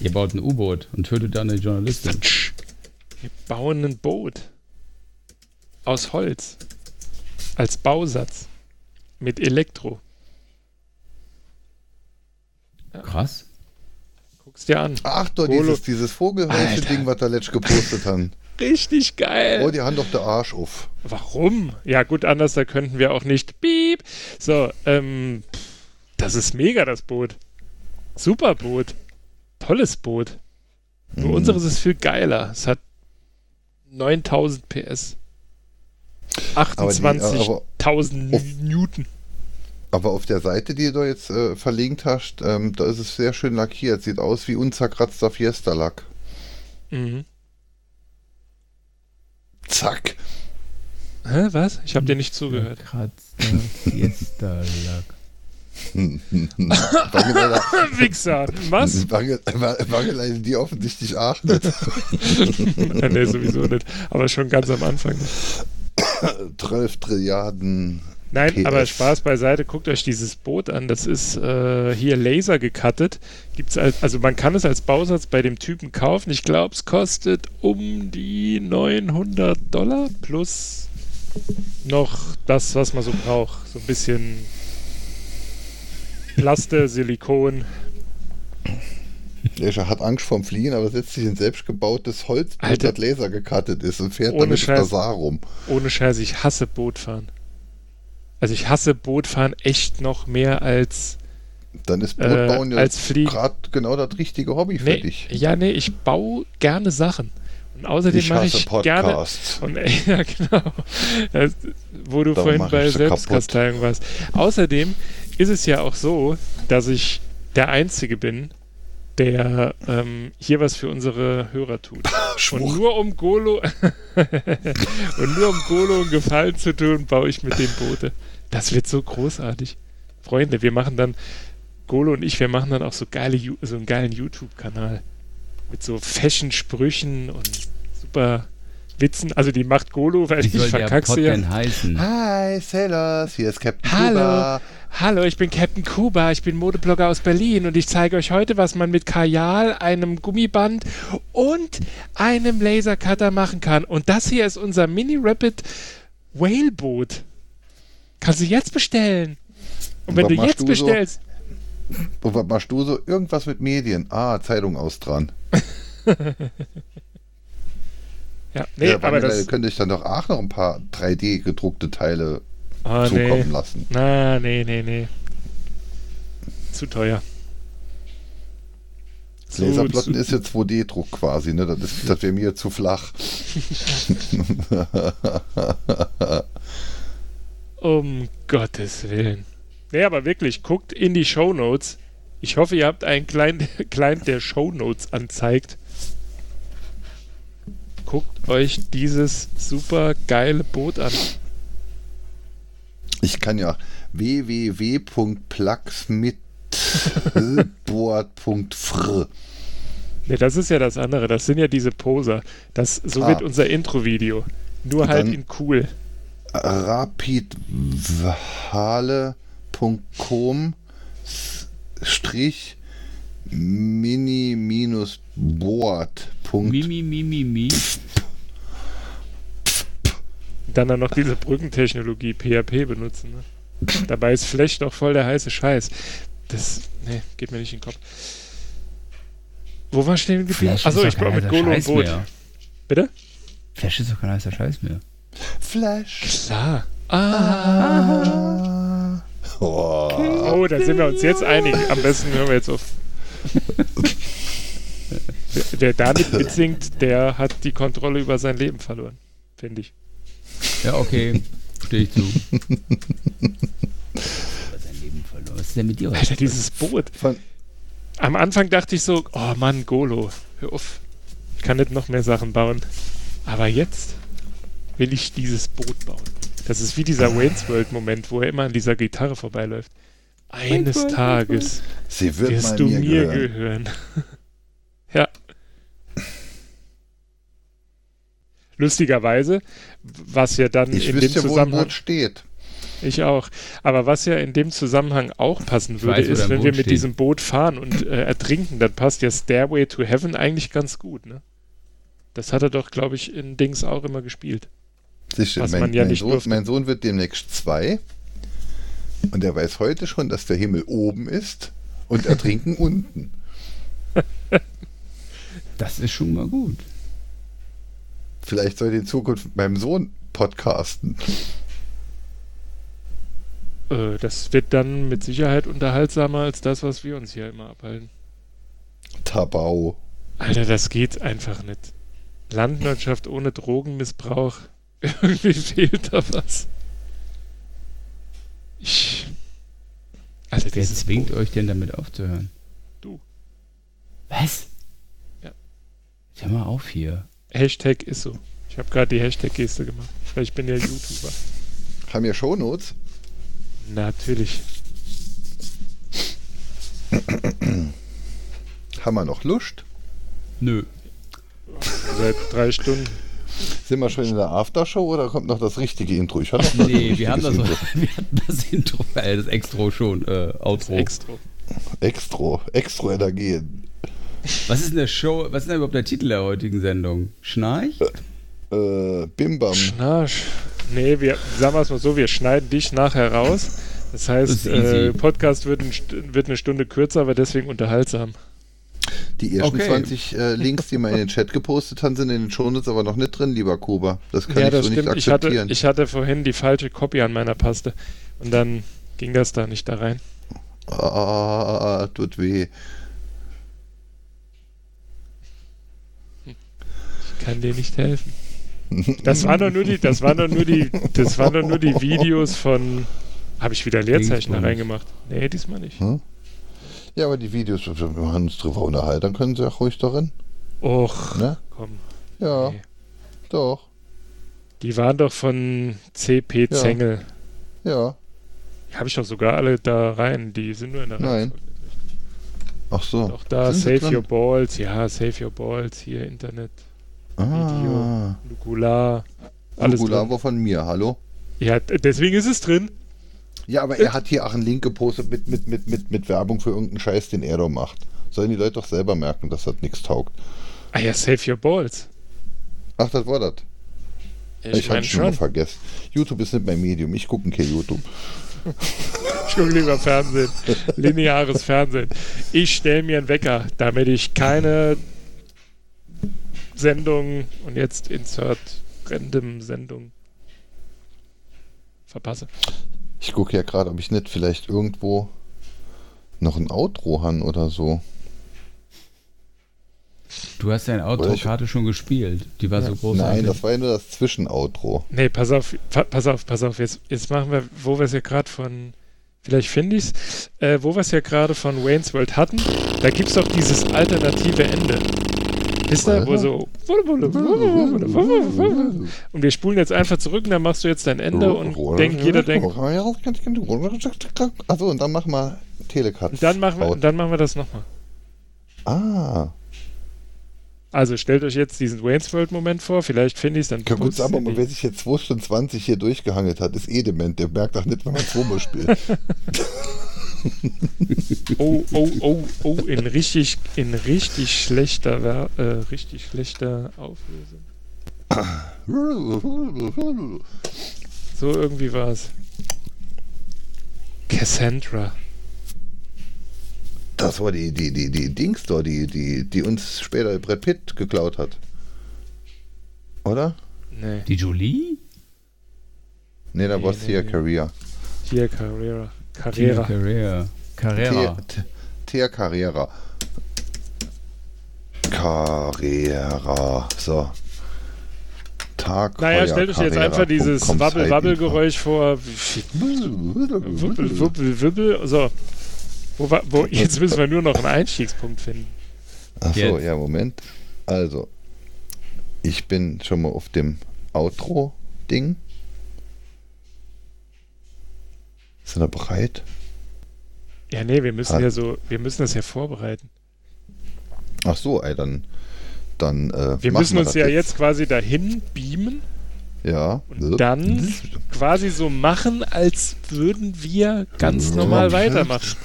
Ihr baut ein U-Boot und tötet dann eine Journalistin. Wir bauen ein Boot. Aus Holz. Als Bausatz. Mit Elektro. Krass. Guck's dir an. Ach doch, Holo- dieses, dieses Vogelhäuschen-Ding, was da letzt gepostet haben. Richtig geil. Oh, die haben doch der Arsch auf. Warum? Ja, gut, anders, da könnten wir auch nicht. Piep. So, ähm, das ist mega, das Boot. Super Boot. Tolles Boot. Nur Mhm. unseres ist viel geiler. Es hat 9000 PS. Aber, die, aber, 28.000 Uff. Newton. Aber auf der Seite, die du jetzt äh, verlinkt hast, ähm, da ist es sehr schön lackiert. Sieht aus wie unzerkratzter Fiesta-Lack. Mhm. Zack. Hä, was? Ich habe dir nicht zugehört. Kratzter Fiesta-Lack. Wichser. Was? Wange- Wangeleine, die offensichtlich nicht. nee, sowieso nicht. Aber schon ganz am Anfang. 12 Trilliarden. Nein, PS. aber Spaß beiseite, guckt euch dieses Boot an. Das ist äh, hier Laser gecuttet. Gibt's als, also man kann es als Bausatz bei dem Typen kaufen. Ich glaube, es kostet um die 900 Dollar plus noch das, was man so braucht. So ein bisschen Plaste, Silikon. Der hat Angst vorm Fliehen, aber setzt sich in selbstgebautes Holz, das Laser gecuttet ist und fährt Ohne damit Scheiß. Saar rum. Ohne Scheiß, ich hasse Bootfahren. Also ich hasse Bootfahren echt noch mehr als Dann ist Äh, Bootbauen ja als Fliegen. gerade genau das richtige Hobby für Nee, dich. ja, nee, ich baue gerne Sachen. Und außerdem Ich mache ich gerne. Podcasts. Und ja, genau. Das, wo du Darum vorhin bei. Selbstkasteiung warst. Außerdem ist es ja auch so, dass ich der Einzige bin, der ähm, hier was für unsere Hörer tut. Und nur um Golo und nur um Golo einen Gefallen zu tun, baue ich mit dem Boote. Das wird so großartig. Freunde, wir machen dann, Golo und ich, wir machen dann auch so geile, so einen geilen YouTube-Kanal. Mit so Fashion-Sprüchen und super Witzen. Also die macht Golo, weil Wie ich verkack's Pod ja. heißen? Hi, Sailors, hier ist Captain Hallo. Kuba. Hallo, ich bin Captain Kuba, ich bin Modeblogger aus Berlin und ich zeige euch heute, was man mit Kajal, einem Gummiband und einem Lasercutter machen kann. Und das hier ist unser Mini Rapid Whaleboot. Kannst du jetzt bestellen. Und Und wenn du jetzt du so? bestellst, Und was machst du so? Irgendwas mit Medien. Ah, Zeitung austragen. ja, nee, ja, aber das, könnte ich dann doch auch noch ein paar 3D gedruckte Teile ah, nee. zukommen lassen. Na, nee, nee, nee. Zu teuer. Laserplatten zu- ist ja 2D-Druck quasi, ne? Das, ist- das wäre mir zu flach. Um Gottes Willen. Nee, aber wirklich, guckt in die Shownotes. Ich hoffe, ihr habt einen Client, Client der Shownotes anzeigt. Guckt euch dieses super geile Boot an. Ich kann ja www.plugsmitboard.fr Ne, das ist ja das andere. Das sind ja diese Poser. Das, so Ah. wird unser Intro-Video. Nur Und halt in cool. rapidvale.com strich mini minus board. Mimi, Mimi, Mi. Dann dann noch diese Brückentechnologie PHP benutzen. Ne? Dabei ist Flash doch voll der heiße Scheiß. Das, ne, geht mir nicht in den Kopf. wo war stehen geblieben? Flash Achso, ich kein mit Golo und Boot. mehr. Bitte? Flash ist doch kein heißer Scheiß mehr. Flash. Klar. Ah. Oh. Oh, da sind wir uns jetzt einig. Am besten hören wir jetzt auf. Wer- Wer damit mitsingt, der hat die Kontrolle über sein Leben verloren. Finde ich. Ja, okay. Stehe ich zu. Über sein Leben verloren. Was ist denn mit dir? Alter, dieses Boot. Von, Am Anfang dachte ich so, oh Mann, Golo, hör auf. Ich kann nicht noch mehr Sachen bauen. Aber jetzt will ich dieses Boot bauen. Das ist wie dieser Wayne's World Moment, wo er immer an dieser Gitarre vorbeiläuft. Eines Tages sie wird wirst mal du mir, mir gehören. gehören. ja. Lustigerweise, was ja dann Ich in dem wüsste, wo ein Zusammenhang. Boot steht. Ich auch. Aber was ja in dem Zusammenhang auch passen würde, weiß, ist, wenn Boot wir mit steht. diesem Boot fahren und äh, ertrinken, dann passt ja Stairway to Heaven eigentlich ganz gut, ne? Das hat er doch, glaube ich, in Dings auch immer gespielt. Sicher, Was mein, man ja mein, nicht Sohn, durfte. mein Sohn wird demnächst zwei. Und er weiß heute schon, dass der Himmel oben ist und ertrinken unten. Das ist schon mal gut. Vielleicht soll ich in Zukunft mit meinem Sohn podcasten. Äh, das wird dann mit Sicherheit unterhaltsamer als das, was wir uns hier immer abhalten. Tabau. Alter, das geht einfach nicht. Landwirtschaft ohne Drogenmissbrauch. Irgendwie fehlt da was. Ich. Alter, Wer zwingt euch denn damit aufzuhören? Du. Was? Ja. Hör mal auf hier. Hashtag ist so. Ich habe gerade die Hashtag-Geste gemacht. Weil ich bin ja YouTuber. Haben wir Shownotes? Natürlich. Haben wir noch Lust? Nö. Seit drei Stunden. Sind wir schon in der Aftershow oder kommt noch das richtige Intro? Ich hatte noch Nee, wir haben das, wir hatten das Intro, äh, das Extro schon, äh, Outro. Extra. Intro. Extro, Extro Energien. Was ist denn der Show, was ist denn überhaupt der Titel der heutigen Sendung? Schnarch? Äh, Bimbam. Schnarch. Nee, wir sagen wir es mal so, wir schneiden dich nachher raus. Das heißt, Das äh, Podcast wird, ein, wird eine Stunde kürzer, aber deswegen unterhaltsam. Die ersten Okay. 20 äh, Links, die wir in den Chat gepostet haben, sind in den Shownotes aber noch nicht drin, lieber Kuba. Das kann ja, ich das so stimmt. nicht Ich hatte, akzeptieren. ich hatte vorhin die falsche Copy an meiner Paste. Und dann ging das da nicht da rein. ah, tut weh. Kann dir nicht helfen. Das waren doch nur die, das waren doch nur die, das waren doch nur die Videos von. Habe ich wieder Leerzeichen da reingemacht? Nee, diesmal nicht. Hm? Ja, aber die Videos, wir haben uns drüber unterhalten, dann können sie auch ruhig darin. Och, Ne? komm. Ja, Nee. doch. Die waren doch von CP Ja. Zengel. Ja. Die habe ich doch sogar alle da rein. Die sind nur in der Nein. Reihenfolge. Ach so. Doch da, Sind Save? Your Balls. Ja, Save Your Balls. Hier, Internet, Ah. Nukular. Alles Nukular drin. war von mir, hallo? Ja, deswegen ist es drin. Ja, aber er hat hier auch einen Link gepostet mit, mit, mit, mit, mit Werbung für irgendeinen Scheiß, den er da macht. Sollen die Leute doch selber merken, dass das nichts taugt. Ah ja, Save Your Balls. Ach, das war das. Ich, Ich, hatte schon mal schon. vergessen. YouTube ist nicht mein Medium. Ich gucke kein YouTube. Ich gucke lieber Fernsehen. Lineares Fernsehen. Ich stelle mir einen Wecker, damit ich keine Sendung und jetzt Insert random Sendung verpasse. Ich gucke ja gerade, ob ich nicht vielleicht irgendwo noch ein Outro han oder so. Du hast deine Outro-Karte schon gespielt. Die war so groß. Nein, das war ja nur das Zwischenoutro. Nee, pass auf, pa pass auf, pass auf. Jetzt, jetzt machen wir, wo wir es ja gerade von, vielleicht finde ich es, äh, wo wir es ja gerade von Wayne's World hatten, da gibt es doch dieses alternative Ende. Wisst ihr, wo so. Und wir spulen jetzt einfach zurück und dann machst du jetzt dein Ende und denkt, jeder denkt. Achso, und dann machen wir Telecut. Und dann machen wir, dann machen wir das nochmal. Ah, Also stellt euch jetzt diesen Wayne's World Moment vor, vielleicht finde ich es dann. ja, gut, putzt aber mal, wer sich jetzt 2 Stunden 20 hier durchgehangelt hat, ist eh dement. Der merkt auch nicht, wenn man zweimal spielt. Oh, oh, oh, oh, in richtig, in richtig schlechter, äh, richtig schlechter Auflösung. So irgendwie war es. Cassandra. Das war die, die, die, die Dings da, die, die, die uns später Brett Pitt geklaut hat. Oder? Nee, Die Julie? Nee, da Nee, war nee, Thea nee. Carrera. hier Carrera. Carrera. Carrera. Carrera. Thea- Carrera. Carrera. So. Tag. Naja, stellt euch jetzt einfach dieses Wabbel-Wabbel-Geräusch vor. Wuppel, wuppel, wuppel. So. Wo, wo, jetzt müssen wir nur noch einen Einstiegspunkt finden. Achso, Jetzt. ja, Moment. Also, ich bin schon mal auf dem Outro-Ding. Sind wir bereit? Ja, nee, wir müssen Ah. ja so, wir müssen das ja vorbereiten. Ach so, ey, dann. dann äh, Wir müssen uns das ja jetzt quasi dahin beamen Ja. und dann quasi so machen, als würden wir ganz normal weitermachen.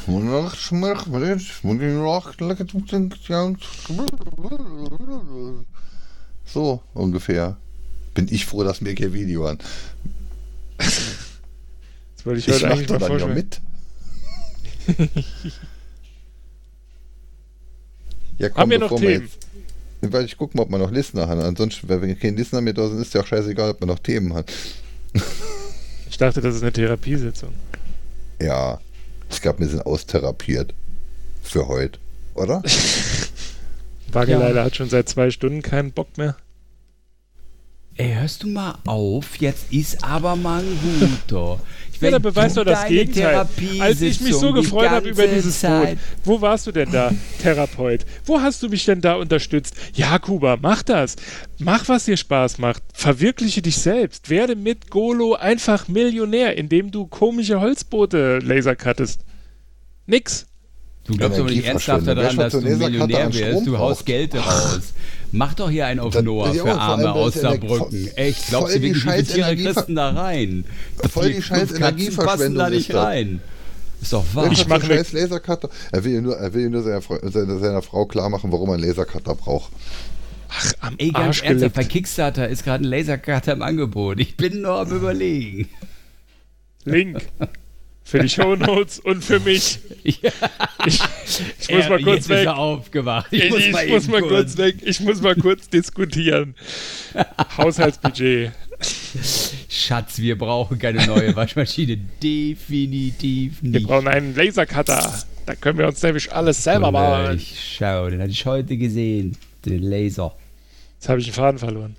So ungefähr. Bin ich froh, dass mir kein Video an. Das wollte ich Ich heute eigentlich mal dann ja mit. ja, komm, Haben wir noch Themen? jetzt- Weil ich guck mal, ob wir noch Listener haben. Ansonsten, wenn wir keinen Listener mehr da sind, ist ja auch scheißegal, ob wir noch Themen haben. Ich dachte, das ist eine Therapiesitzung. Ja, ich glaube, wir sind austherapiert. Für heute. Oder? Wageleile hat schon seit zwei Stunden keinen Bock mehr. Ey, hörst du mal auf? Jetzt ist aber mal ein guter. Ich Ja, da werd beweist du doch das Gegenteil. Als ich mich so gefreut habe über dieses. Boot, wo warst du denn da, Therapeut? Wo hast du mich denn da unterstützt? Ja, Kuba, mach das. Mach, was dir Spaß macht. Verwirkliche dich selbst. Werde mit Golo einfach Millionär, indem du komische Holzboote lasercuttest. Nix. Du glaubst aber nicht ernsthaft daran, dass du Millionär wirst. Du haust? Geld raus. Mach doch hier einen auf Das- Noah für Arme aus Saarbrücken. Echt, glaubst voll du die wirklich, wie viele scheiß Tiere Energiever- kriegst du da rein? Voll die scheiß Katzen passen Energieverschwendung da nicht rein. Ist doch wahr. Ich mache scheiß Lasercutter. Er will nur, er will nur seiner, Frau- seiner, seiner Frau klar machen, warum er einen Lasercutter braucht. Ach, am Ey, ganz Arsch ernsthaft, bei Kickstarter ist gerade ein Lasercutter im Angebot. Ich bin nur am überlegen. Link. Für die Shownotes und für mich. Ja. Ich, ich muss mal kurz weg. Ich, ich muss, mal kurz weg. Ich muss mal kurz diskutieren. Haushaltsbudget. Schatz, wir brauchen keine neue Waschmaschine. Definitiv Wir nicht. brauchen einen Lasercutter. Da können wir uns nämlich alles selber Und, bauen. Ich schau, den hatte ich heute gesehen. Den Laser. Jetzt habe ich den Faden verloren.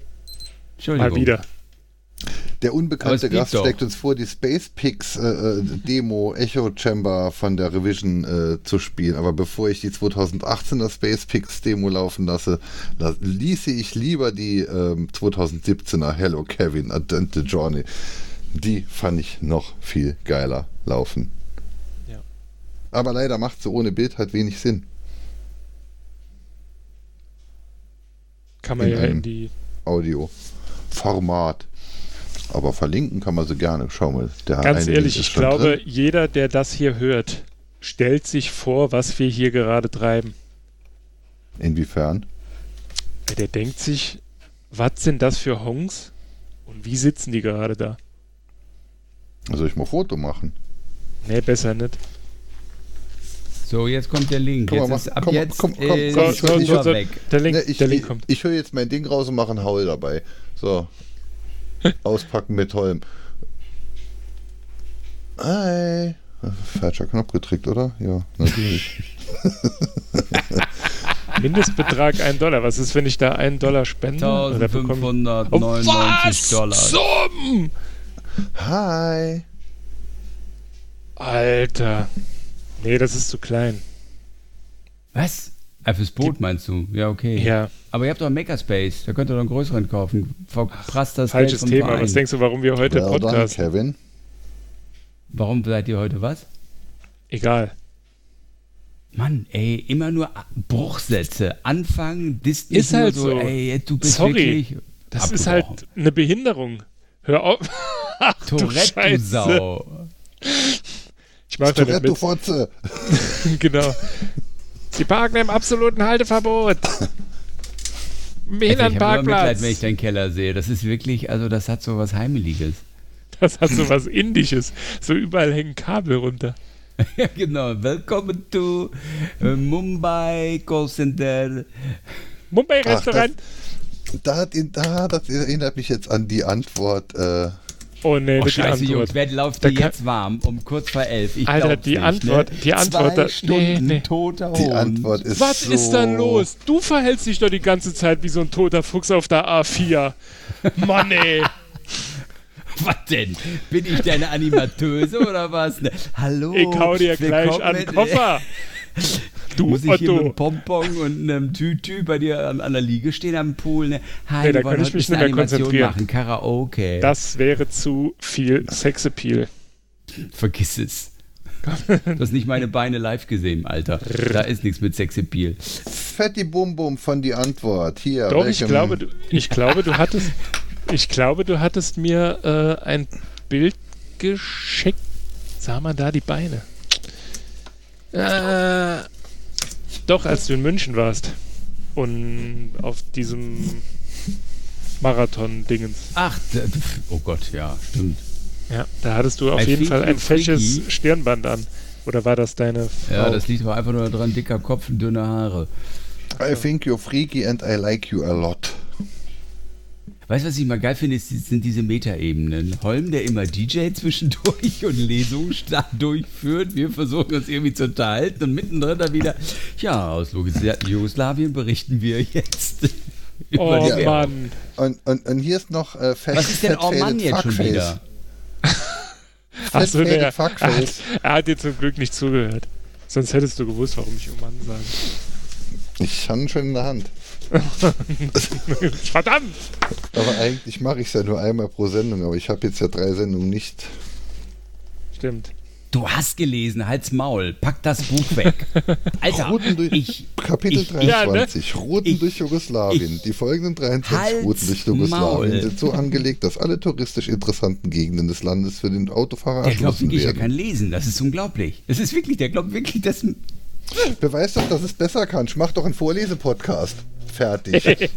Entschuldigung. Mal wieder. Der unbekannte Gast doch. schlägt uns vor, die Space Pix äh, äh, Demo Echo Chamber von der Revision äh, zu spielen. Aber bevor ich die 2018er Space Pix Demo laufen lasse, la ließe ich lieber die ähm, 2017er Hello Kevin Advent Journey. Die fand ich noch viel geiler laufen. Ja. Aber leider macht sie ohne Bild halt wenig Sinn. Kann man In ja in die. Audio-Format. Aber verlinken kann man sie gerne. Schau mal. Der Ganz eine ehrlich, ich glaube, drin. jeder, der das hier hört, stellt sich vor, was wir hier gerade treiben. Inwiefern? Der denkt sich, was sind das für Hongs und wie sitzen die gerade da? Soll ich mal Foto machen? Nee, besser nicht. So, jetzt kommt der Link. Komm Jetzt mach- ist ab komm, jetzt komm, komm, äh, komm, so, die so, Uhr so. weg. Der Link, Ne, ich, der Link ich, kommt. ich höre jetzt mein Ding raus und mache einen Haul dabei. So. Auspacken mit Holm. Hi. Falscher Knopf gedrückt, oder? Ja, natürlich. Mindestbetrag 1 Dollar. Was ist, wenn ich da 1 Dollar spende? Oder bekomme- Oh, 1599 Dollar. Summ! Hi. Alter. Nee, das ist zu klein. Was? Ah, fürs Boot meinst du? Ja, okay. Ja, Aber ihr habt doch einen Makerspace. Da könnt ihr doch einen größeren kaufen. Verprasst das falsches Geld vom Thema. Verein. Was denkst du, warum wir heute Well done, Podcast? Kevin. Warum seid ihr heute was? Egal. Mann, ey, immer nur Bruchsätze. Anfangen, dis Ist halt so, so. ey, du bist Sorry. wirklich Das ist halt eine Behinderung. Hör auf. Ach, du Tourette, du Scheiße. Sau. Ich mach Tourette, du. Fotze. genau. Sie parken im absoluten Halteverbot. Also ich habe immer Mitleid, Behindertenparkplatz. wenn ich deinen Keller sehe. Das ist wirklich, also das hat so was Heimeliges. Das hat so was Indisches. So überall hängen Kabel runter. ja, genau. Willkommen to äh, Mumbai Call Center. Mumbai-Restaurant. Da hat ihn, da, das erinnert mich jetzt an die Antwort. Äh, Oh nee, Oh, nicht die scheiße, Jungs, Antwort. wer läuft dir jetzt warm? Um kurz vor elf. Ich Alter, die nicht, Antwort- ne? die Antwort, Zwei da- nee, Stunden nee. toter die Hund. Antwort ist Was so, ist da los? Du verhältst dich doch die ganze Zeit wie so ein toter Fuchs auf der A4. Mann, ey. Was denn? Bin ich deine Animateuse oder was? Ne? Hallo. Ich hau dir gleich an den Koffer. Du Muss ich hier mit Otto. einem Pompon und einem Tütü bei dir an, an der Liege stehen am Pool? Ne? Hi, Nee, da kann ich mich nicht mehr konzentrieren. machen. Karaoke. Das wäre zu viel Sexappeal. Vergiss es. Du hast nicht meine Beine live gesehen, Alter. Da ist nichts mit Sexappeal. Fetti Bum Bum von die Antwort. Hier. Doch, ich glaube, du, ich glaube, du hattest, ich glaube, du hattest mir äh, ein Bild geschickt. Sah man da die Beine? Äh, doch, als du in München warst und auf diesem Marathon-Dingens. Ach, oh Gott, ja, stimmt. Ja, da hattest du auf I jeden Fall ein fesches. Stirnband an. Oder war das deine Frau? Ja, das liegt aber einfach nur daran, dicker Kopf und dünne Haare. I think you're freaky and I like you a lot. Weißt du, was ich mal geil finde, ist, sind diese Metaebenen. Holm, der immer DJ zwischendurch und Lesungen durchführt. Wir versuchen uns irgendwie zu unterhalten und mittendrin dann wieder, ja, aus Jugoslawien berichten wir jetzt. über oh die. Mann. Und, und, und hier ist noch äh, fett, Was ist denn Oh Mann jetzt schon wieder? Achso, nee, er, Fuckface. er hat dir zum Glück nicht zugehört. Sonst hättest du gewusst, warum ich oh Mann sage. Ich habe ihn schon in der Hand. Verdammt! Aber eigentlich mache ich es ja nur einmal pro Sendung, aber ich habe jetzt ja drei Sendungen nicht. Stimmt. Du hast gelesen, halt's Maul, pack das Buch weg. Alter, Routen durch, ich, Kapitel ich- 23, Routen ich- durch Jugoslawien. ich- Die folgenden 23 Halt's Routen durch Jugoslawien Maul. sind so angelegt, dass alle touristisch interessanten Gegenden des Landes für den Autofahrer der glaubt erschlossen wirklich, er werden. kann lesen. Das ist unglaublich. Das ist wirklich, der glaubt wirklich, dass. Beweis doch, dass es besser kannst. Mach doch einen Vorlesepodcast. Fertig.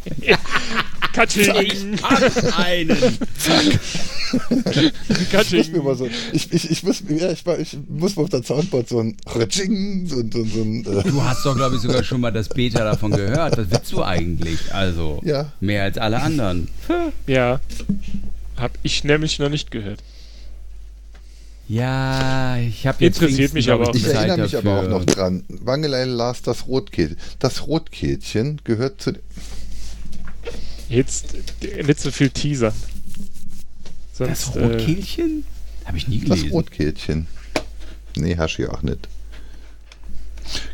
Katsching! hab einen. Ich muss Katsching! mir mal so, ich, ich, ich, muss, ja, ich, war- ich muss mal auf der Soundboard so ein Ratsching, so, ein- so, ein- so ein, äh, Du hast doch, glaube ich, sogar schon mal das Beta davon gehört. Was willst du eigentlich? Also, Ja. mehr als alle anderen. Ja. Hab ich nämlich noch nicht gehört. Ja, ich habe jetzt Interessiert mich aber auch Ich erinnere mich dafür. aber auch noch dran. Wangelein las das Rotkehlchen. Das Rotkehlchen gehört zu. Jetzt äh, nicht so viel Teasern. Das Sonst, äh, Rotkehlchen? Habe ich nie Das gelesen. Rotkehlchen. Nee, hast du ja auch nicht.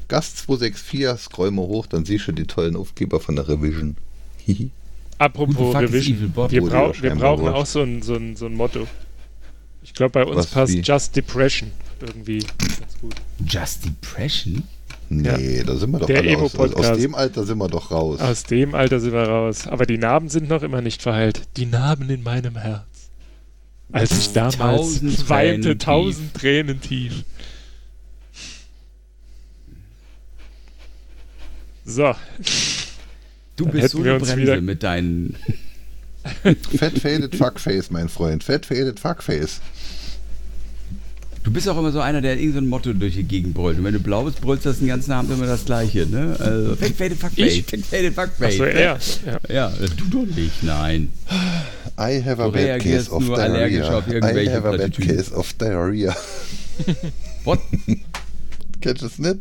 Gast 264, scroll mal hoch, dann siehst du die tollen Aufkleber von der Revision. Hihi. apropos Revision. Wir, Wurde brau ja wir brauchen auch so ein, so, ein, so ein Motto. Ich glaube, bei uns Was, passt wie? Just Depression irgendwie ganz gut. Just Depression? Nee, da sind wir doch Der alle aus, aus, aus dem Alter sind wir doch raus. Aus dem Alter sind wir raus. Aber die Narben sind noch immer nicht verheilt. Die Narben in meinem Herz. Als ich damals Tausend weinte, Tränen tausend Tränen tief. So, Du Dann bist so eine Bremse wieder- mit deinen. Fat Faded Fuckface, mein Freund. Fat Faded Fuckface. Du bist auch immer so einer, der irgendein so ein Motto durch die Gegend brüllt. Und wenn du blau bist, brüllst du das den ganzen Abend immer das Gleiche, ne? Also, fake faded fuckface, Ich? fake faded fuckface. achso, er. Ja. Ja, du doch nicht, nein. I have a Du bad case of nur allergisch diarrhea. auf irgendwelche I have a bad case of diarrhea. What? Kennst du es nicht?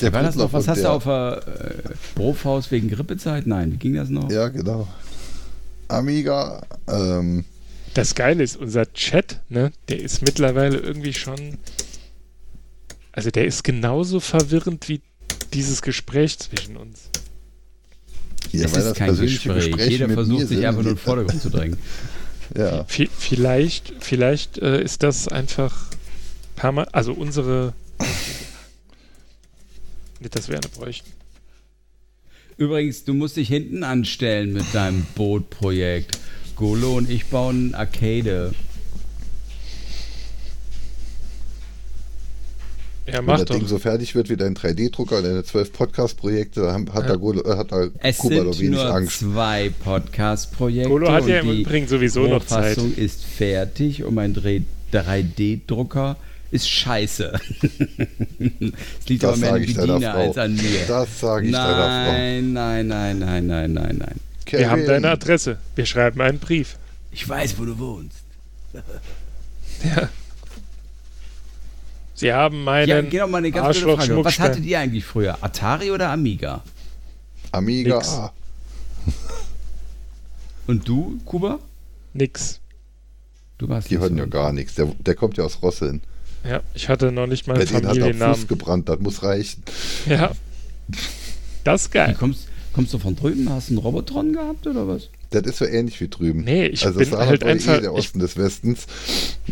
Der war das noch? Was hast du der- auf der äh, Brofhaus wegen Grippezeit? Nein, wie ging das noch? Ja, genau. Amiga, ähm, Das Geile ist, unser Chat, ne, der ist mittlerweile irgendwie schon. Also der ist genauso verwirrend wie dieses Gespräch zwischen uns. ja, es weil ist das kein Gespräch. Gespräche Jeder mit versucht mir sich einfach nur in den Vordergrund zu drängen. Ja, V vielleicht, vielleicht äh, ist das einfach perma also unsere. Nicht, dass wir eine bräuchten. Übrigens, du musst dich hinten anstellen mit deinem Bootprojekt. Golo und ich bauen Arcade. Ja, wenn mach das doch. Ding so fertig wird wie dein 3D-Drucker und deine 12 Podcast-Projekte, hat, Ja. da Golo- äh, hat da Es Kuba doch sind wenig nur Angst. zwei Podcast-Projekte. Golo hat ja und im die Übrigen sowieso noch Zeit. Rohfassung ist fertig und mein 3D-Drucker ist scheiße. Es liegt aber Das mehr an sage ich deiner Bediener als an mir. Das sage ich deiner Frau. Nein, nein, nein, nein, nein, nein, nein. Kevin, Wir haben deine Adresse. Wir schreiben einen Brief. Ich weiß, wo du wohnst. Sie haben meinen. Ja, genau mal eine ganz blöde Frage. Was hattet ihr eigentlich früher? Atari oder Amiga? Amiga. Nix. Und du, Kuba? Nix. Du warst Die hören so. ja gar nichts. Der, der kommt ja aus Rosseln. Ja, ich hatte noch nicht mal einen denen hat Familiennamen. Fuß gebrannt, das muss reichen. Ja. Das ist geil. kommst, kommst du von drüben? Hast du einen Robotron gehabt oder was? Das ist so ähnlich wie drüben. Nee, ich also bin halt war einfach- Eh der ich- Osten des Westens.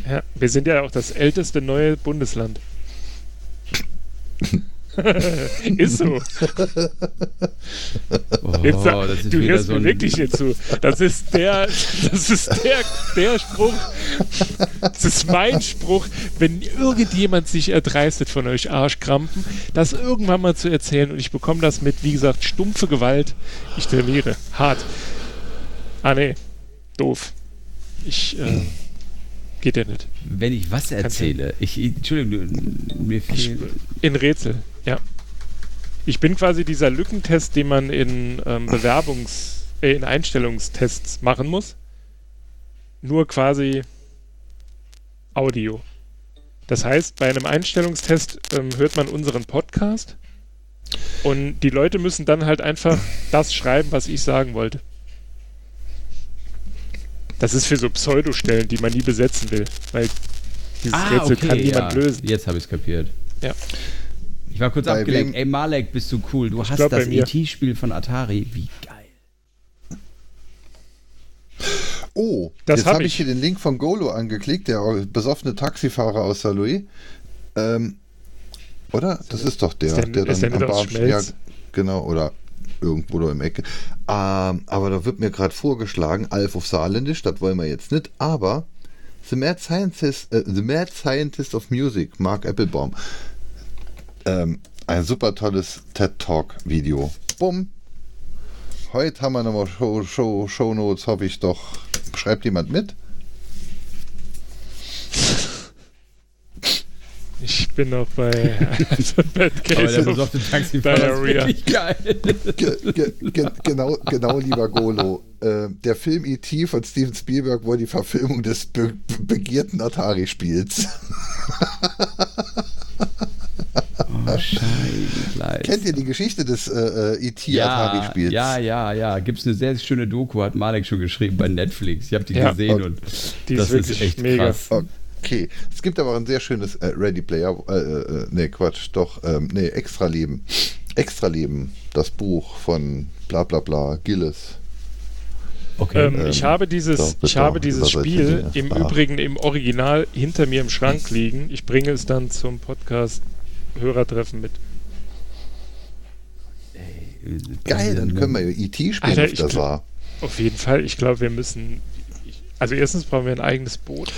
Ja, wir sind ja auch das älteste neue Bundesland. ist so. Oh, Jetzt, ist du hörst so mir wirklich nicht zu. Das ist der, das ist der, der Spruch. Das ist mein Spruch, wenn irgendjemand sich erdreistet von euch Arschkrampen, das irgendwann mal zu erzählen und ich bekomme das mit, wie gesagt, stumpfe Gewalt. Ich trainiere. Hart. Ah, nee. Doof. Ich, äh, geht ja nicht. Wenn ich was erzähle, ich, Entschuldigung, mir fehlt. In Rätsel, ja. Ich bin quasi dieser Lückentest, den man in ähm, Bewerbungs-, äh, in Einstellungstests machen muss. Nur quasi Audio. Das heißt, bei einem Einstellungstest ähm, hört man unseren Podcast und die Leute müssen dann halt einfach das schreiben, was ich sagen wollte. Das ist für so Pseudostellen, die man nie besetzen will, weil dieses Ah, Rätsel okay, kann niemand ja. lösen. Jetzt habe ich es kapiert. Ja. Ich war kurz Bei abgelenkt. wem- Ey, Malek, bist du cool. Du hast glaub, bei das. ET-Spiel von Atari. Wie geil. Oh, Das jetzt hab habe ich ich. hier den Link von Golo angeklickt, der besoffene Taxifahrer aus Saarlouis. Ähm, oder? Das ist doch der, Ist der- der, dann der aus Bahnsteig- ja, genau, oder irgendwo da im Ecke. Ähm, aber da wird mir gerade vorgeschlagen, Alf auf Saarländisch, das wollen wir jetzt nicht, aber The Mad Scientist, äh, The Mad Scientist of Music, Mark Applebaum. Ähm, ein super tolles TED Talk Video. Bumm. Heute haben wir nochmal Show, Show, Show Notes, hoffe ich doch. Schreibt jemand mit? Ich bin noch bei also Bad Aber der besoffene Taxifahrer ist geil. Ge, ge, ge, genau, genau, lieber Golo. Äh, der Film E.T. von Steven Spielberg war die Verfilmung des be begehrten Atari-Spiels. Scheiße. Kennt ihr die Geschichte des äh, äh, E.T. ja, Atari-Spiels? ja, ja, ja. Gibt es eine sehr schöne Doku, hat Malek schon geschrieben bei Netflix. Ich habe die Ja. gesehen Okay. und Die ist das wirklich echt mega. krass. Okay, es gibt aber ein sehr schönes äh, Ready Player, äh, äh, nee, Quatsch, doch, ähm, nee, Extra Leben. Extra Leben, das Buch von bla bla bla, Gillis. Okay. Ähm, ich Ähm, habe dieses, doch, bitte, ich habe dieses Spiel im Ah. Übrigen im Original hinter mir im Schrank liegen. Ich bringe es dann zum Podcast Hörertreffen mit. Geil, dann können wir ja E.T. spielen Alter, auf ich der gl- Saar. Auf jeden Fall. Ich glaube, wir müssen. Also erstens brauchen wir ein eigenes Boot.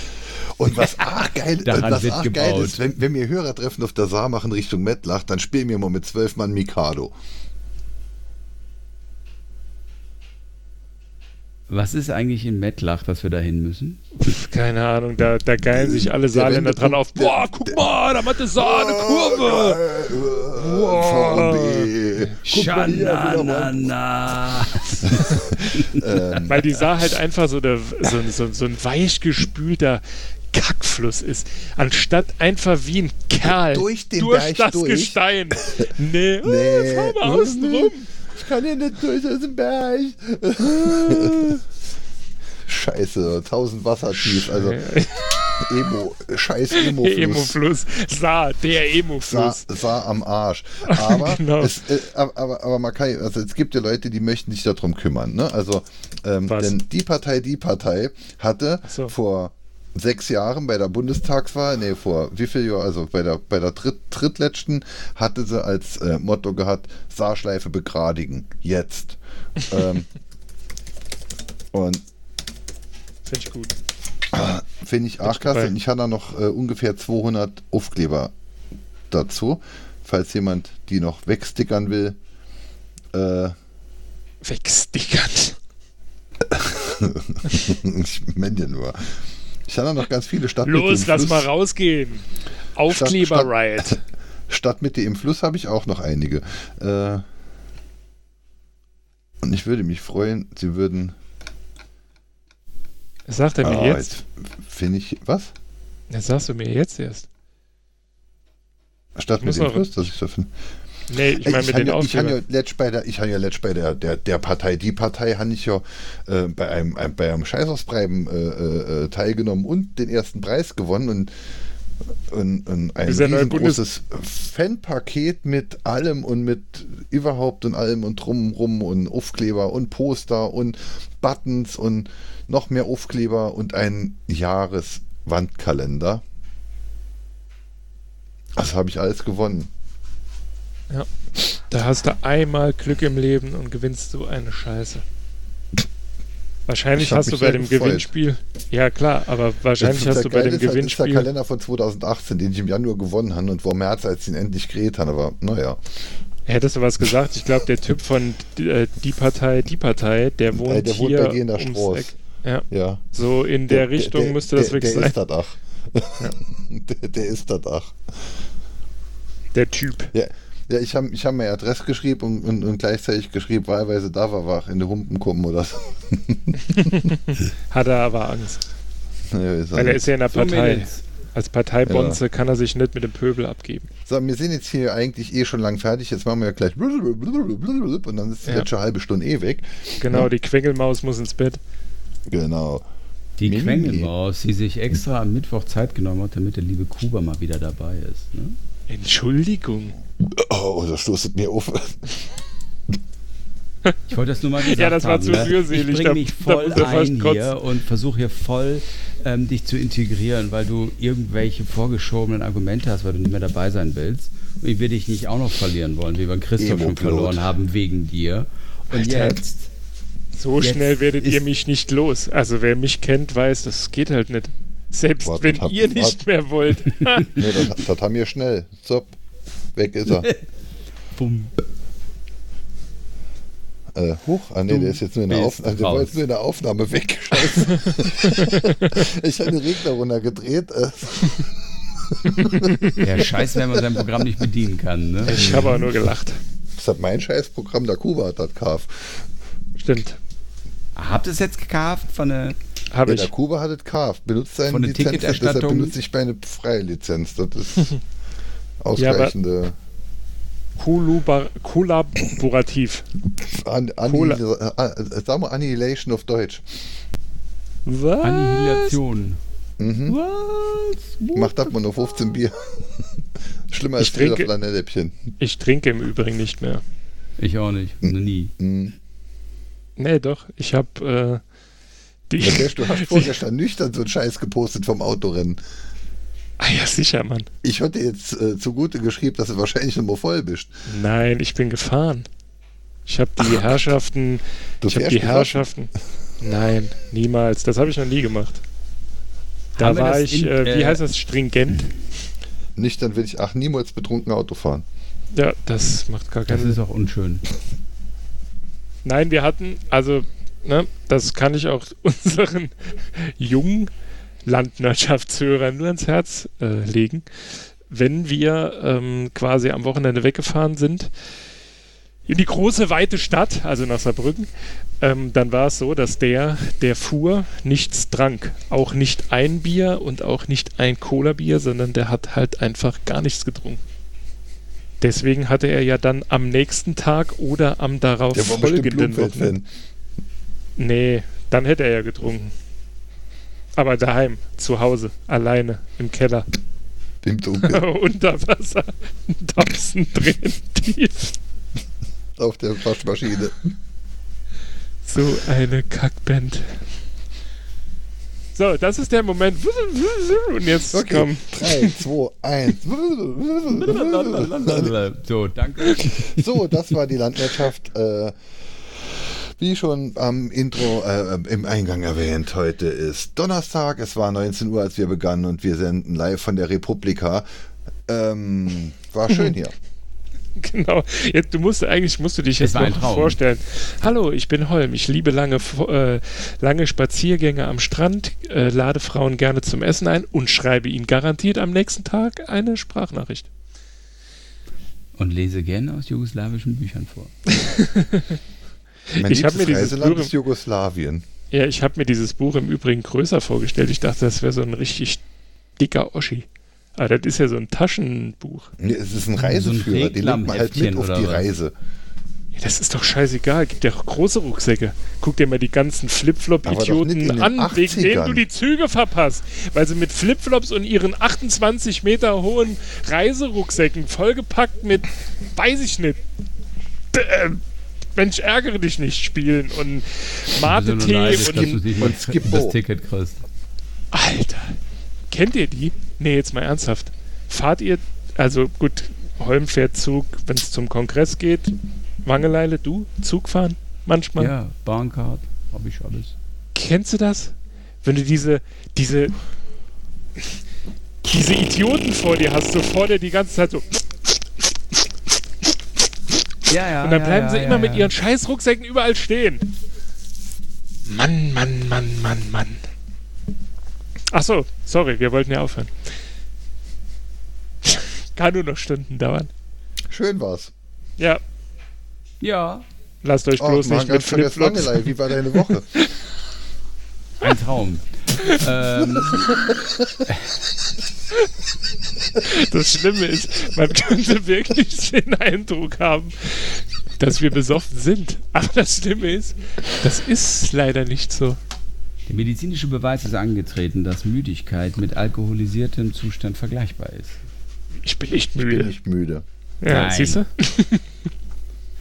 Und was auch geil, was auch geil ist, wenn, wenn wir Hörertreffen auf der Saar machen Richtung Mettlach, dann spielen wir mal mit zwölf Mann Mikado. Was ist eigentlich in Mettlach, dass wir da hin müssen? Keine Ahnung, da, da geilen sich alle Der Saarländer dran auf. Boah, guck mal, da macht der Saar eine Kurve. Wow. VB. Guck mal hier, wieder mal. Schanana. Ähm, Weil die Saar halt einfach so, der, so, ein- so, ein- so ein weichgespülter Kackfluss ist. Anstatt einfach wie ein Kerl Durch den durch das durch. Gestein. Nee, Nee. nee. fahr mal außen rum. Ich kann hier nicht durch dem Berg. Scheiße, 1000 Wasser tief. Also Emo, scheiß Emo-Fluss. Emo-Fluss. Saar, der sah, Emo-Fluss. sah am Arsch. Aber, Genau. es, äh, aber, aber, man kann, also es gibt ja Leute, die möchten sich darum kümmern. Ne? Also, ähm, denn die Partei, die Partei hatte so. vor sechs Jahren bei der Bundestagswahl, nee, vor wie viel Jahren, also bei der, bei der Dritt, drittletzten, hatte sie als äh, Motto gehabt, Saarschleife begradigen. Jetzt. ähm, und Finde ich gut. Finde ich auch klasse. Und ich habe da noch äh, ungefähr 200 Aufkleber dazu. Falls jemand die noch wegstickern will. Äh, Wegstickern. ich meine ja nur. Ich habe da noch ganz viele Stadtmitte Los, im lass Fluss. mal rausgehen. Aufkleber-Riot. Stadtmitte im Fluss habe ich auch noch einige. Äh, und ich würde mich freuen, sie würden. Was sagt er mir Ah, jetzt? Finde ich. Was? Das sagst du mir jetzt erst. Stadtmitte muss im noch- Fluss, dass ich so finde. Nee, ich meine mit den ja, ich han ja letzt bei der, ich ja letzt bei der, der, der Partei, die Partei, han ich ja äh, bei einem, einem, bei einem Scheißausbreiben äh, äh, teilgenommen und den ersten Preis gewonnen und, und, und ein riesengroßes Fanpaket mit allem und mit überhaupt und allem und drumrum und Aufkleber und Poster und Buttons und noch mehr Aufkleber und ein Jahreswandkalender. Das habe ich alles gewonnen. Da hast du einmal Glück im Leben und gewinnst so eine Scheiße. Wahrscheinlich hast du bei dem gefreut. Gewinnspiel. Ja, klar, aber wahrscheinlich Das- hast der du bei dem ist halt, ist der Gewinnspiel. Kalender von 2018, den ich im Januar gewonnen habe und wo März als ich ihn endlich gedreht habe, aber naja. Hättest du was gesagt? Ich glaube, der Typ von äh, Die Partei, Die Partei, der wohnt, Äh, der wohnt hier bei dir in der ums Straße. Eck. Ja, Ja. so in der, Richtung der, müsste das der, wirklich der sein. Ist das Ach. der, der ist das Ach. Der Typ. Ja, ja ich habe ich hab meine Adresse geschrieben und, und, und gleichzeitig geschrieben, wahlweise da war wach in die Humpen kommen oder so. Hat er aber Angst. Ja, ist Weil er ist ja in der So, Partei. Mädels. Als Parteibonze kann er sich nicht mit dem Pöbel abgeben. So, wir sind jetzt hier eigentlich eh schon lang fertig. Jetzt machen wir ja gleich und dann ist die Ja. letzte halbe Stunde eh weg. Genau, Ja. die Quengelmaus muss ins Bett. Genau. Die Mimi. Quengelmaus, die sich extra am Mittwoch Zeit genommen hat, damit der liebe Kuba mal wieder dabei ist. Ne? Entschuldigung. Oh, das stoßet mir auf. Ich wollte das nur mal gesagt Ja, das war haben, zu ne? rührselig, Ich bringe mich voll ein hier und versuche hier voll ähm, dich zu integrieren, weil du irgendwelche vorgeschobenen Argumente hast, weil du nicht mehr dabei sein willst. Und ich will dich nicht auch noch verlieren wollen, wie wir Christoph schon Emo-Pilot. verloren haben wegen dir. Und Alter. jetzt So Jetzt schnell werdet ihr mich nicht los. Also wer mich kennt, weiß, das geht halt nicht. Selbst Warte, wenn hab- ihr nicht warte. mehr wollt. Nee, das, das haben wir schnell. Zopp. Weg ist er. bumm. Äh, huch, ah nee, der ist jetzt nur in der, Aufnahme, der war jetzt nur in der Aufnahme weg. Scheiße. ich habe den Regler runtergedreht. Äh, Ja, scheiße, wenn man sein Programm nicht bedienen kann. Ne? Ich habe aber nur gelacht. das hat mein Scheißprogramm, der Kuba hat das gekauft. Stimmt. Habt ihr es jetzt gekauft von der. Habe Ja, ich. der Kuba hat es gekauft. Benutzt seine Lizenz, deshalb benutze ich meine freie Lizenz. Das ist ausreichende. Kolubar kollaborativ. An, Cola. Anni, äh, sagen wir Annihilation auf Deutsch. Was? Annihilation. Mhm. Was? Macht das mal nur 15 Bier. Schlimmer als trinke- Flanelläppchen. Ich trinke im Übrigen nicht mehr. Ich auch nicht. Noch nie. Mhm. Nee, doch. Ich habe äh, die. Ja, du hast vorgestern nüchtern so einen Scheiß gepostet vom Autorennen. Ah ja, sicher, Mann. Ich hatte jetzt äh, zugute geschrieben, dass du wahrscheinlich noch mal voll bist. Nein, ich bin gefahren. Ich habe die Herrschaften. Du ich habe die besoffen? Herrschaften. Nein, niemals. Das habe ich noch nie gemacht. Da Haben war das ich, in- äh, wie äh, heißt das, stringent. Nüchtern will ich, ach, niemals betrunken Auto fahren. Ja, das macht gar keinen Das Sinn. ist auch unschön. Nein, wir hatten, also, ne, das kann ich auch unseren jungen Landwirtschaftshörern nur ans Herz äh, legen. Wenn wir ähm, quasi am Wochenende weggefahren sind, in die große, weite Stadt, also nach Saarbrücken, ähm, dann war es so, dass der, der fuhr, nichts trank. Auch nicht ein Bier und auch nicht ein Cola-Bier, sondern der hat halt einfach gar nichts getrunken. Deswegen hatte er ja dann am nächsten Tag oder am darauf folgenden Wochenende. Nee, dann hätte er ja getrunken. Aber daheim, zu Hause, alleine, im Keller, Im Dunkeln, unter Wasser, tausend Tränen tief. auf der Waschmaschine. So eine Kackband. So, das ist der Moment. Und jetzt Okay, komm. 3, 2, 1. So, danke. So, das war die Landwirtschaft. Äh, wie schon am Intro, äh, im Eingang erwähnt, heute ist Donnerstag. Es war 19 Uhr, als wir begannen und wir senden live von der Republika. Ähm, war schön hier. Genau. Jetzt, du musst eigentlich musst du dich jetzt Traum. vorstellen. Hallo, ich bin Holm. Ich liebe lange, äh, lange Spaziergänge am Strand, äh, lade Frauen gerne zum Essen ein und schreibe ihnen garantiert am nächsten Tag eine Sprachnachricht. Und lese gerne aus jugoslawischen Büchern vor. Mein Ich hab liebstes mir dieses Reiseland Buch- ist Jugoslawien. Ja, ich habe mir dieses Buch im Übrigen größer vorgestellt. Ich dachte, das wäre so ein richtig dicker Oschi. Aber das ist ja so ein Taschenbuch. Nee, es ist ein So ein Reiseführer, den nimmt man halt mit auf die was? Reise. Ja, das ist doch scheißegal. Gibt ja auch große Rucksäcke. Guck dir mal die ganzen Flipflop-Idioten an, wegen denen 80ern. du die Züge verpasst. Weil sie mit Flipflops und ihren 28 Meter hohen Reiserucksäcken vollgepackt mit, weiß ich nicht, äh, Mensch, ärgere dich nicht spielen und Mate-Tee neidisch, und dass du nicht und das, Skippo. das Ticket kriegst. Alter, kennt ihr die? Nee, jetzt mal ernsthaft. Fahrt ihr, also gut, Holm fährt Zug, wenn es zum Kongress geht. Wangeleile, du? Zug fahren? Manchmal? Ja, Bahncard, hab ich alles. Kennst du das? Wenn du diese, diese, diese Idioten vor dir hast, so vor dir die ganze Zeit so. Ja, ja. Und dann bleiben sie immer mit ihren scheiß Rucksäcken überall stehen. Mann, Mann, Mann, Mann, Mann. Ach so, sorry, wir wollten ja aufhören. Kann nur noch Stunden dauern. Schön war's. Ja, Ja, lasst euch Oh, bloß mal nicht mit Flipflops. Wie war deine Woche? ein Traum. Ähm, Das Schlimme ist, man könnte wirklich den Eindruck haben, dass wir besoffen sind. Aber das Schlimme ist, das ist leider nicht so. der medizinische Beweis ist angetreten, dass Müdigkeit mit alkoholisiertem Zustand vergleichbar ist. Ich bin nicht Bin müde. nicht müde. Ja, Nein. siehst du?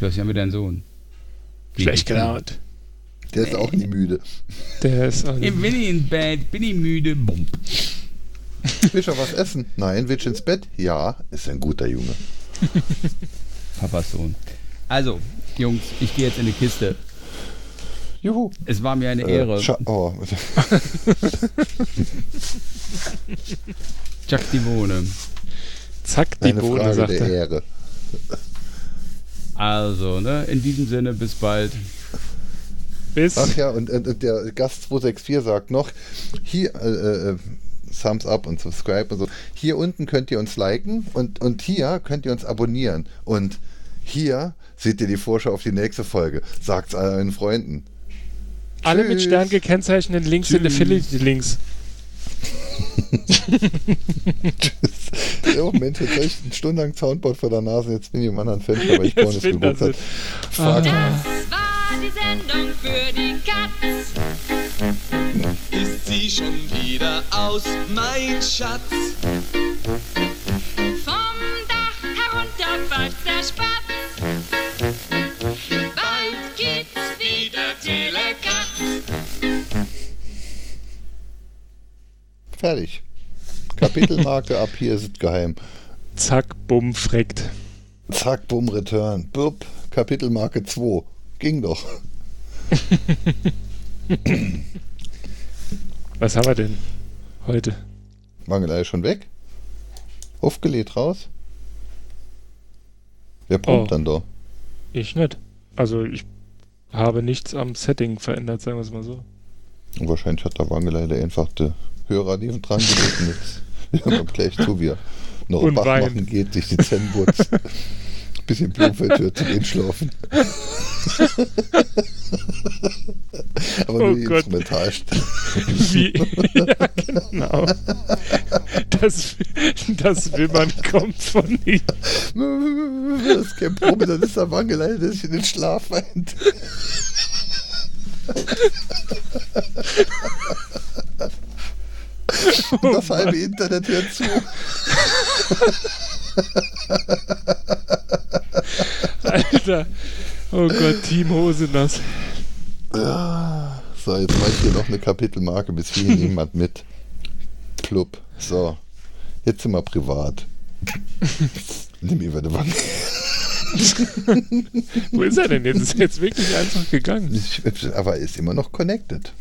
Du hast ja mit deinem Sohn. Schlecht gelaunt. Der ist auch nie müde. Der ist auch Ich bin ich ins Bett, bin ich müde. Bump. Willst du was essen? Nein. Willst du ins Bett? Ja. Ist ein guter Junge. Papas Sohn. Also, Jungs, ich gehe jetzt in die Kiste. Juhu. Es war mir eine Äh, Ehre. scha- oh. Chuck die Wohne. Zack, die Eine Bohne, Frage sagt der er. Ehre. Also, ne, in diesem Sinne, bis bald. Bis. Ach ja, und, und, und der Gast 264 sagt noch, hier, äh, äh, Thumbs up und subscribe und so, hier unten könnt ihr uns liken und, und hier könnt ihr uns abonnieren. Und hier seht ihr die Vorschau auf die nächste Folge. Sagt's euren Freunden. Alle mit Tschüss. Stern gekennzeichneten Links sind Tschüss. Affiliate-Links. Ja, Mensch, jetzt habe ich eine Stunde lang Soundboard vor der Nase, jetzt bin ich im anderen Fenster, weil ich bin geguckt das habe. Fuck. Das war die Sendung für die Katz. Ist sie schon wieder aus, mein Schatz? Vom Dach herunter pfeift der Spatz. Bald gibt's wieder Telekatz. Fertig. Kapitelmarke ab, hier ist es geheim. Zack, bumm, freckt. Zack, bumm, Return. Bup, Kapitelmarke 2. Ging doch. Was haben wir denn heute? Mangelei schon weg? Aufgelegt raus? Wer brummt Oh. dann da? Ich nicht. Also ich habe nichts am Setting verändert, sagen wir es mal so. Und wahrscheinlich hat der Wangelei der einfach die Hörer neben dran gelegt. und Jetzt wir gleich zu, wie er noch weint. machen geht, sich die Zähne putzt. Bisschen Blumfeld hört zu den schlafen. Aber nur Oh Gott. Instrumental. Wie? ja, genau. Das, das will man kommt von ihm. Das ist kein Probe, das ist der Wangelei, der sich in den Schlaf weint. Und das halbe Internet hört zu. Alter. Oh Gott, Team Hosenass. Ja. So, jetzt mache ich hier noch eine Kapitelmarke, bis hier niemand mit. Plupp. So. Jetzt sind wir privat. Nimm über die Wange. Wo ist er denn jetzt? Ist er jetzt wirklich einfach gegangen? Aber er ist immer noch connected.